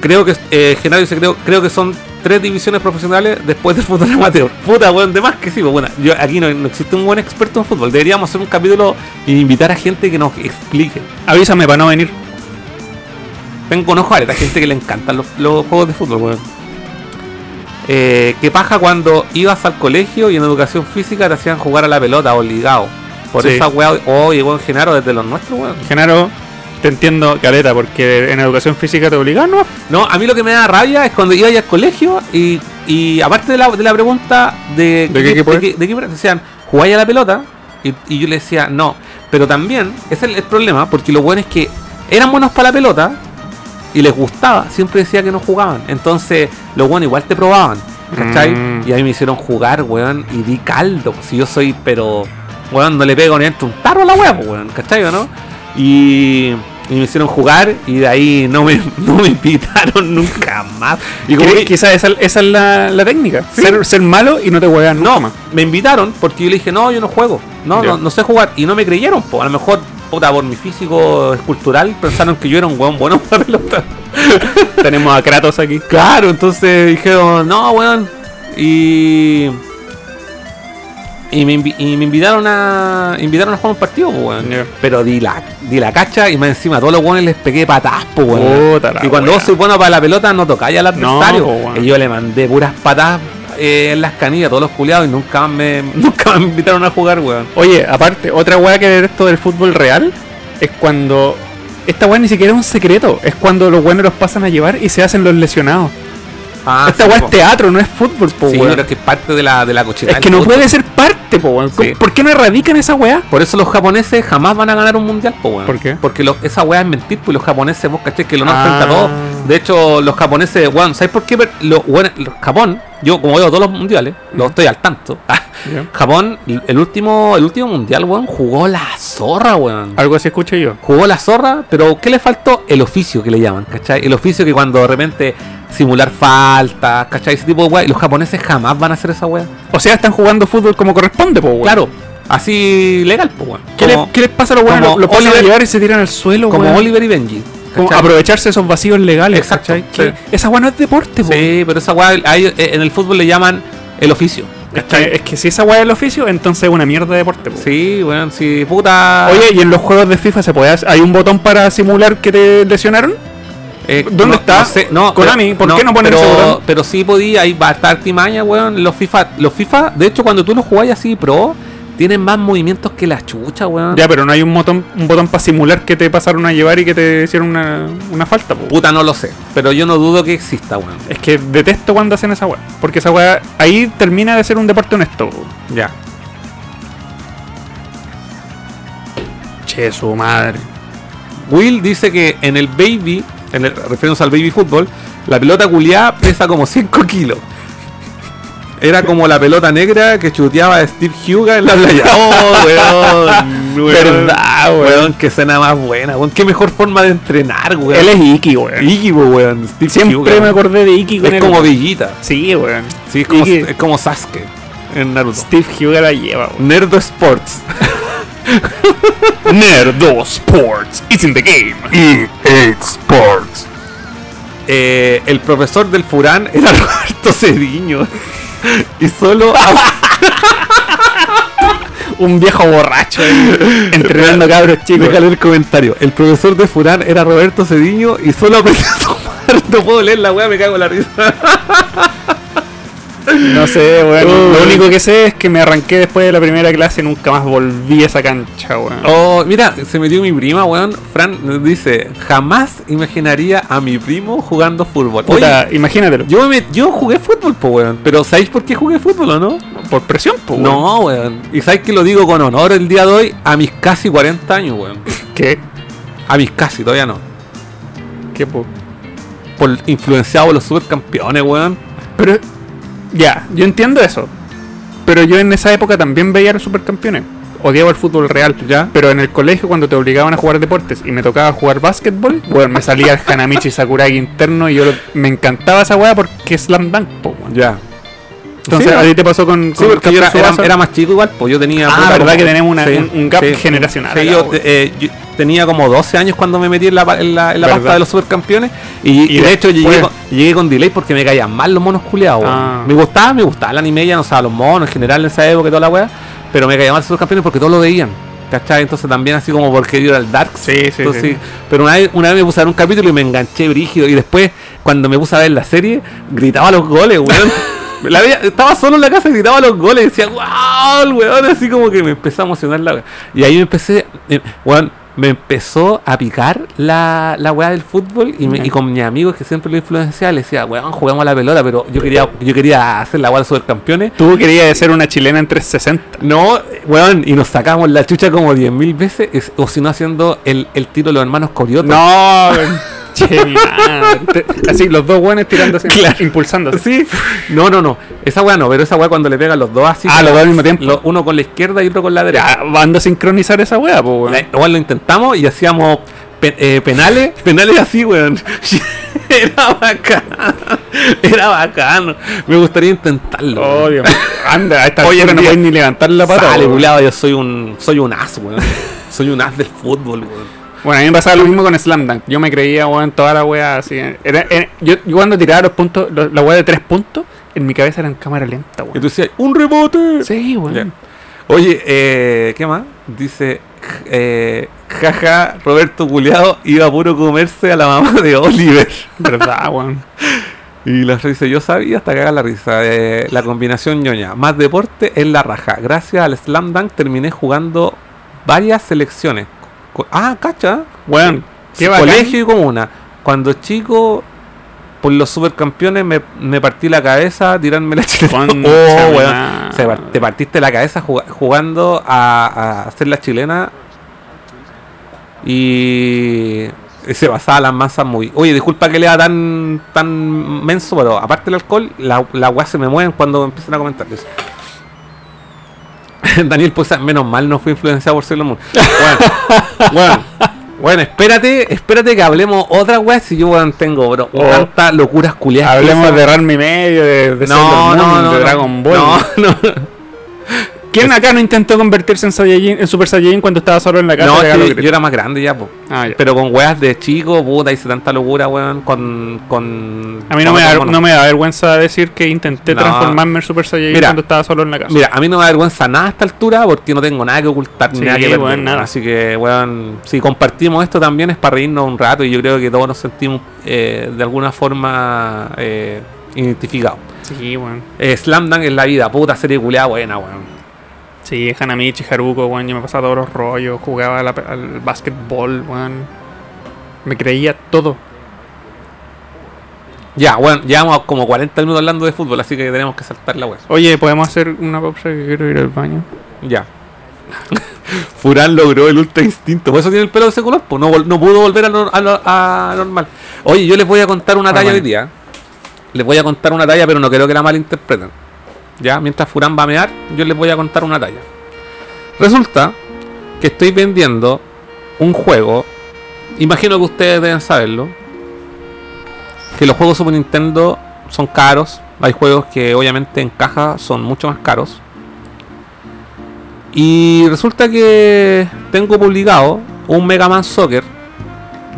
Creo que eh, Genaro dice, creo, creo que son tres divisiones profesionales después del fútbol *laughs* amateur. Puta, weón, de más que sí, pues, bueno, yo aquí no, no existe un buen experto en fútbol. Deberíamos hacer un capítulo e invitar a gente que nos explique. Avísame para no venir. Tengo conozco a harta gente que le encantan los, los juegos de fútbol, weón. Eh, ¿Qué paja cuando ibas al colegio y en educación física te hacían jugar a la pelota obligado? Por Sí. esa weá, oye, weón, Genaro, desde los nuestros, weón. Genaro, te entiendo, caleta, porque en educación física te obligan, ¿no? No, a mí lo que me da rabia es cuando iba al colegio y, y aparte de la, de la pregunta de, ¿De qué equipo de, qué- de qué- decían, ¿jugáis a la pelota? Y, y yo le decía, no. Pero también, ese es el, el problema, porque lo bueno es que eran buenos para la pelota y les gustaba, siempre decía que no jugaban. Entonces, lo bueno, igual te probaban, ¿cachai? Mm. Y a mí me hicieron jugar, weón, y di caldo. pues, Si yo soy, pero, weón, no le pego ni entre un tarro a la weá, pues, weón, ¿cachai o no? Y, y me hicieron jugar y de ahí no me, *laughs* no me invitaron nunca más. Y como que- Quizás esa, esa es la, la técnica. Sí. Ser, ser malo y no te juegan no, más. me invitaron porque yo le dije, no, yo no juego. No, no, no sé jugar. Y no me creyeron, po. A lo mejor, puta, por mi físico escultural, pensaron que yo era un weón bueno *laughs* para pelota. Tenemos a Kratos aquí. Claro, entonces dijeron, no, weón. Y. Y me, invi- y me invitaron a invitaron a jugar un partido, po, weón. Pero di la, di la cacha y más encima a todos los weones les pegué patas, po, weón. Puta la y cuando wea. vos sois bueno para la pelota, no tocáis al adversario. po, weón. y yo le mandé puras patas eh, en las canillas todos los culiados y nunca me, *laughs* nunca me invitaron a jugar, weón. Oye, aparte, otra weá que detesto del fútbol real es cuando. Esta weá ni siquiera es un secreto. Es cuando los buenos los pasan a llevar y se hacen los lesionados. Ah, Esta sí, weá es teatro, no es fútbol, po, Sí, weón. pero es que es parte de la, de la cocheta. Es que no fútbol. puede ser parte, po, weón. Sí. ¿Por qué no erradican esa weá? Por eso los japoneses jamás van a ganar un mundial, po, weón. ¿Por qué? Porque lo- esa weá es mentir, pues los japoneses, vos caché que lo nos Ah. enfrenta a todos. De hecho, los japoneses, weón, ¿sabes por qué? Lo, weón, Japón, yo como veo todos los mundiales, lo estoy al tanto. *laughs* Ya. Japón, el último, el último mundial, weón, jugó la zorra, weón. Algo así escuché yo. Jugó la zorra, pero ¿qué le faltó? El oficio que le llaman, ¿cachai? El oficio que cuando de repente simular faltas, ¿cachai? Ese tipo de weá. Y los japoneses jamás van a hacer esa weá. O sea, están jugando fútbol como corresponde, po, weón. Claro, así legal, pues weón. ¿Qué, Como- le- qué les pasa a los weones? Lo, lo pasan a llevar y se tiran al suelo, como weón. Oliver y Benji. Como aprovecharse de esos vacíos legales, Exacto. Esa weá no es deporte, po. Sí, pero esa weá eh, en el fútbol le llaman el oficio. Es que, es que si esa weá es el oficio, entonces es una mierda de deporte, po. Sí, weón, sí, puta. Oye, ¿y en los juegos de FIFA se puede hacer? ¿Hay un botón para simular que te lesionaron? eh, ¿dónde está? No sé, no, Konami, pero- ¿por qué no ponen pero, ese botón? Pero sí podía, ahí va a estar artimaña, weón. Los FIFA, los FIFA, de hecho, cuando tú los jugás así pro, tienen más movimientos que la chucha, weón. Ya, pero no hay un botón, un botón para simular que te pasaron a llevar y que te hicieron una, una falta, po. Puta, no lo sé. Pero yo no dudo que exista, weón. Es que detesto cuando hacen esa weá. Porque esa weá ahí termina de ser un deporte honesto. po. Ya. Che, su madre. Will dice que en el baby, en el, refiriéndose al baby fútbol, la pelota culiada pesa como 5 kilos. Era como la pelota negra que chuteaba a Steve Huga en la playa. *laughs* Oh, weón. weón. Verdad, weón. Weón, qué escena más buena. Weón, qué mejor forma de entrenar, weón. Él es Iki, weón. Iggy, weón. Steve Siempre Huga. me acordé de Iki con Es como Villita. Sí, weón. Sí, es como, Iki. es como Sasuke. en Naruto. Steve Hyuga la lleva, weón. Nerdo Sports. *laughs* Nerdo Sports. It's in the game. EA Sports. Eh, el profesor del Furán era *laughs* Roberto Cediño. Y solo *laughs* Un viejo borracho ahí, entrenando cabros chicos. Déjale el comentario. El profesor de Furán era Roberto Cediño y solo *laughs* a. No puedo leer la weá, me cago en la risa. No sé, weón. Uy. Lo único que sé es que me arranqué después de la primera clase y nunca más volví a esa cancha, weón. Oh, mira, se metió mi prima, weón. Fran nos dice: Jamás imaginaría a mi primo jugando fútbol. Puta, Oye, imagínatelo. yo, me, yo jugué fútbol, po, weón. Pero ¿sabéis por qué jugué fútbol o no? Por presión, pues. No, weón. Y sabéis que lo digo con honor el día de hoy a mis casi 40 años, weón. *laughs* ¿Qué? A mis casi, todavía no. ¿Qué, po? Por influenciado por los supercampeones, weón. Pero, ya, yo entiendo eso. Pero yo en esa época también veía a los supercampeones. Odiaba el fútbol real, Ya. Pero en el colegio, cuando te obligaban a jugar deportes y me tocaba jugar básquetbol, bueno, me salía el Hanamichi Sakuragi interno y yo lo- me encantaba esa weá porque es Slam Dunk, po, weón. Ya. Entonces, Sí, ¿a ti te pasó con, Sí, con porque yo era, más chico igual, pues yo tenía... Ah, verdad como- que tenemos una- un- un gap generacional Sí, yo, eh, yo tenía como 12 años cuando me metí en la, en la, en la pasta de los supercampeones y, Y y de hecho llegué con, llegué con delay porque me caían mal los monos culiados. Ah. Me gustaba, me gustaba el anime, ya no sabía los monos en general en esa época y toda la weá, pero me caían mal los supercampeones porque todos lo veían. ¿Cachai? Entonces también así como porque yo era el Dark. Sí, sí, Entonces, sí. Pero una vez, una vez me puse a ver un capítulo y me enganché brígido. Y después, cuando me puse a ver la serie, gritaba los goles, weón. *laughs* La estaba solo en la casa y gritaba los goles y decía, wow, el weón, así como que me empezó a emocionar la weá. Y ahí me empecé, eh, weón, me empezó a picar la, la weá del fútbol y, me- y con mis amigos que siempre lo influenciaba, le decía, weón, jugamos a la pelota, pero yo quería, yo quería hacer la weá de supercampeones. Tú querías ser una chilena en 360. No, weón, y nos sacamos la chucha como 10.000 veces, es- o si no haciendo el, el tiro de los hermanos Corioto. No, *laughs* che, mi madre. Te- Así, los dos buenos tirándose, Claro. impulsándose. Sí, no, no, no. Esa weá no, pero esa weá cuando le pegan los dos así. Ah, los dos al mismo tiempo. lo- uno con la izquierda y otro con la derecha. Ya, van a sincronizar esa wea, pues, weón. Igual lo intentamos y hacíamos eh, penales, penales así, weón. *laughs* Era bacán. Era bacán. Me gustaría intentarlo. Oh, Dios. Anda, a esta altura no puedes ni levantar la pata. Sale, yo soy un, soy un as, weón. Soy un as del fútbol, weón. Bueno, a mí me pasaba lo mismo con Slam Dunk. Yo me creía, weón, toda la wea así. Era, era- yo, yo cuando tiraba los puntos, la wea de tres puntos, en mi cabeza era en cámara lenta, Y weón. tú decías, ¡un rebote! Sí, weón. Oye, eh, ¿qué más? Dice, eh, jaja, Roberto Culeado iba a puro comerse a la mamá de Oliver. *laughs* ¿Verdad, weón? *laughs* Y la dice, yo sabía hasta cagar la risa. eh, la combinación ñoña, más deporte es la raja. Gracias al Slam Dunk terminé jugando varias selecciones. Ah, cacha. Weón, bacán. Colegio y comuna. Cuando chico, por los supercampeones, me, me partí la cabeza tirarme la chilena. *laughs* Oh, weón. madre. Se par- te partiste la cabeza juga- jugando a, a hacer la chilena. Y se pasaba las masas muy. Oye, disculpa que lea tan tan menso, pero aparte del alcohol, la, la weá se me mueven cuando empiezan a comentar eso. *laughs* Daniel, pues menos mal no fui influenciado por Sailor Moon. Bueno, bueno, bueno, espérate, espérate que hablemos otra weá si yo tengo, bro. Oh. Tantas locuras culiadas. Hablemos de Ranmi Medio, de, de no, Sailor Moon, no, de. Dragon Ball. No, no. ¿Quién acá no intentó convertirse en, Saiyajin, en Super Saiyajin cuando estaba solo en la casa? No, de es yo era más grande ya, po. Ah, ya. Pero con weas de chico, puta, hice tanta locura, weón, con. con A mí no me, da, no me da vergüenza decir que intenté No. transformarme en Super Saiyajin Mira. cuando estaba solo en la casa. Mira, a mí no me da vergüenza nada a esta altura porque no tengo nada que ocultar ni nada que perder. weón, nada. Así que, weón, si compartimos esto también es para reírnos un rato y yo creo que todos nos sentimos eh, de alguna forma eh, identificados. Sí, weón. Eh, Slam Dunk en la vida, puta serie culeada buena, weón. Sí, Hanamichi, Haruko, weón. Yo me pasaba todos los rollos, jugaba la- al básquetbol, weón. Me creía todo. Ya, bueno, llevamos como 40 minutos hablando de fútbol, así que tenemos que saltar la weá. Oye, ¿podemos hacer una pausa que quiero ir al baño? Ya. *laughs* Furán logró el ultra instinto. Por eso tiene el pelo de ese color. Pues no, pudo volver a, nor- a lo- a normal. Oye, yo les voy a contar una Ah, talla bueno. hoy día. Les voy a contar una talla, pero no quiero que la malinterpreten. Ya, mientras Furán va a mear, yo les voy a contar una talla. Resulta que estoy vendiendo un juego. Imagino que ustedes deben saberlo. Que los juegos Super Nintendo son caros. Hay juegos que obviamente en caja son mucho más caros. Y resulta que tengo publicado un Mega Man Soccer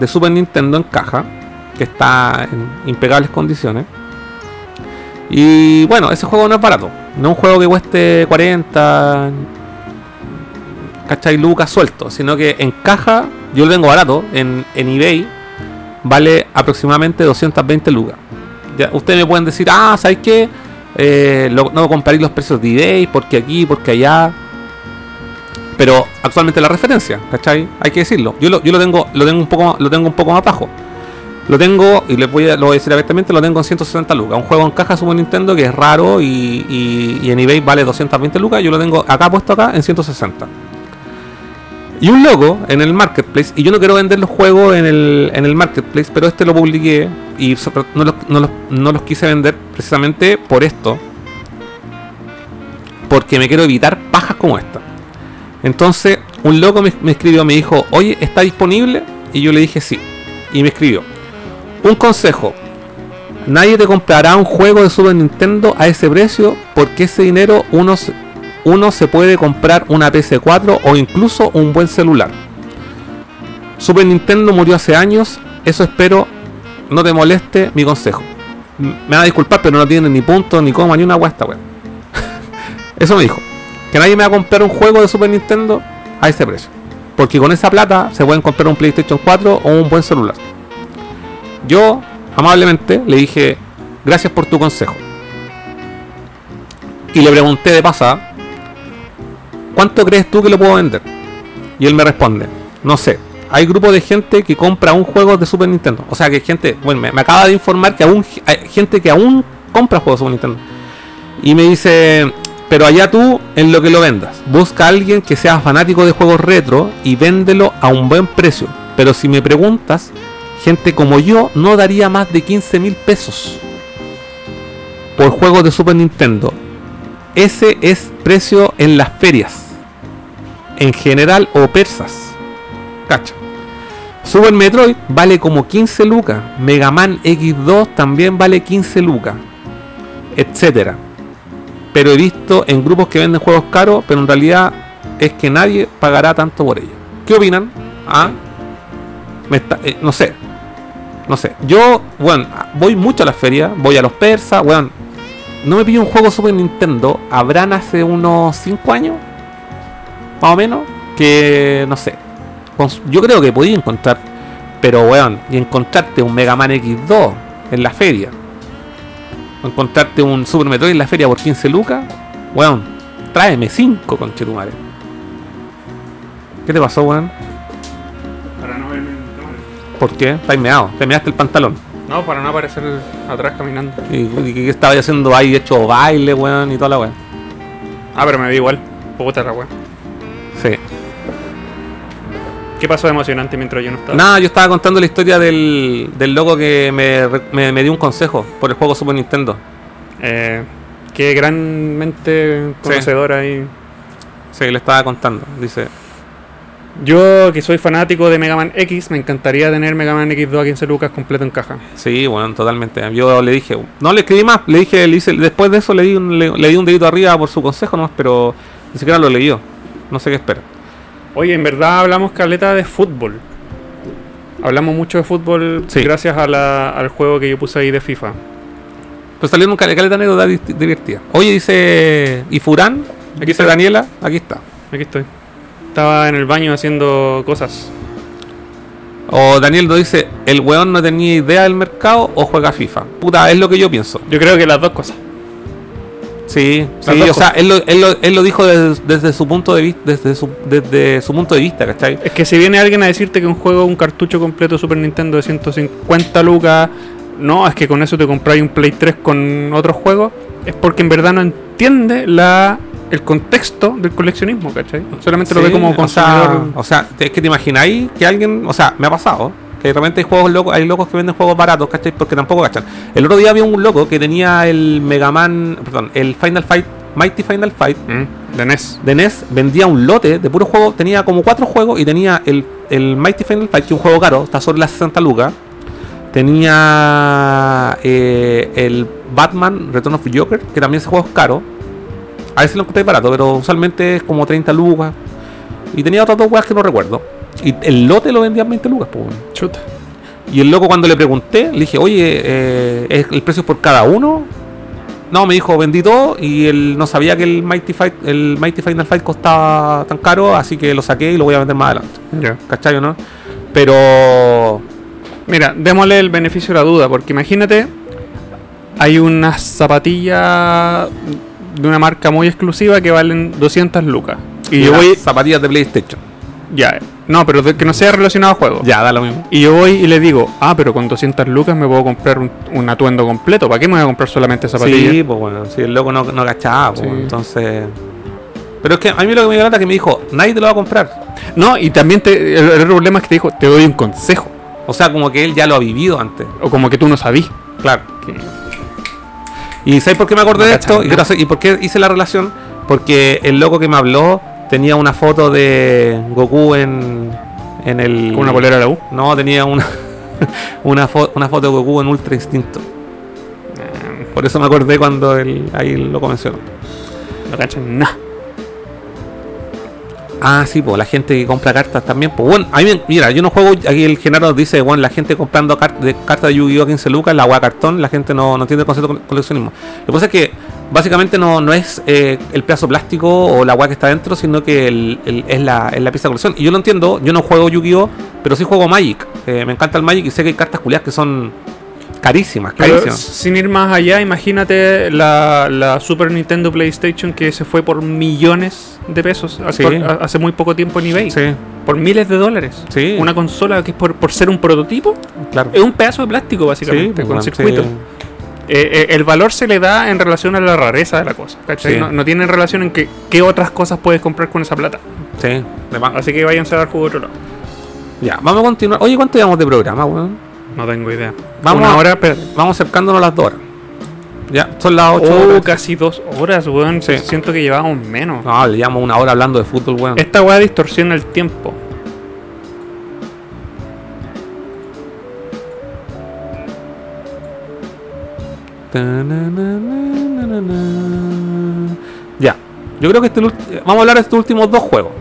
de Super Nintendo en caja, que está en impecables condiciones. Y bueno, ese juego no es barato. No es un juego que cueste 40, ¿cachai? Lucas suelto, sino que en caja, yo lo tengo barato, en, eBay vale aproximadamente 220 lucas. Ya, ustedes me pueden decir, ah, ¿sabes qué? Eh, lo- no comparéis los precios de eBay, porque aquí, porque allá. Pero actualmente la referencia, ¿cachai? Hay que decirlo. Yo yo lo tengo, lo tengo un poco, lo tengo un poco más bajo. Lo tengo, y les voy a, lo voy a decir abiertamente, lo tengo en 160 lucas. Un juego en caja Super Nintendo que es raro y, en eBay vale 220 lucas. Yo lo tengo acá puesto acá en 160. Y un loco en el marketplace, y yo no quiero vender los juegos en el, marketplace, pero este lo publiqué y no los, quise vender precisamente por esto. Porque me quiero evitar pajas como esta. Entonces, un loco me escribió, me dijo, oye, ¿está disponible? Y yo le dije sí. Y me escribió, un consejo. Nadie te comprará un juego de Super Nintendo a ese precio porque ese dinero uno uno se puede comprar una PS4 o incluso un buen celular. Super Nintendo murió hace años, eso espero no te moleste mi consejo. Me va a disculpar, pero no tiene ni punto, ni coma, ni una guasta, weón. *laughs* Eso me dijo. Que nadie me va a comprar un juego de Super Nintendo a ese precio. Porque con esa plata se pueden comprar un PlayStation 4 o un buen celular. Yo, amablemente, le dije, gracias por tu consejo. Y le pregunté de pasada, ¿cuánto crees tú que lo puedo vender? Y él me responde, no sé. Hay grupos de gente que compra un juego de Super Nintendo. O sea que gente, bueno, me, me acaba de informar que aún hay gente que aún compra juegos de Super Nintendo. Y me dice, pero allá tú en lo que lo vendas. Busca a alguien que sea fanático de juegos retro y véndelo a un buen precio. Pero si me preguntas, gente como yo no daría más de 15 mil pesos por juegos de Super Nintendo. Ese es precio en las ferias. En general o persas. Cacha. Super Metroid vale como 15 lucas. Mega Man X2 también vale 15 lucas. Etcétera. Pero he visto en grupos que venden juegos caros, pero en realidad es que nadie pagará tanto por ellos. ¿Qué opinan? ¿Ah? Eh, no sé. No sé. Yo, bueno, voy mucho a las ferias, voy a los persas, bueno. No me pillo un juego Super Nintendo. Habrán hace unos 5 años, más o menos, que no sé. Yo creo que podía encontrar, pero weón, y encontrarte un Mega Man X2 en la feria, encontrarte un Super Metroid en la feria por 15 lucas, weón, tráeme 5 conchetumare. ¿Qué te pasó, weón? ¿Por qué? Estás meado, te measte el pantalón. No, para no aparecer atrás caminando. ¿Y, y qué estabas haciendo ahí hecho baile, weón, y toda la weón? Ah, pero me vi igual. Puta la weá. Sí. ¿Qué pasó de emocionante mientras yo no estaba? Nada, yo estaba contando la historia del, del loco que me, me, me dio un consejo por el juego Super Nintendo. Eh, qué gran mente conocedora y Sí, le estaba contando. Dice, Yo, que soy fanático de Mega Man X, me encantaría tener Mega Man X2 a 15 lucas completo en caja. sí, bueno, totalmente. Yo le dije, no le escribí más, le dije, le hice, después de eso le di, un, le, le di un dedito arriba por su consejo nomás, pero ni siquiera lo leyó. No sé qué espera. Oye, en verdad hablamos caleta de fútbol. Hablamos mucho de fútbol Sí. gracias a la- al juego que yo puse ahí de FIFA. Pues salió un cal- caleta anécdota di- divertida. Oye, dice, ¿y Furán? Aquí Dice está. Daniela, aquí está. Aquí estoy. Estaba en el baño haciendo cosas. O Daniel nos dice, el weón no tenía idea del mercado o juega FIFA. Puta, es lo que yo pienso. Yo creo que las dos cosas. Sí, Las sí, o sea, él lo, él lo- él lo dijo desde, desde su punto de vista, desde su, desde su punto de vista, ¿cachai? Es que si viene alguien a decirte que un juego, un cartucho completo de Super Nintendo de 150 lucas, no, es que con eso te compráis un Play 3 con otros juegos, es porque en verdad no entiende la el contexto del coleccionismo, ¿cachai? Solamente lo ve como consumidor. o sea, es que te imagináis que alguien, o sea, me ha pasado, que de repente hay juegos locos, hay locos que venden juegos baratos, ¿cachai? Porque tampoco cachan. El otro día había un loco que tenía el Mega Man, perdón, el Final Fight, Mighty Final Fight Mm, de NES. de NES, vendía un lote de puros juegos, tenía como cuatro juegos y tenía el, el Mighty Final Fight, que es un juego caro, está sobre las 60 lucas. Tenía eh, el Batman Return of Joker, que también ese juego es caro. A veces lo encontré barato, pero usualmente es como 30 lucas. Y tenía otras dos weas que no recuerdo. Y el lote lo vendían 20 lucas, pues. Chuta. Y el loco cuando le pregunté, le dije, oye, eh, ¿es el precio es por cada uno? No, me dijo, vendí todo y él no sabía que el Mighty, Fight, el Mighty Final Fight costaba tan caro, así que lo saqué y lo voy a vender más adelante. Ya. ¿Cachai o no? Pero... Mira, démosle el beneficio de la duda, porque imagínate, hay unas zapatillas de una marca muy exclusiva que valen 200 lucas. Y yo voy, Zapatillas de PlayStation. ya, no, pero que no sea relacionado a juegos. Ya, da lo mismo. Y yo voy y le digo, ah, pero con 200 lucas me puedo comprar un, un atuendo completo. ¿Para qué me voy a comprar solamente zapatillas? Sí, pues bueno, si el loco no, no cachaba, pues, Sí. entonces... Pero es que a mí lo que me lata es que me dijo, nadie te lo va a comprar. No, y también te, el, el problema es que te dijo, te doy un consejo. O sea, como que él ya lo ha vivido antes. O como que tú no sabís. Claro. Que- ¿Y sabes por qué me acordé No de esto? ¿Y, nada. quiero hacer- ¿Y por qué hice la relación? Porque el loco que me habló tenía una foto de Goku en, en el... Con una polera de la U. No, tenía una, *laughs* una, fo- una foto de Goku en Ultra Instinto. Por eso me acordé cuando él ahí lo mencionó. No cachan nada. Ah, sí, pues la gente que compra cartas también. Pues bueno, mira, yo no juego. Aquí el Genaro dice, bueno, la gente comprando car- de, cartas de Yu-Gi-Oh! a 15 lucas, la hueá cartón, la gente no, no entiende el concepto de cole- coleccionismo. Lo que pasa es que básicamente no, no es eh, el pedazo plástico o la hueá que está dentro, sino que es, la, es la pieza de colección. Y yo lo entiendo, yo no juego Yu-Gi-Oh! pero sí juego Magic. Eh, me encanta el Magic y sé que hay cartas culiadas que son carísimas, carísimas. sin ir más allá, imagínate la, la Super Nintendo PlayStation que se fue por millones de pesos Sí. hace muy poco tiempo en eBay. Sí, Por miles de dólares. Sí. Una consola que es por, por ser un prototipo, claro. es un pedazo de plástico básicamente, pues, con bueno, circuito. Eh, eh, el valor se le da en relación a la rareza de la cosa. ¿cachai? Sí. No, no tiene relación en que, qué otras cosas puedes comprar con esa plata. Sí. Así que váyanse a dar jugo otro lado. Ya, vamos a continuar. Oye, ¿cuánto llevamos de programa, weón? No tengo idea. Vamos Una a- hora, pero. Vamos acercándonos a las 2 horas. Ya, son las 8 Oh, horas. casi dos horas, weón. Sí. Siento que llevamos menos. No, le llevamos una hora hablando de fútbol, weón. Esta weá distorsiona el tiempo. Ya, yo creo que este, vamos a hablar de estos últimos dos juegos.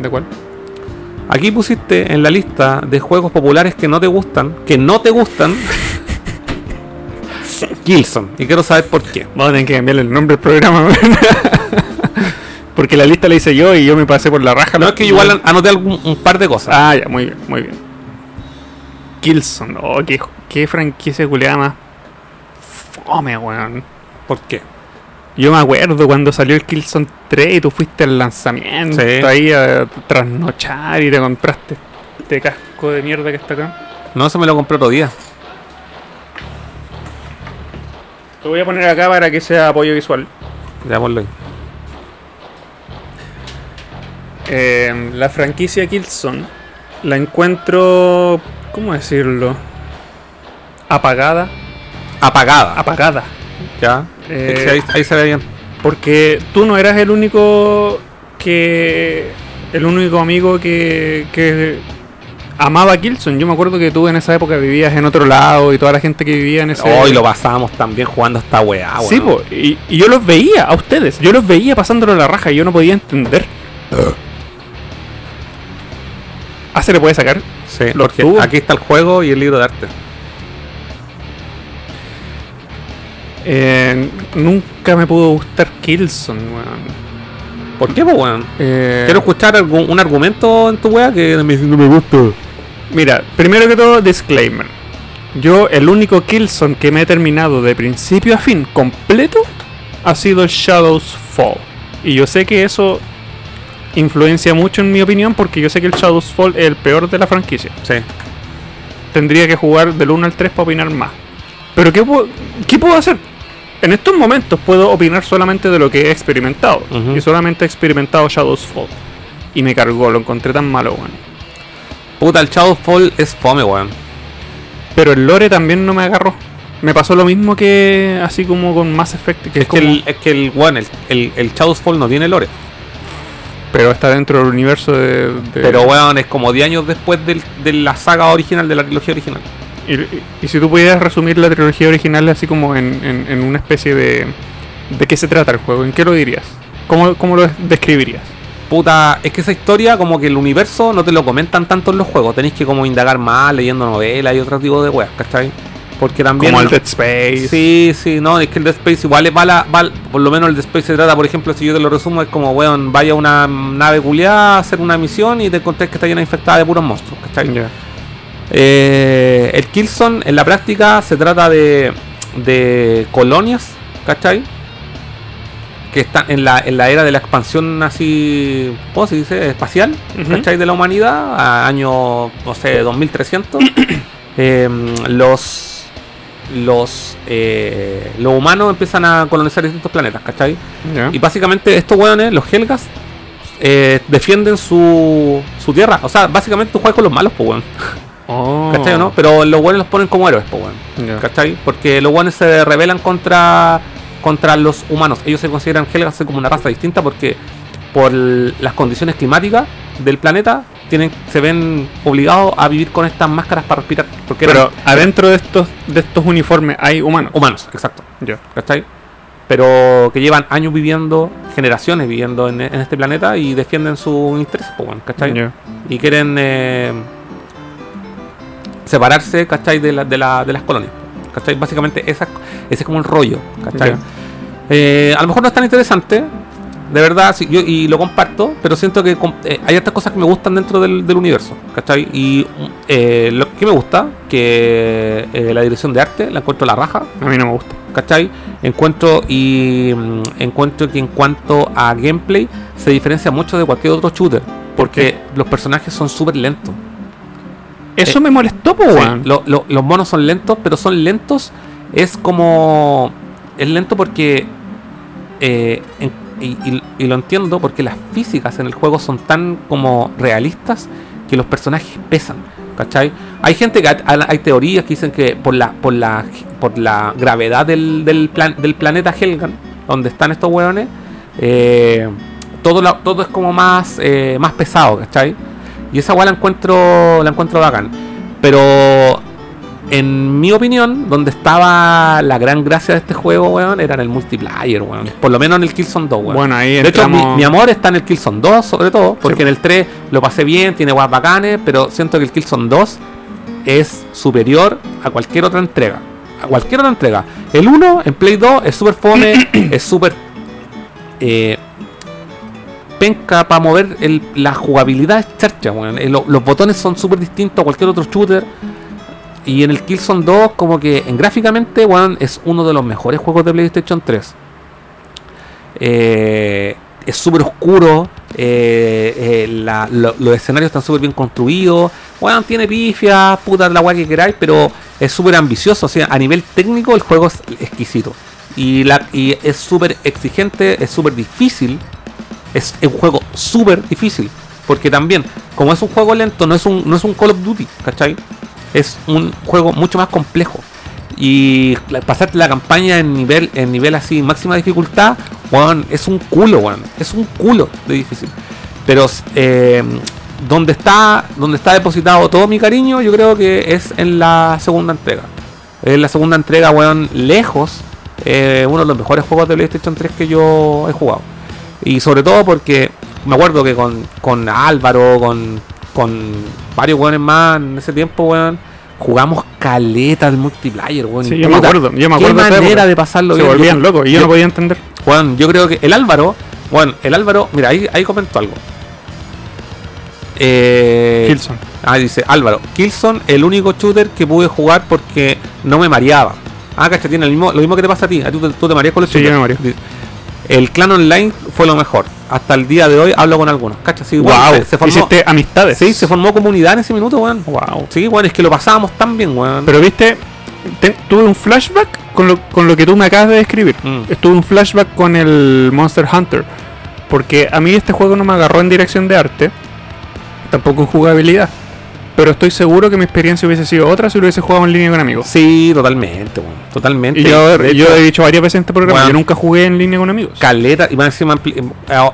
¿De cuál? Aquí pusiste en la lista de juegos populares que no te gustan, que no te gustan, *laughs* Killzone. Y quiero saber por qué. Vamos a tener que cambiarle el nombre del programa. *laughs* Porque la lista la hice yo y yo me pasé por la raja. No es que yo igual an- anoté algún, un par de cosas. Ah, ya, muy bien, muy bien. Killzone, oh, qué, qué franquicia culeada más. Fome, weón. ¿Por qué? Yo me acuerdo cuando salió el Killzone 3 y tú fuiste al lanzamiento Sí. ahí a trasnochar y te compraste este casco de mierda que está acá. No, se me lo compré otro día. Lo voy a poner acá para que sea apoyo visual. Ponlo ahí. Eh, la franquicia Killzone la encuentro, ¿cómo decirlo? Apagada. Apagada. Apagada. ya. Eh, Sí, ahí, ahí se ve bien. Porque tú no eras el único que. El único amigo que, que amaba Killzone. Yo me acuerdo que tú en esa época vivías en otro lado y toda la gente que vivía en ese. Hoy lo pasábamos también jugando a esta weá, Sí, weón. po, y, y yo los veía a ustedes. Yo los veía pasándolo la raja y yo no podía entender. Ah, se le puede sacar. Sí, Los porque tubos. aquí está el juego y el libro de arte. Eh, nunca me pudo gustar Killzone, weón. ¿Por qué, pues, weón? Eh, Quiero escuchar algún, un argumento en tu weá que me no me gusta. Mira, primero que todo, disclaimer. Yo, el único Killzone que me he terminado de principio a fin completo ha sido el Shadows Fall. Y yo sé que eso influencia mucho en mi opinión porque yo sé que el Shadows Fall es el peor de la franquicia. Sí. Tendría que jugar del 1 al 3 para opinar más. Pero ¿qué, puedo- ¿qué puedo hacer? En estos momentos puedo opinar solamente de lo que he experimentado. Y solamente he experimentado Shadows Fall. Y me cargó, lo encontré tan malo, weón. Puta, el Shadowfall es fome, weón. Pero el lore también no me agarró. Me pasó lo mismo que así como con Mass Effect, que Es es que, como- el, es que el, weón, el, el, el Shadowfall no tiene lore. pero está dentro del universo de, de- Pero, weón, es como 10 años después del- de la saga original, de la trilogía original. Y, si tú pudieras resumir la trilogía original así como en, en- en una especie de... ¿De qué se trata el juego? ¿En qué lo dirías? ¿Cómo, cómo lo describirías? Puta, es que esa historia, como que el universo no te lo comentan tanto en los juegos. Tenéis que como indagar más, leyendo novelas y otro tipo de weas, ¿cachai? Porque también. Como el Dead Space. Sí, sí, no, es que el Dead Space igual es bala, bal- por lo menos el Dead Space se trata, por ejemplo, si yo te lo resumo, es como, weón, vaya a una nave culiada a hacer una misión y te encontrás que está llena infectada de puros monstruos, ¿cachai? Ya. Eh, el Killzone en la práctica se trata de, de colonias, ¿cachai? Que están en la, en la era de la expansión así, ¿cómo se dice? Espacial, Ujú. ¿cachai? De la humanidad, a año, no sé, 2300. *coughs* Eh, los los eh, los humanos empiezan a colonizar distintos planetas, ¿cachai? Y básicamente estos weones, los Helgas, eh, defienden su, su tierra. O sea, básicamente tú juegas con los malos, pues weón. Oh. ¿Cachai o no? Pero los buenos los ponen como héroes, weón. Ya. ¿Cachai? Porque los buenos se rebelan contra contra los humanos. Ellos se consideran Helgas como una raza distinta porque por las condiciones climáticas del planeta tienen se ven obligados a vivir con estas máscaras para respirar. Porque Pero eran adentro de estos, de estos uniformes hay humanos. humanos, exacto. ¿Cachai? Pero que llevan años viviendo, generaciones viviendo en, en este planeta y defienden sus intereses, pues, weón, ¿cachai? Ya. y quieren eh, separarse, ¿cachai? De, la, de, la, de las colonias. ¿Cachai? Básicamente esa, ese es como el rollo, ¿cachai? Eh, a lo mejor no es tan interesante, de verdad, sí, yo y lo comparto, pero siento que eh, hay otras cosas que me gustan dentro del, del universo, ¿cachai? Y eh, lo que me gusta, que eh, la dirección de arte, la encuentro la raja, A mí no me gusta. ¿cachai? Encuentro y mm, encuentro que en cuanto a gameplay se diferencia mucho de cualquier otro shooter, porque los personajes son súper lentos. Eso Eh, me molestó, po, Sí, weón. lo- lo- los monos son lentos, pero son lentos. Es como. Es lento porque. eh, en- y, y- y lo entiendo porque las físicas en el juego son tan como realistas que los personajes pesan. ¿Cachai? Hay gente que. ha- Hay teorías que dicen que por la, por la, por la gravedad del, del, plan- del planeta Helgan, donde están estos hueones, eh, todo, la- todo es como más, eh, más pesado, ¿cachai? Y esa weá la encuentro, la encuentro bacán. Pero en mi opinión, donde estaba la gran gracia de este juego, weón, era en el multiplayer, weón. Por lo menos en el Killzone 2, weón. Bueno, ahí de hecho, mi, amor está en el Killzone 2, sobre todo, porque Sí. en el 3 lo pasé bien, tiene weas bacanes, pero siento que el Killzone 2 es superior a cualquier otra entrega. A cualquier otra entrega. El 1 en Play 2 es súper fome, *coughs* es súper eh, penca para mover la jugabilidad es charcha. Eh, lo- los botones son súper distintos a cualquier otro shooter. Y en el Killzone 2, como que en gráficamente, weón, es uno de los mejores juegos de PlayStation 3. Eh, es súper oscuro. eh, los escenarios están súper bien construidos. Weón, tiene pifias, puta la weá que queráis, pero es súper ambicioso. O sea, a nivel técnico, el juego es exquisito. Y, la, y es súper exigente, es súper difícil. Es un juego súper difícil. Porque también, como es un juego lento, no es un, no es un Call of Duty, ¿cachai? Es un juego mucho más complejo. Y pasarte la campaña en nivel, en nivel así, máxima dificultad, weón, es un culo, weón. Es un culo de difícil. Pero eh, donde está, donde está depositado todo mi cariño, yo creo que es en la segunda entrega. En la segunda entrega, weón, lejos, eh, uno de los mejores juegos de PlayStation 3 que yo he jugado. Y sobre todo porque me acuerdo que con, con Álvaro, con, con varios weones más en ese tiempo, weón, jugamos caleta del multiplayer, weón. Sí, yo me acuerdo, yo me acuerdo Qué manera época. de pasarlo Se bien. volvían locos y yo, yo- no podía entender. Juan, yo creo que el Álvaro, bueno, el Álvaro, mira, ahí, ahí comento algo. Eh, Killzone. Ah, dice Álvaro, Killzone, el único shooter que pude jugar porque no me mareaba. Ah, cacha, tiene el mismo, lo mismo que te pasa a ti. A ti tú, tú te mareas con los Sí, yo me mareo. El clan online fue lo mejor. Hasta el día de hoy hablo con algunos. Cacha, sí, wow, se, se formó, hiciste amistades. sí, se formó comunidad en ese minuto, weón. Wow. Sí, bueno, es que lo pasábamos tan bien, weón. Pero viste, te- tuve un flashback con lo, con lo que tú me acabas de describir. Mm. Estuve un flashback con el Monster Hunter. Porque a mí este juego no me agarró en dirección de arte, tampoco en jugabilidad. Pero estoy seguro que mi experiencia hubiese sido otra si lo hubiese jugado en línea con amigos. Sí, totalmente, weón. Totalmente. Y yo, yo he dicho varias veces en este programa, Bueno. yo nunca jugué en línea con amigos. caleta y más Play-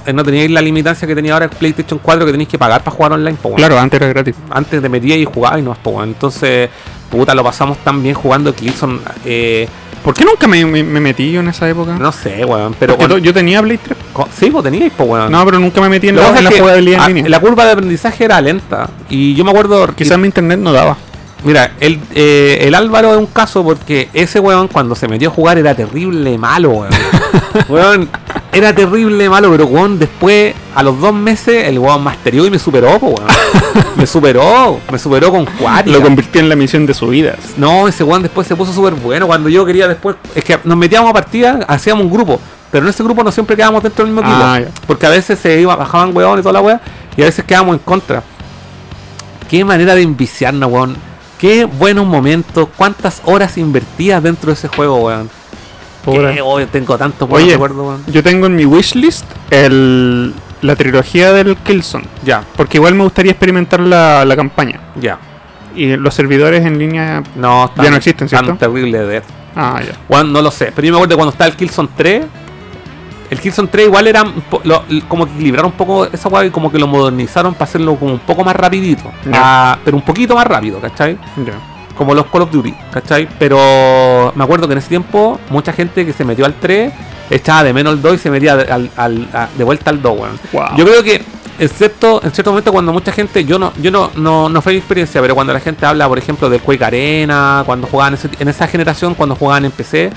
eh, no teníais la limitancia que tenía ahora el PlayStation 4 que tenéis que pagar para jugar online, po. Claro, antes era gratis. Antes te metías y jugabas y no, po. Entonces, puta, lo pasamos tan bien jugando Killzone. Eh, ¿Por qué nunca me, me- me metí yo en esa época? no sé, weón. Pero cuando- yo tenía Play 3. co- sí, vos teníais, pues, weón. No, pero nunca me metí en Lo la, en la jugabilidad en línea. La curva de aprendizaje era lenta. Y yo me acuerdo. Quizás mi internet no daba. Mira, el, eh, el Álvaro es un caso porque ese weón cuando se metió a jugar era terrible malo, weón. *laughs* weón, era terrible malo, pero weón, después, a los dos meses, el weón masterió y me superó, po, weón. *laughs* me superó, me superó con cuatro. Lo convirtió en la misión de su vida. No, ese weón después se puso súper bueno. Cuando yo quería después. Es que nos metíamos a partida, hacíamos un grupo. Pero en ese grupo no siempre quedábamos dentro del mismo equipo. Ah, porque a veces se iba, bajaban weón y toda la weá. Y a veces quedábamos en contra. Qué manera de enviciarnos, weón. Qué buenos momentos. Cuántas horas invertidas dentro de ese juego, weón. Pobre. Qué, oh, tengo buenos Oye, yo tengo en mi wishlist el, la trilogía del Killzone. Ya, Porque igual me gustaría experimentar la, la campaña. ya. Y los servidores en línea. No, Ya no existen, tan ¿cierto? terrible de. Ah, ya. No lo sé. Pero yo me acuerdo cuando estaba el Killzone 3. El Killzone 3 igual era lo- como que equilibraron un poco esa weá y como que lo modernizaron para hacerlo como un poco más rapidito. Ya. Ah, pero un poquito más rápido, ¿cachai? ya. Como los Call of Duty, ¿cachai? Pero me acuerdo que en ese tiempo mucha gente que se metió al 3 echaba de menos el 2 y se metía de, al- de vuelta al 2, weón. Wow. Yo creo que, excepto en cierto momento cuando mucha gente, yo no, yo no, no, no fue mi experiencia, pero cuando la gente habla, por ejemplo, del Quake Arena, cuando jugaban ese- en esa generación, cuando jugaban en PC,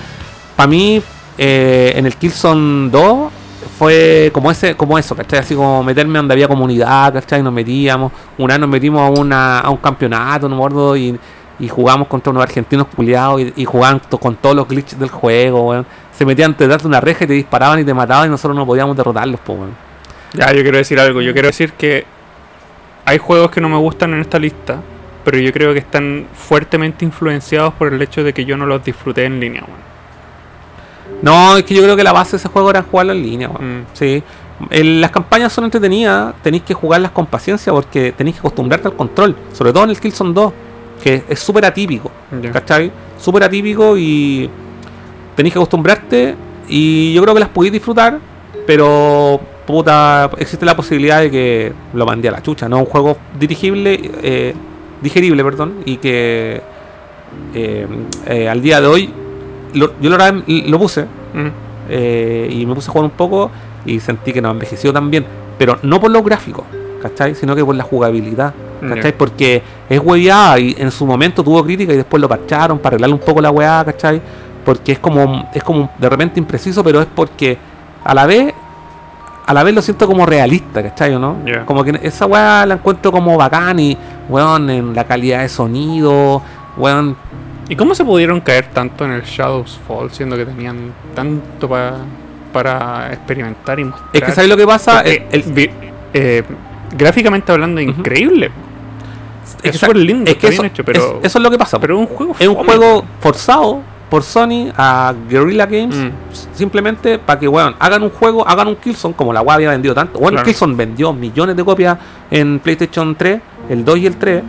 para mí, eh, en el Killzone 2 fue como ese, como eso, ¿cachai? Así como meterme donde había comunidad, ¿cachai? Nos metíamos, una vez nos metimos a, una, a un campeonato, no me acuerdo, y, y jugamos contra unos argentinos culiados y, y jugaban con todos los glitches del juego, weón. Se metían detrás de una reja y te disparaban y te mataban y nosotros no podíamos derrotarlos, pues, weón. Ya, yo quiero decir algo. Yo quiero decir que hay juegos que no me gustan en esta lista, pero yo creo que están fuertemente influenciados por el hecho de que yo no los disfruté en línea. weón. No, es que yo creo que la base de ese juego era jugarlo en línea, weón. Mm. Sí. El- las campañas son entretenidas, tenéis que jugarlas con paciencia porque tenéis que acostumbrarte al control. Sobre todo en el Killzone 2, que es súper atípico, Ya. ¿cachai? Súper atípico y tenéis que acostumbrarte y yo creo que las podéis disfrutar, pero puta, existe la posibilidad de que lo mandé a la chucha, ¿no? Un juego dirigible, eh, digerible, perdón, y que eh, eh, al día de hoy lo- yo lo, lo puse Mm. eh, y me puse a jugar un poco y sentí que no envejeció tan bien. Pero no por los gráficos, ¿cachai? Sino que por la jugabilidad, ¿cachai? Porque es hueveada y en su momento tuvo crítica y después lo parcharon para arreglarle un poco la weá, ¿cachai? Porque es como, es como de repente impreciso, pero es porque a la vez, a la vez lo siento como realista, ¿cachai? ¿o ¿no? Ya. Como que esa weá la encuentro como bacán y, weón, en la calidad de sonido, weón, ¿Y cómo se pudieron caer tanto en el Shadows Fall, siendo que tenían tanto pa- para experimentar y mostrar? Es que ¿sabes lo que pasa? Porque El- el- vi- eh, gráficamente hablando, Ujú. increíble. Es súper lindo, es que está bien eso, hecho, pero- es- eso es lo que pasa. Pero es un juego es un fome. juego forzado por Sony a Guerrilla Games Mm. simplemente para que bueno, hagan un juego, hagan un Killzone como la web había vendido tanto. Bueno, Claro. Killzone vendió millones de copias en PlayStation 3, el 2 y el 3.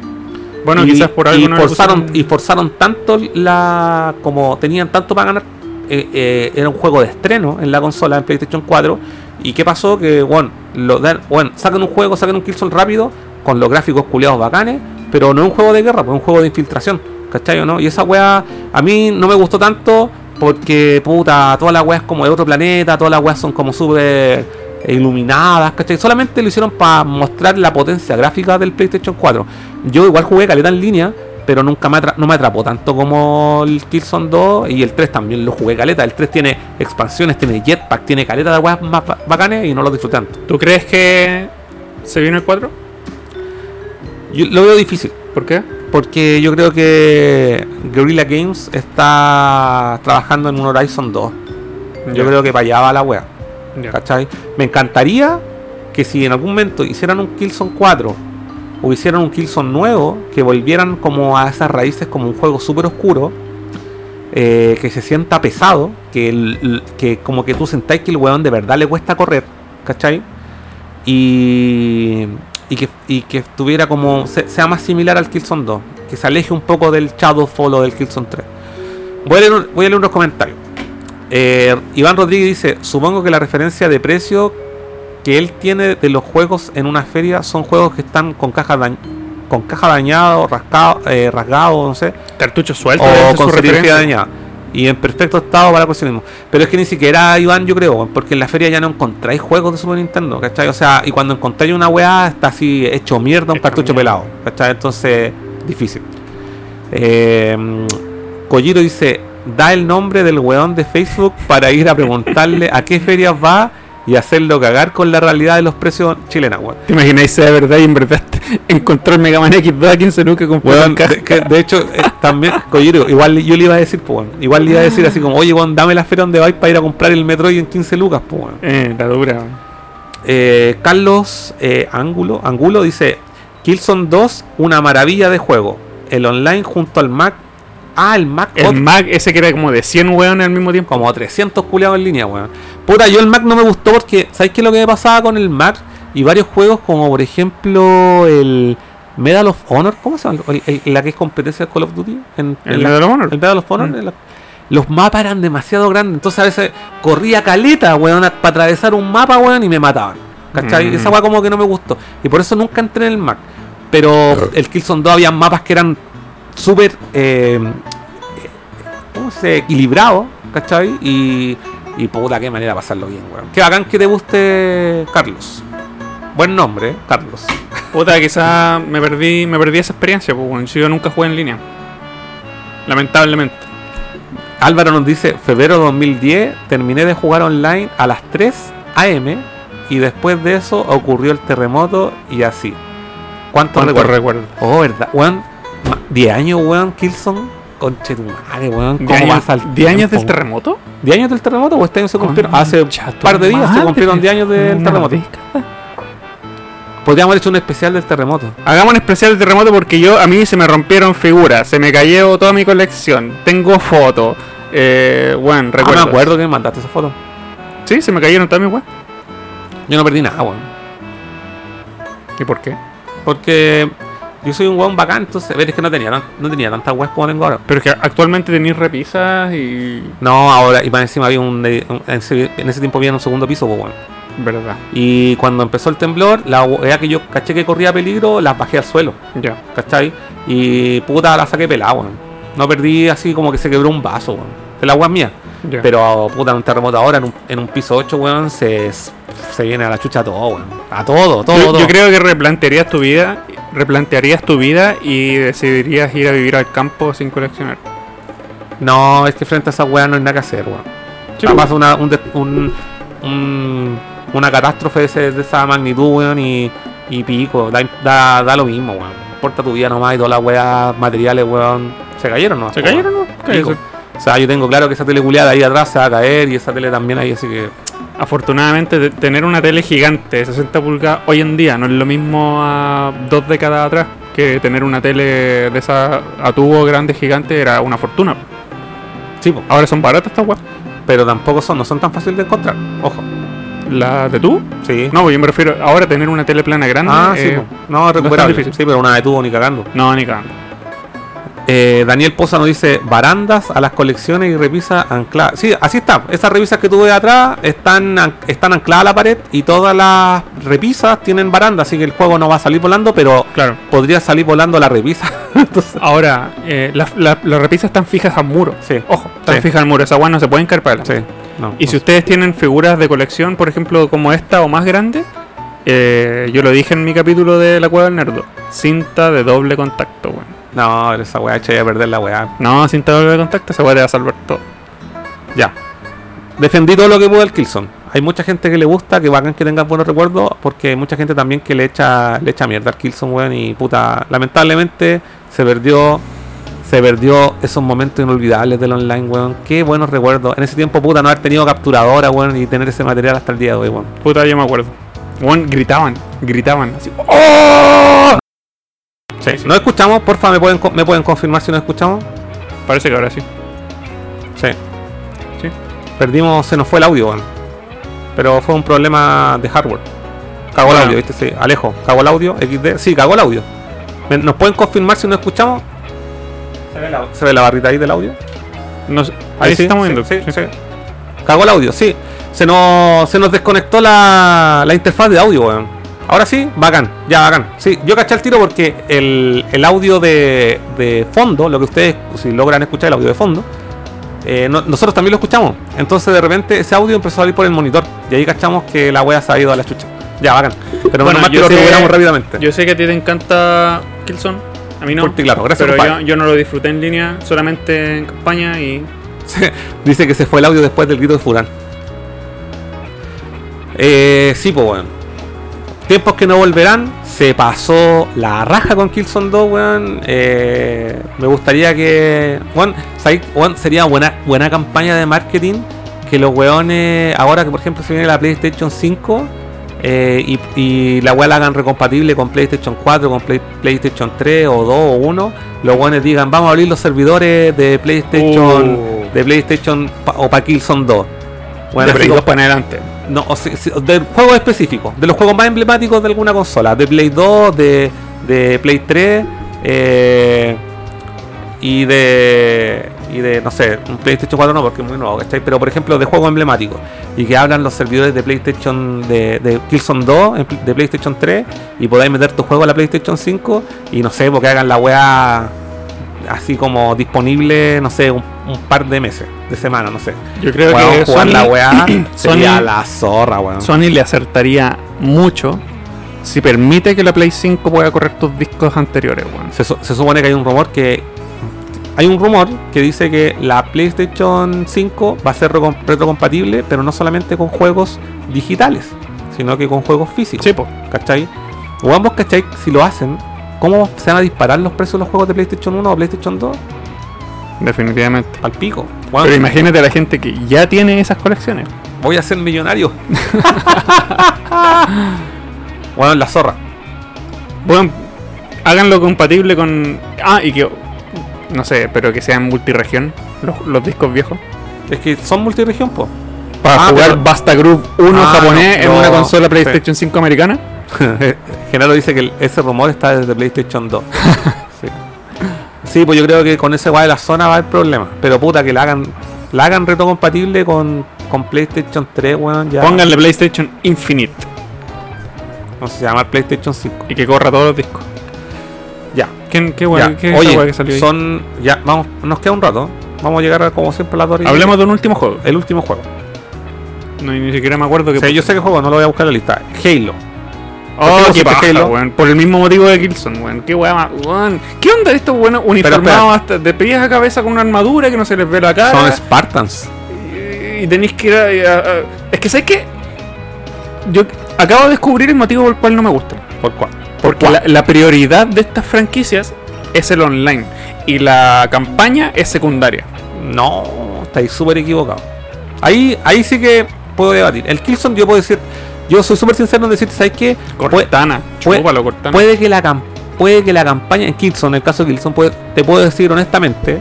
Bueno, y, quizás por algo y forzaron pusieron- y forzaron tanto la como tenían tanto para ganar eh, eh, era un juego de estreno en la consola en PlayStation 4 y qué pasó que bueno lo dan bueno sacan un juego sacan un Killzone rápido con los gráficos culiados bacanes pero no es un juego de guerra pues es un juego de infiltración ¿cachai no? y esa wea a mí no me gustó tanto porque puta todas las weas como de otro planeta todas las weas son como súper iluminadas, ¿cachai? Solamente lo hicieron para mostrar la potencia gráfica del PlayStation 4. Yo igual jugué caleta en línea, pero nunca me no me atrapó tanto como el Killzone 2 y el 3 también lo jugué caleta. El 3 tiene expansiones, tiene jetpack, tiene caleta de weas más ba- bacanes y no lo disfruté tanto. ¿Tú crees que se viene el 4? Yo lo veo difícil. ¿Por qué? Porque yo creo que Guerrilla Games está trabajando en un Horizon 2. Yo creo que para allá va la wea. ¿Cachai? Me encantaría que si en algún momento hicieran un Killzone 4 o hicieran un Killzone nuevo, que volvieran como a esas raíces como un juego súper oscuro, eh, que se sienta pesado, que, que como que tú sentáis que el weón de verdad le cuesta correr, ¿cachai? Y, y, que, y que tuviera como, se- sea más similar al Killzone 2, que se aleje un poco del Shadowfall o del Killzone 3. Voy a leer, un- voy a leer unos comentarios. Eh, Iván Rodríguez dice, supongo que la referencia de precio que él tiene de los juegos en una feria son juegos que están con cajas dañ- con caja dañado, rascado, eh, rasgado, no sé, Cartucho suelto. o con serigrafía dañada. Y en perfecto estado para coleccionismo. Pero es que ni siquiera, Iván, yo creo, porque en la feria ya no encontráis juegos de Super Nintendo, ¿cachai? O sea, y cuando encontráis una weá, está así hecho mierda, un cartucho mierda. pelado, ¿cachai? Entonces, difícil. Eh, Kojiro dice, da el nombre del weón de Facebook para ir a preguntarle a qué ferias va y hacerlo cagar con la realidad de los precios chilenos, weón. ¿Te imagináis sea verdad y en verdad *laughs* encontró el Mega Man X2 a 15 lucas con Weón, de, que, de hecho, eh, también, igual yo le iba a decir, pues, weón, igual le iba a decir así como, oye, weón, dame la feria donde vais para ir a comprar el Metroid en 15 lucas, pues, weón. Eh, la dura. Eh, Carlos eh, Angulo, Angulo dice, Killzone 2, una maravilla de juego. El online junto al Mac. Ah, el Mac El Mac ese que era como de 100 weones al mismo tiempo. como 300 culiados en línea, weón. Puta, yo el Mac no me gustó porque, ¿sabes qué es lo que me pasaba con el Mac? Y varios juegos como, por ejemplo, el Medal of Honor, ¿cómo se llama? El- el- la que es competencia de Call of Duty. En, El en la- Medal of Honor. El Medal of Honor. Mm. la- los mapas eran demasiado grandes, entonces a veces corría caleta, weón, para atravesar un mapa, weón, y me mataban. ¿Cachai? Mm. Esa weá como que no me gustó. Y por eso nunca entré en el Mac. Pero el Killzone 2 había mapas que eran súper eh, ¿cómo se dice? equilibrados, ¿cachai? Y, y puta, qué manera de pasarlo bien, weón. Qué bacán que te guste Carlos. Buen nombre, ¿eh? Carlos. *laughs* Puta, quizás me perdí, me perdí esa experiencia, pues bueno, si yo nunca jugué en línea. Lamentablemente. Álvaro nos dice, febrero 2010, terminé de jugar online a las 3 am y después de eso ocurrió el terremoto y así. ¿Cuántos ¿Cuánto recuerdos? recuerdo? Oh, verdad, weón. Ma- 10 años, weón, Killzone. Conche tu madre, weón. ¿Cómo ¿10 años, pasa el 10 años del terremoto? ¿10 años del terremoto o este año se cumplieron? Hace un par de días se cumplieron 10 años del terremoto. década. Podríamos haber hecho un especial del terremoto. Hagamos un especial de terremoto porque yo a mí se me rompieron figuras, se me cayó toda mi colección, tengo fotos, eh, bueno, Ah, recuerdo. me acuerdo que me mandaste esa foto. Sí, se me cayeron todas mis weas. Yo no perdí nada, weón. ¿Y por qué? Porque yo soy un weón bacán, entonces, ver, es que no tenía, tan- no tenía tantas weas como tengo ahora. Pero es que actualmente tenéis repisas y. No, ahora, y más encima había un, un- en, ese, en ese tiempo había un segundo piso, pues, weón. Verdad. Y cuando empezó el temblor, la wea que yo caché que corría peligro, las bajé al suelo, Ya. ¿cachai? Y puta, la saqué pelada, weón. No perdí así como que se quebró un vaso, weón. De la wea mía. ya. Pero puta, en un terremoto ahora, en un, en un piso 8, weón, se, se viene a la chucha todo, weón. A todo, todo, yo, todo. yo creo que replantearías tu vida, replantearías tu vida y decidirías ir a vivir al campo sin coleccionar. No, es que frente a esa weá no hay nada que hacer, weón. Sí, Además, una, un, un- un- una catástrofe de, ese- de esa magnitud, weón, y, y pico, da, da, da lo mismo, weón. Importa tu vida nomás y todas las weas materiales, weón, se cayeron, ¿no? ¿Se cayeron no? O sea, yo tengo claro que esa tele culiada ahí atrás se va a caer y esa tele también ahí, así que. Afortunadamente, tener una tele gigante de 60 pulgadas hoy en día no es lo mismo a dos décadas atrás que tener una tele de esa a tubo grande gigante era una fortuna. Sí, po. Ahora son baratas estas weas. pero tampoco son, no son tan fáciles de encontrar. Ojo. ¿La de tú? Sí. No, pues yo me refiero ahora tener una tele plana grande. ah, sí, eh, po. no, recuperable. difícil. Sí, pero una de tubo ni cagando. no, ni cagando. Eh, Daniel Poza nos dice barandas a las colecciones y repisas ancladas. Sí, así está. Esas repisas que tuve atrás están, están ancladas a la pared y todas las repisas tienen baranda, así que el juego no va a salir volando, pero Claro. podría salir volando la repisa. *laughs* Entonces, Ahora, eh, las, las repisas están fijas al muro. sí, Ojo, están Sí. fijas al muro. Esa weá no se pueden caer para sí. No, Y no si ustedes tienen figuras de colección, por ejemplo, como esta o más grande, eh, yo lo dije en mi capítulo de la cueva del nerdo. Cinta de doble contacto, weón. No, esa weá echa a perder la weá. No, cinta de doble contacto, esa weá va a salvar todo. Ya. Defendí todo lo que pude al Killzone. Hay mucha gente que le gusta, que bacán que tengan buenos recuerdos, porque hay mucha gente también que le echa, le echa mierda al Killzone, weón, y puta, lamentablemente se perdió, se perdió esos momentos inolvidables del online, weón. Qué buenos recuerdos. En ese tiempo, puta, no haber tenido capturadora, weón, y tener ese material hasta el día de hoy, weón. Puta, yo me acuerdo. Weón, gritaban, gritaban. Así, Sí. ¿No escuchamos? Porfa, ¿me pueden, ¿me pueden confirmar si no escuchamos? Parece que ahora sí. Sí. Sí. Perdimos, se nos fue el audio, weón. Pero fue un problema de hardware. Cagó el Bueno. audio, ¿viste? Sí, Alejo, cagó el audio, XD. Sí, cagó el audio. ¿Me- ¿Nos pueden confirmar si no escuchamos? ¿Se ve la, se ve la barrita ahí del audio? No ahí se está moviendo. Sí, sí, sí. Cagó el audio, sí. Se nos, se nos desconectó la, la interfaz de audio, weón. Ahora sí, bacán, ya bacán. Sí, yo caché el tiro porque el, el audio de, de fondo, lo que ustedes, si logran escuchar el audio de fondo, eh, no- nosotros también lo escuchamos. Entonces de repente ese audio empezó a salir por el monitor. Y ahí cachamos que la wea se ha ido a la chucha. Ya, bacán. Pero Bueno, nomás que lo recuperamos rápidamente. Yo sé que a ti te encanta Killzone. A mí no. Por ti, claro, gracias, Pero yo, yo no lo disfruté en línea, solamente en campaña y. Dice que se fue el audio después del grito de Furán. Eh, sí, pues, weón. Tiempos que no volverán. Se pasó la raja con Killzone 2, weón. Eh, me gustaría que. Weón, sería buena, buena campaña de marketing. Que los weones. Ahora que, por ejemplo, se viene la PlayStation 5. eh, y, y la weá la hagan recompatible con PlayStation 4, con Play- PlayStation 3 o 2 o 1. Los weones digan, vamos a abrir los servidores de PlayStation Uh. de PlayStation pa- o para Killzone 2. Bueno, de Play como- 2 para adelante. No, o sea, de juegos específicos, de los juegos más emblemáticos de alguna consola, de Play 2, de, de Play 3 eh, y de y de no sé, un PlayStation 4 no porque es muy nuevo, ¿cachai? Pero por ejemplo de juegos emblemáticos y que hablan los servidores de PlayStation de, de Killzone 2 en pl- de PlayStation 3 y podáis meter tu juego a la PlayStation 5 y no sé, porque hagan la weá así como disponible, no sé, un, un par de meses, de semana, no sé. Yo creo que jugar Sony, la weá *clears throat* sería Sony- la zorra, weón. Sony le acertaría mucho si permite que la Play 5 pueda correr tus discos anteriores, weón. Se, su- se supone que hay un rumor que. Hay un rumor que dice que la PlayStation 5 va a ser retrocompatible, pero no solamente con juegos digitales, sino que con juegos físicos. Sí, po. ¿Cachai? O ambos, ¿cachai? Si lo hacen, ¿cómo se van a disparar los precios de los juegos de PlayStation 1 o PlayStation 2? Definitivamente. Al pico. Pero imagínate a la gente que ya tiene esas colecciones. voy a ser millonario. *laughs* bueno, la zorra. Bueno, háganlo compatible con. Ah, y que. No sé, pero que sean multiregión los, los discos viejos. Es que son multiregión, po. Para Ah, jugar pero- Basta Group 1 Ah, japonés no, en una consola sí. PlayStation 5 americana. *laughs* Genaro dice que el- ese rumor está desde PlayStation 2. *laughs* sí. Sí, pues yo creo que con ese guay de la zona va a haber problemas. Pero puta, que la hagan, la hagan retrocompatible con, con PlayStation 3, weón. Ya. Pónganle PlayStation Infinite No sé, se llama PlayStation 5. y que corra todos los discos. Ya. ¿Quién, qué ya. qué Oye, que salió ahí? son. Ya, vamos, nos queda un rato. Vamos a llegar a, como siempre a horas y Hablemos de un último juego. El último juego. No, ni siquiera me acuerdo que. O sea, yo sé que juego, no lo voy a buscar en la lista. Halo. Oh, ¿Por qué paja, weón. Por el mismo motivo de Killzone, weón. Qué más, weón. ¿Qué onda estos buenos uniformados hasta de pies a cabeza con una armadura que no se les ve la cara? Son Spartans. y, y tenéis que ir a, a- a- Es que, ¿sabes qué? Yo acabo de descubrir el motivo por el cual no me gustan. ¿Por cuál? Porque la, la prioridad de estas franquicias es el online. Y la campaña es secundaria. No, estáis súper equivocado. Ahí, ahí sí que puedo debatir. El Killzone, yo puedo decir, yo soy súper sincero en decir, ¿sabes qué? Cortana. puede- Chúpalo, Cortana. puede que la puede que la campaña en Killzone, en el caso de puede- te puedo decir honestamente,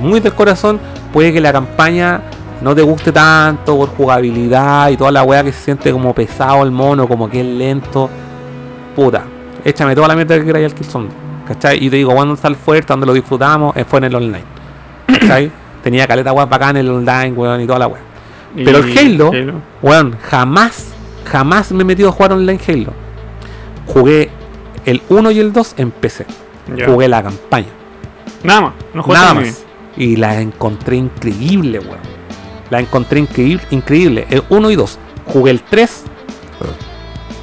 muy del corazón, puede que la campaña no te guste tanto por jugabilidad y toda la weá que se siente como pesado el mono, como que es lento. Puta, échame toda la mierda que queráis al Killzone. ¿Cachai? Y te digo, cuando está el fuerte, donde lo disfrutamos, eh, fue en el online. ¿Cachai? *coughs* Tenía caleta weá bacán en el online, weón, y toda la weá. Pero el Halo, Weón, jamás, jamás me he metido a jugar online Halo. Jugué el 1 y el 2 en PC. Jugué la campaña. Nada más. No juegas Nada más. Y la encontré increíble, weón. La encontré increíble, increíble. El 1 y 2. Jugué el 3.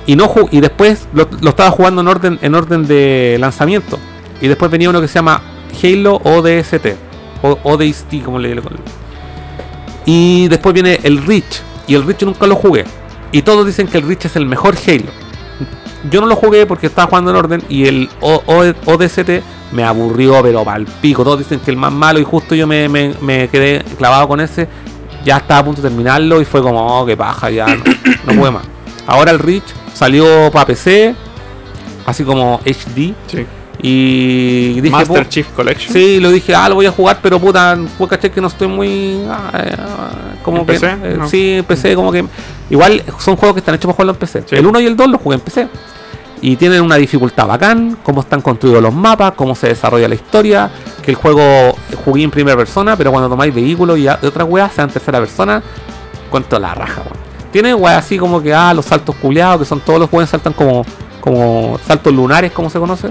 Y no ju- y después lo, lo estaba jugando en orden, en orden de lanzamiento. Y después venía uno que se llama Halo ODST. O ODST, como le digo. Y después viene el Reach. Y el Reach nunca lo jugué. Y todos dicen que el Reach es el mejor Halo. Yo no lo jugué porque estaba jugando en orden. Y el O- O- ODST me aburrió, pero pal pico. Todos dicen que el más malo. Y justo yo me, me- me quedé clavado con ese. Ya estaba a punto de terminarlo. Y fue como, oh, qué paja, ya no, no jugué más. Ahora el Reach salió para PC. Así como HD. Sí. Y dije, Master "Pu- Chief Collection. Sí, lo dije, ah, lo voy a jugar, pero puta, pues caché que no estoy muy. ah, eh, como ¿En que. PC? eh, No. Sí, en PC, como que. Igual son juegos que están hechos para jugarlo en PC. Sí. El 1 y el 2 los jugué en PC. Y tienen una dificultad bacán, cómo están construidos los mapas, cómo se desarrolla la historia. Que el juego jugué en primera persona, pero cuando tomáis vehículos y a- de otras weas, sea en tercera persona, cuento la raja, weón. Tiene weá así como que, ah, los saltos culiados, que son todos los juegos saltan como, como saltos lunares, como se conoce.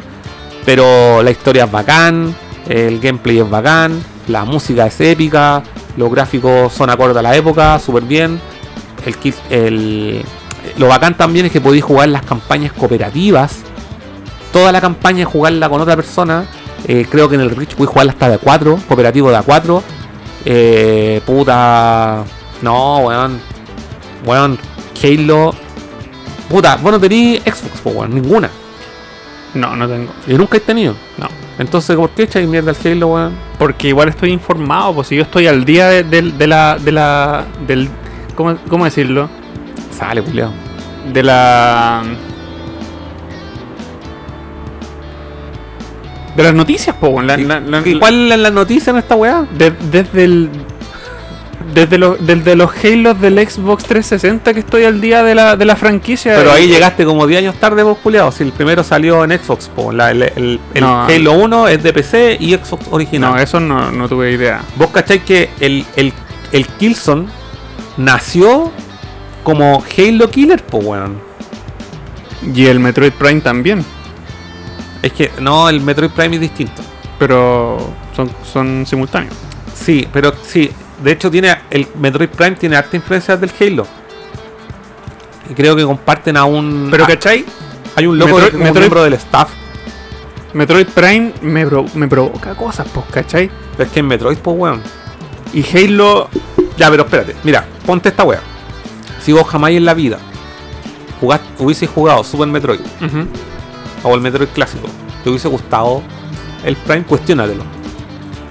Pero la historia es bacán, el gameplay es bacán, la música es épica, los gráficos son acorde a la época, súper bien. El, el- lo bacán también es que podéis jugar las campañas cooperativas. Toda la campaña jugarla con otra persona. Eh, creo que en el Rich podéis jugarla hasta de a 4, cooperativo de a 4. Eh, puta. No, weón. Weón, Halo. Puta, vos no tenés Xbox, weón, ninguna. No, no tengo. Y nunca he tenido. No. Entonces, ¿por qué echáis mierda al Halo, weón? Porque igual estoy informado, pues si yo estoy al día de, de- de la. de la. del. ¿Cómo, cómo decirlo? Sale, culiao. De la. De las noticias, weón. La- la- la- ¿Y ¿Cuál es la noticia en esta weá? de- desde el. Desde los, desde los Halos del Xbox 360 que estoy al día de la, de la franquicia. Pero ahí llegaste como 10 años tarde, vos, culiao. Si el primero salió en Xbox, po. La- el, el- el No. Halo 1 es de PC y Xbox original. No, eso no, no tuve idea. Vos cacháis que el, el, el Killzone nació como Halo Killer, po, weón. Y el Metroid Prime también. Es que no, el Metroid Prime es distinto. Pero son, son simultáneos. Sí, pero sí. De hecho, tiene el Metroid Prime tiene harta influencia del Halo. Y creo que comparten a un. Pero ¿cachai? hay un loco Metroid- que es un Metroid- miembro del staff. Metroid Prime me, pro- me provoca cosas, pues, ¿cachai? Pero es que en Metroid, pues, weón. Y Halo. Ya, pero espérate. Mira, ponte esta weá. Si vos jamás en la vida jugaste, hubieses jugado Super Metroid Ujú. o el Metroid clásico, te hubiese gustado el Prime, cuestiónatelo.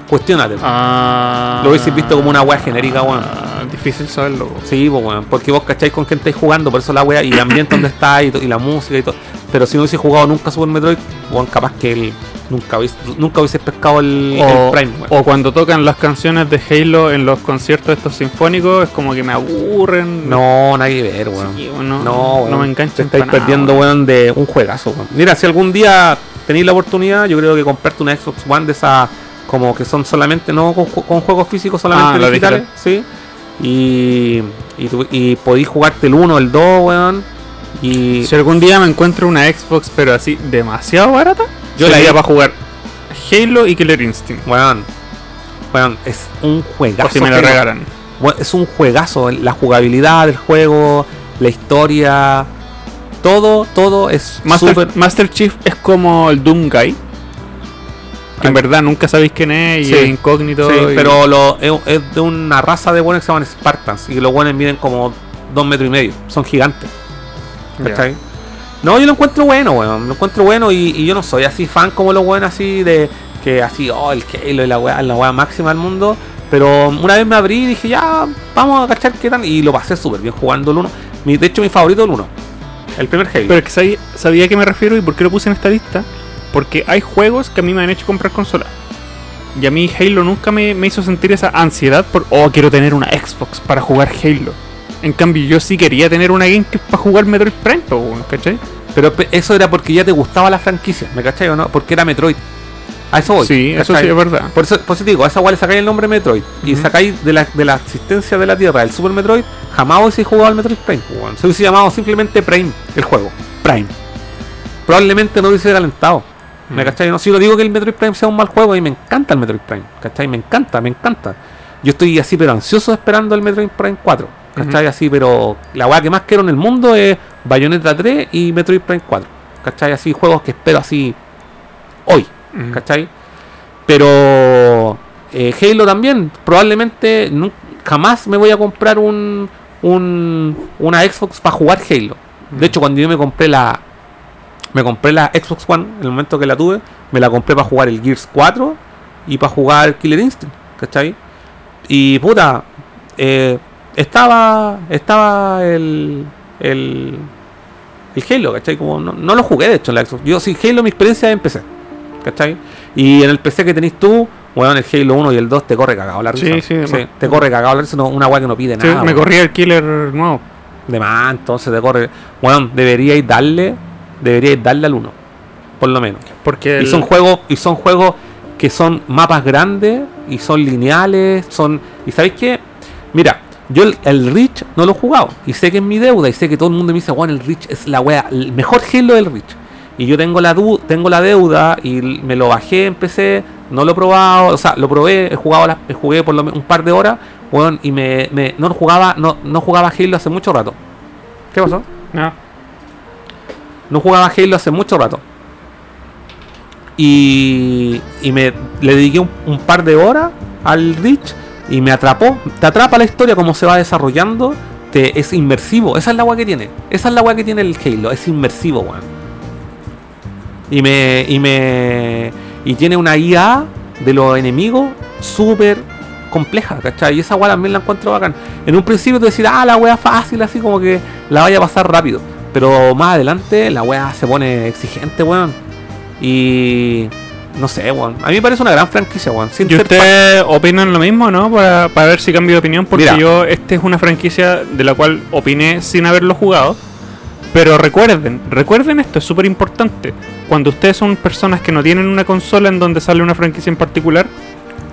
Cuestiónatelo. Ah, Lo hubieses visto como una wea genérica, weón. ah, Difícil saberlo. Sí, weón, porque vos cacháis con quién estáis jugando, por eso la wea y el ambiente donde está y, y la música y todo. Pero si no hubiese jugado nunca Super Metroid, weón, capaz que él nunca hubiese, nunca hubiese pescado el, O, el Prime, o cuando tocan las canciones de Halo en los conciertos estos sinfónicos, es como que me aburren. No, nadie que ver, weón. Sí, no, No, no me Te enganchan. estáis nada, perdiendo, weón. de un juegazo, weón. Mira, si algún día tenéis la oportunidad, yo creo que comprarte una Xbox One de esas como que son solamente, no con, con juegos físicos, solamente Ah, digitales, sí. Y, y podéis jugarte el 1, el 2, weón. Y Si algún día me encuentro una Xbox, pero así demasiado barata, Yo la iba- para jugar Halo y Killer Instinct. Weón, weón, es un juegazo. Por si me lo regalan. Es un juegazo. La jugabilidad del juego, la historia, todo, todo es Master, súper- Master Chief es como el Doom Guy. Que en Ah. verdad nunca sabéis quién es y Sí. es incógnito. Sí, y- pero lo, es, es de una raza de buenos que se llaman Spartans. Y los buenos miden como dos metros y medio. Son gigantes. No, yo lo encuentro bueno, weón. Lo encuentro bueno y, y yo no soy así fan como los buenos así de que así, oh, el Halo y la weá, la weá máxima del mundo. Pero una vez me abrí y dije, ya, vamos a cachar qué tal. Y lo pasé súper bien jugando el 1. Mi, de hecho, mi favorito el 1. El primer Halo. Pero es que sabía, sabía a qué me refiero y por qué lo puse en esta lista. Porque hay juegos que a mí me han hecho comprar consola. Y a mí Halo nunca me, me hizo sentir esa ansiedad por, oh, quiero tener una Xbox para jugar Halo. En cambio, yo sí quería tener una GameCube para jugar Metroid Prime, ¿cachai? Pero pe- eso era porque ya te gustaba la franquicia, ¿me cachai o no? Porque era Metroid. A eso voy. Sí, eso ¿cachai? sí es verdad. Por eso, por eso te digo, a esa weá le sacáis el nombre Metroid. Y sacáis de la, de la existencia de la Tierra el Super Metroid, jamás hubiese jugado al Metroid Prime. weón. Se hubiese llamado simplemente Prime, el juego. Prime. Probablemente no hubiese alentado. ¿Me Mm. cachai? No, si yo digo que el Metroid Prime sea un mal juego, y me encanta el Metroid Prime. ¿Cachai? Me encanta, me encanta. Yo estoy así, pero ansioso esperando el Metroid Prime 4. ¿Cachai? Así, pero la weá que más quiero en el mundo es Bayonetta 3 y Metroid Prime 4. ¿Cachai? Así, juegos que espero así hoy. Mm. ¿cachai? Pero eh, Halo también, probablemente jamás me voy a comprar un, un una Xbox para jugar Halo. De hecho, cuando yo me compré la me compré la Xbox One, en el momento que la tuve, me la compré para jugar el Gears 4 y para jugar Killer Instinct, ¿cachai? Y puta, eh, estaba estaba el el el Halo, ¿cachai? Como no, no lo jugué de hecho en la Xbox. Yo sí Halo mi experiencia es en PC. ¿Cachai? Y en el PC que tenéis tú, weón, el Halo 1 y el 2 te corre cagado la risa. Sí, sí, de te corre cagado la risa, no- una weá que no pide Sí, nada. me weón. corría el killer nuevo. De más, entonces te corre. Weón, deberíais darle, deberíais darle al 1. Por lo menos. Porque Y el- son juegos, y son juegos que son mapas grandes, y son lineales, son. ¿Y sabéis qué? Mira, Yo el, el Reach no lo he jugado. Y sé que es mi deuda. Y sé que todo el mundo me dice, bueno, el Reach es la wea, el mejor Halo del Reach. Y yo tengo la du tengo la deuda y me lo bajé en PC, no lo he probado, o sea, lo probé, he jugado la- jugué por lo un par de horas, weón, y me, me- no jugaba, no, no jugaba Halo hace mucho rato. ¿Qué pasó? No. No jugaba Halo hace mucho rato. Y, y me le dediqué un, un par de horas al Reach y me atrapó. Te atrapa la historia, como se va desarrollando. Te, es inmersivo. Esa es la agua que tiene. Esa es la agua que tiene el Halo. Es inmersivo, weón. Y me. Y me. Y tiene una IA de los enemigos súper compleja, ¿cachai? Y esa weá también la encuentro bacán. En un principio te decir, ah, la weá fácil, así como que la vaya a pasar rápido. Pero más adelante la weá se pone exigente, weón. Y. No sé, weón. A mí me parece una gran franquicia, weón. ¿Y ustedes opinan lo mismo, no? Para, para ver si cambio de opinión, porque Mira. yo, esta es una franquicia de la cual opiné sin haberlo jugado. Pero recuerden, recuerden esto, es súper importante. Cuando ustedes son personas que no tienen una consola en donde sale una franquicia en particular,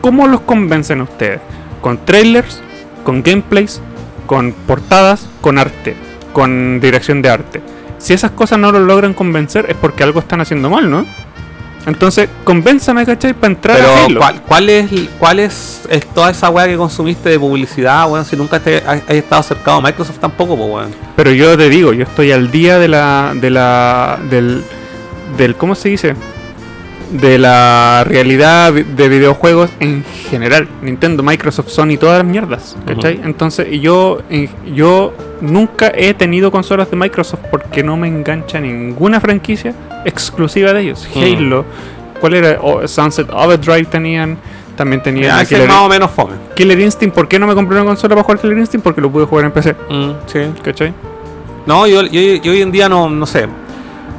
¿cómo los convencen a ustedes? ¿Con trailers? ¿Con gameplays? ¿Con portadas? ¿Con arte? ¿Con dirección de arte? Si esas cosas no los logran convencer es porque algo están haciendo mal, ¿no? Entonces, convénzame, ¿cachai? Para entrar a Pero, Halo. ¿cuál, cuál es, ¿cuál es, es toda esa weá que consumiste de publicidad, weón? Si nunca te, has, has estado acercado a Microsoft tampoco, pues, weón. Pero yo te digo, yo estoy al día de la. de la. del. del ¿cómo se dice? De la realidad de videojuegos en general. Nintendo, Microsoft, Sony, todas las mierdas. ¿Cachai? Entonces, y yo. en- yo nunca he tenido consolas de Microsoft porque no me engancha ninguna franquicia exclusiva de ellos. Halo. ¿Cuál era? O- Sunset Overdrive tenían. También tenían Ya, a ese es Killer, más o menos fome. Killer Instinct. ¿Por qué no me compré una consola para jugar Killer Instinct? Porque lo pude jugar en PC. Mm, sí. ¿Cachai? No, yo, yo, yo hoy en día no, no sé.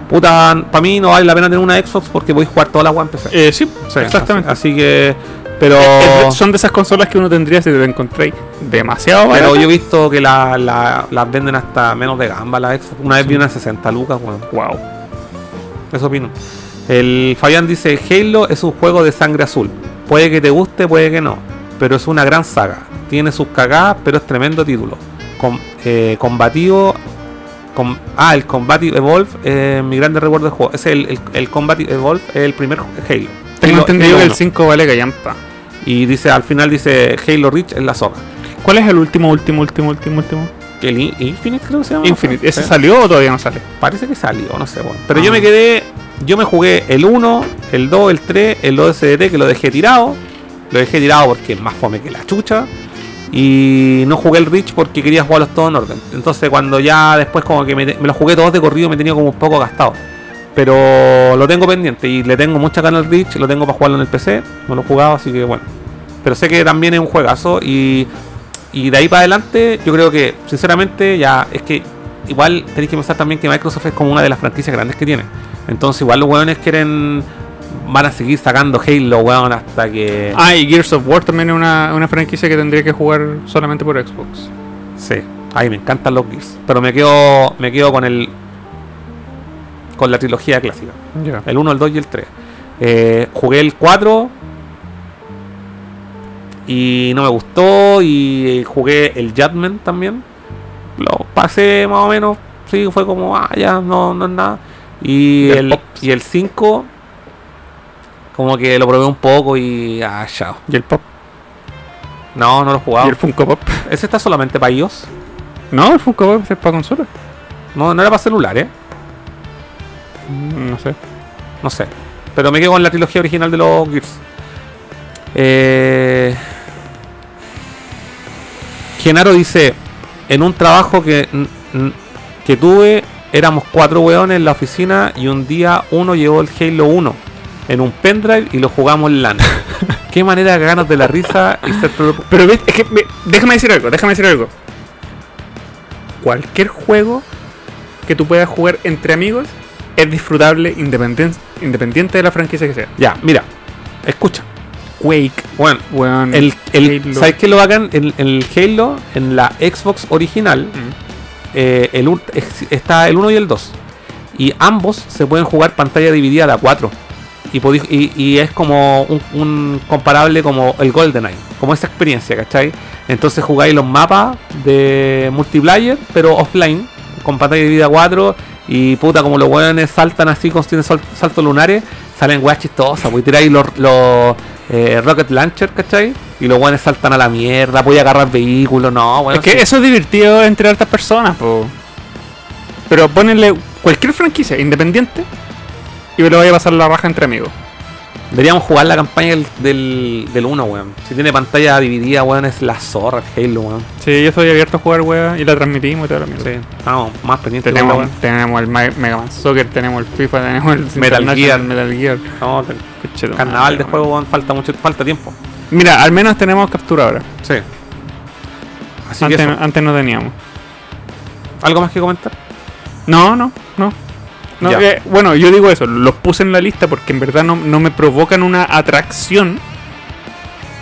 Puta, para mí no vale la pena tener una Xbox porque voy a jugar toda la weá en PC. Eh, sí, Sí, exactamente. Así, así que. Pero. Eh, Son de esas consolas que uno tendría si te la encontréis demasiado baratas. Pero yo he visto que la- la- las venden hasta menos de gamba la Xbox. Una vez vi una de 60 lucas, weón. Wow. Eso opino. El Fabián dice, Halo es un juego de sangre azul. Puede que te guste, puede que no. Pero es una gran saga. Tiene sus cagadas, pero es tremendo título. Com- eh, combativo... com- ah, el Combative Evolve, eh, mi grande recuerdo del juego. Es el, el, el Combative Evolve, el primer Halo. Tengo entendido que el 1. 5 vale callampa. Y dice, al final dice, Halo Reach es la zorra. ¿Cuál es el último, último, último, último, último? El In- Infinite creo que se llama. Infinite. ¿Ese salió o todavía no sale? Parece que salió, no sé, bueno. Pero Ah. yo me quedé, yo me jugué el 1, el 2, el 3, el 2 SDT que lo dejé tirado. Lo dejé tirado porque es más fome que la chucha. Y no jugué el Reach porque quería jugarlos todos en orden. Entonces cuando ya después como que me, me los jugué todos de corrido me tenía como un poco gastado. Pero lo tengo pendiente y le tengo mucha ganas al Reach, lo tengo para jugarlo en el PC. No lo he jugado, así que bueno. Pero sé que también es un juegazo y, y de ahí para adelante yo creo que sinceramente ya es que igual tenéis que pensar también que Microsoft es como una de las franquicias grandes que tiene. Entonces igual los weones quieren van a seguir sacando Halo, weón, hasta que... Ah, y Gears of War también es una, una franquicia que tendría que jugar solamente por Xbox. Sí, ay, me encantan los Gears. Pero me quedo, me quedo con el... Con la trilogía clásica. El 1, el 2 y el 3. Eh, jugué el 4 y no me gustó. Y jugué el Judgment también. Lo pasé más o menos. Sí, fue como, ah, ya, no, no es nada. Y el, y el 5, como que lo probé un poco y, ah, chao. ¿Y el Pop? No, no lo he ¿Y jugado. el Funko Pop? Ese está solamente para iOS. No, el Funko Pop es para consola. No, no era para celular, ¿eh? Mm, No sé. No sé. Pero me quedo con la trilogía original de los Gears. Eh... Genaro dice: En un trabajo que, que tuve, éramos cuatro weones en la oficina y un día uno llevó el Halo 1 en un pendrive y lo jugamos en LAN. Qué manera de cagarnos de la risa y ser pro- Pero es que me- déjame decir algo, déjame decir algo. Cualquier juego que tú puedas jugar entre amigos es disfrutable independiente de la franquicia que sea. Ya, mira, escucha. Quake, Bueno, weón. el, el, Halo. ¿sabes qué lo hagan? En, el Halo, en la Xbox original, Mm. eh, el, está el 1 y el 2. Y ambos se pueden jugar pantalla dividida a 4. Y, y, y es como un, un comparable como el GoldenEye, como esa experiencia, ¿cachai? Entonces jugáis los mapas de multiplayer, pero offline, con pantalla de vida 4 y puta, como los weones saltan así, con sal- saltos lunares, salen weas chistosas, pues tiráis los, los eh, rocket launcher, ¿cachai? Y los weones saltan a la mierda, voy a agarrar vehículos, no, bueno, es que sí. eso es divertido entre altas personas, po. Pero ponenle cualquier franquicia independiente y me lo vaya a pasar la raja entre amigos. Deberíamos jugar la campaña del, del, del 1, weón. Si tiene pantalla dividida, weón, es la zorra el Halo, weón. Sí, yo estoy abierto a jugar, weá, y la transmitimos y toda la mierda. Sí, estamos más pendientes de Tenemos, weón. tenemos el Ma- Mega Man Soccer, tenemos el FIFA, tenemos el Metal Gear. Metal Gear. Tu carnaval madre, de weón. juego, weón. Falta mucho, falta tiempo. Mira, al menos tenemos captura ahora. Sí. Así que Antes, no- antes no teníamos. ¿Algo más que comentar? No, no, no. No, Ya. eh, bueno, yo digo eso, los puse en la lista porque en verdad no, no me provocan una atracción.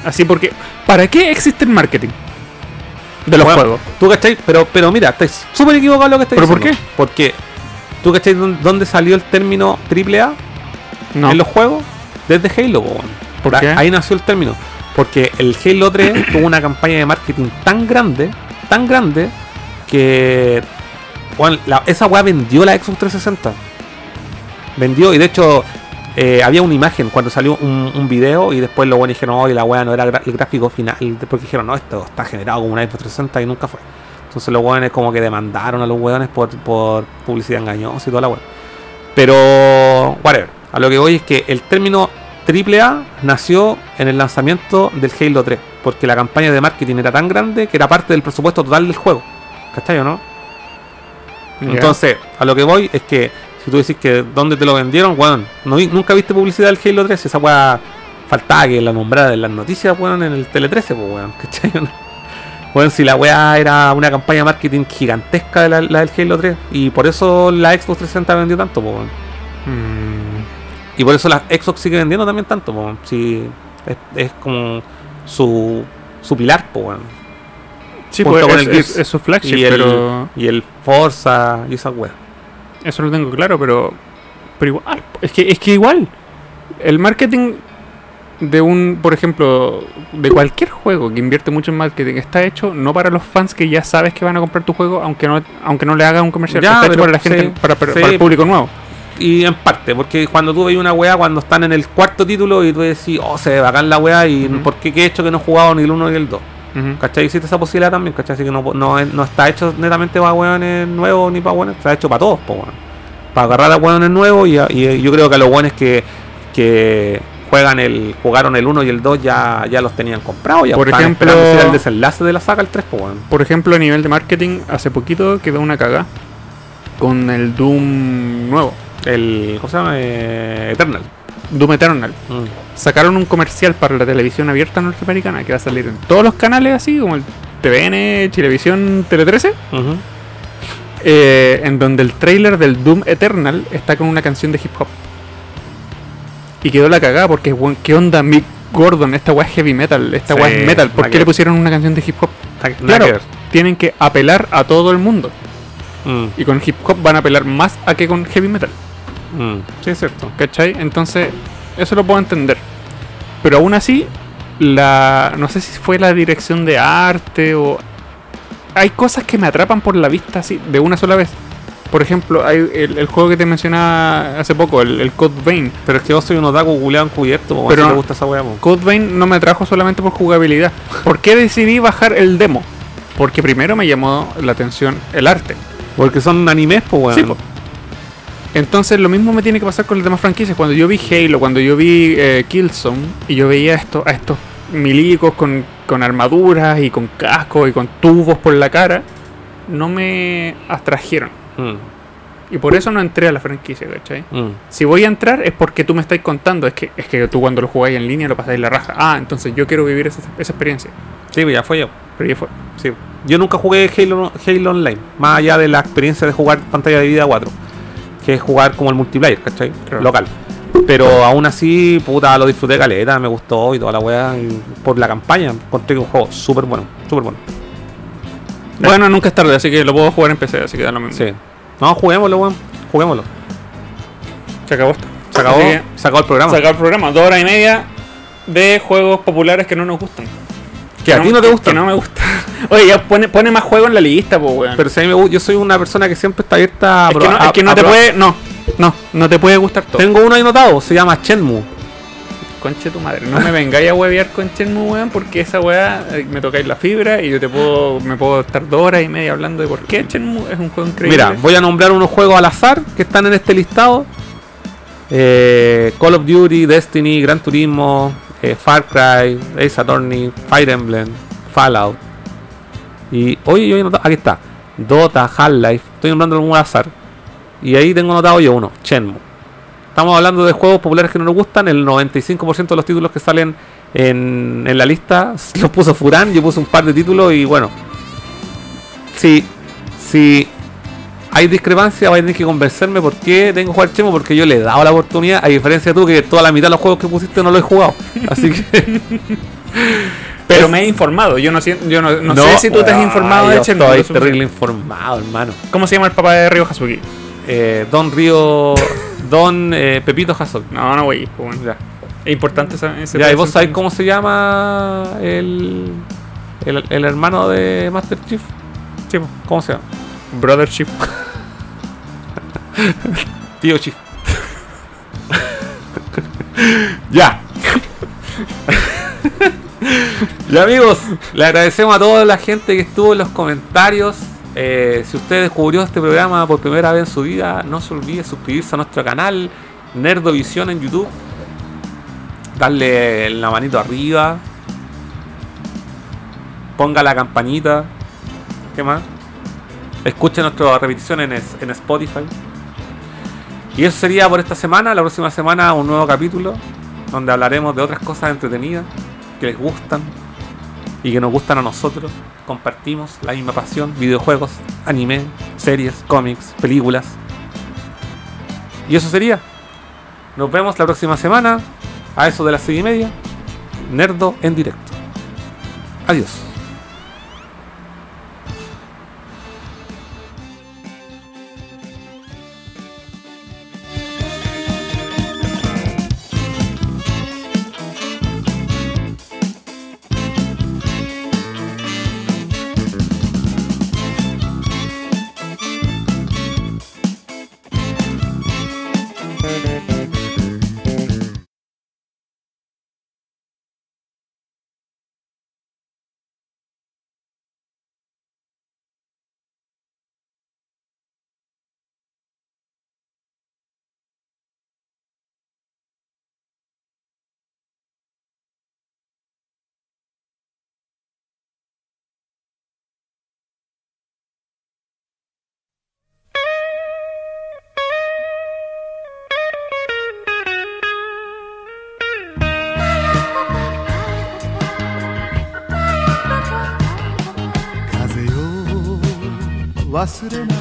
Así porque, ¿para qué existe el marketing de los juegos? ¿Tú cachai? Pero, pero mira, estáis súper equivocado en lo que estáis ¿Pero por diciendo. Porque, ¿tú cachai dónde- salió el término AAA No. en los juegos? Desde Halo. ¿Por qué? Ahí nació el término. Porque el Halo 3 *coughs* tuvo una campaña de marketing tan grande, tan grande, que esa weá vendió la Xbox 360. Vendió, y de hecho, eh, había una imagen cuando salió un, video y después los buenos dijeron, oye, la weá no era el gráfico final. Porque dijeron, no, esto está generado como una Xbox 360 y nunca fue. Entonces los weones como que demandaron a los weones por, por publicidad engañosa y toda la weá. Pero, whatever. A lo que voy es que el término AAA nació en el lanzamiento del Halo 3. Porque la campaña de marketing era tan grande que era parte del presupuesto total del juego. ¿Cachai o no? Entonces, a lo que voy es que si tú decís que dónde te lo vendieron, weón, no vi- nunca viste publicidad del Halo 3, esa weá faltaba que la nombrara en las noticias, weón, en el Tele 13, pues, weón, ¿cachai o *laughs* no? Weón, si la weá era una campaña de marketing gigantesca de la, la del Halo 3, y por eso la Xbox 360 vendió tanto, pues, weón. Mm, Y por eso la Xbox sigue vendiendo también tanto, po, si es, es como su, su pilar, po, weón. Sí, Junto pues con es, el Gears. es- es su flagship, y el, pero y el Forza y esa weá. eso lo tengo claro, pero, pero igual, es que, es que igual, el marketing de un, por ejemplo, de cualquier juego que invierte mucho en marketing está hecho no para los fans que ya sabes que van a comprar tu juego, aunque no, aunque no le hagas un comercial, Ya, está hecho para la gente, sí, para, para- sí. para el público nuevo. Y en parte, porque cuando tú veis una weá, cuando están en el cuarto título y tú decís, oh, se ve bacán la weá, y Ujú. ¿por qué qué he hecho que no he jugado ni el 1 ni el 2? ¿Cachai? Existe esa posibilidad también, ¿cachai? Así que no, no, no está hecho netamente para weones nuevos ni para weones, está hecho para todos, weón. Para agarrar a weones nuevos y, yo creo que a los weones que, que juegan el jugaron el 1 y el 2 ya, ya los tenían comprados. Ya Por ejemplo- el desenlace de la saga el 3, po, weón. Por ejemplo, a nivel de marketing, hace poquito quedó una caga con el Doom nuevo, El, ¿Cómo se llama? Eh, Eternal. Doom Eternal. Mm. Sacaron un comercial para la televisión abierta norteamericana que va a salir en todos los canales así, como el TVN, Chilevisión, Tele 13, Ujú. eh, en donde el trailer del Doom Eternal está con una canción de hip hop. Y quedó la cagada porque, ¿qué onda Mick Gordon? Esta weá es heavy metal, esta weá Sí, es metal. ¿Por qué le pusieron una canción de hip hop? Que Claro, tienen que apelar a todo el mundo. Mm, Y con hip hop van a apelar más a que con heavy metal. Mm. Sí, es cierto. ¿Cachai? Entonces, eso lo puedo entender. Pero aún así, la. No sé si fue la dirección de arte o. Hay cosas que me atrapan por la vista así, de una sola vez. Por ejemplo, hay el, el juego que te mencionaba hace poco, el, el Code Vein. Pero es que vos soy un otaku culeado encubierto, Pero- si te gusta esa po. Code Vein no me atrajo solamente por jugabilidad. ¿Por qué decidí bajar el demo? Porque primero me llamó la atención el arte. Porque son animes, pues, weón. Sí, po. Entonces lo mismo me tiene que pasar con las demás franquicias. Cuando yo vi Halo, cuando yo vi eh, Killzone y yo veía esto, a estos milicos con, con armaduras y con cascos y con tubos por la cara, no me atrajeron. Mm, Y por eso no entré a la franquicia, ¿cachai? mm. Si voy a entrar es porque tú me estás contando, es que, es que tú cuando lo jugáis en línea lo pasáis la raja. Ah, entonces yo quiero vivir esa, esa experiencia. Sí, pues ya fue yo. Pero ya fue. Sí. Yo nunca jugué Halo, Halo Online, más allá de la experiencia de jugar pantalla de vida 4, que es jugar como el multiplayer, ¿cachai? Claro. Local. Pero aún así, puta, lo disfruté caleta, me gustó y toda la weá. Por la campaña, encontré que un juego súper bueno, súper bueno. Bueno, nunca es tarde, así que lo puedo jugar en PC, así que da lo mismo. Sí. No, juguémoslo, weón. Juguémoslo. Se acabó esto. Se acabó, que- se acabó el programa. Sacar el programa, dos horas y media de juegos populares que no nos gustan. que a ti no te que- gusta. Que no me gusta. Oye, ya pone, pone más juegos en la lista, pues, weón. Pero si a mí me gu- yo soy una persona que siempre está abierta a es que no, es que no te probar. puede. No, no, no te puede gustar todo. Tengo uno ahí notado, se llama Shenmue. Conche tu madre, no me vengáis a huevear con Shenmue, weón, porque esa weá eh, me tocáis la fibra y yo te puedo, me puedo estar dos horas y media hablando de por qué Shenmue es un juego increíble. Mira, voy a nombrar unos juegos al azar que están en este listado. Eh, Call of Duty, Destiny, Gran Turismo, eh, Far Cry, Ace Attorney, Fire Emblem, Fallout. Y oye, yo he notado, aquí está. Dota, Half-Life, estoy nombrando algún al azar. Y ahí tengo notado yo uno, Shenmue. Estamos hablando de juegos populares que no nos gustan. El 95% de los títulos que salen en, en la lista *laughs* los puso Furán. Yo puse un par de títulos y bueno. Si, si hay discrepancia, vais a tener que convencerme por qué tengo que jugar Chemo. Porque yo le he dado la oportunidad. A diferencia de tú, que toda la mitad de los juegos que pusiste no los he jugado. Así que. *laughs* pero es- me he informado. Yo no, sé- yo no, no sé si tú te has informado de Shenmue. Estoy terrible informado, hermano. ¿Cómo se llama el papá de Ryo Hazuki? Eh, Don Río. Don eh, Pepito Hasol. No, no, güey. pues, bueno. Ya. Es importante ese Ya, ¿y vos sabés cómo se llama el, el, el hermano de Master Chief? Sí. ¿Cómo se llama? Brother Chief. *laughs* Tío Chief. *laughs* ya. *laughs* ya amigos, le agradecemos a toda la gente que estuvo en los comentarios. Eh, si usted descubrió este programa por primera vez en su vida, no se olvide suscribirse a nuestro canal Nerdovisión en YouTube. Darle la manito arriba. Ponga la campanita. ¿Qué más? Escuche nuestra repetición en, en Spotify. Y eso sería por esta semana. La próxima semana un nuevo capítulo donde hablaremos de otras cosas entretenidas que les gustan y que nos gustan a nosotros. Compartimos la misma pasión, videojuegos, anime, series, cómics, películas. Y eso sería. Nos vemos la próxima semana a eso de las seis y media. Nerdo en directo. Adiós. 忘れ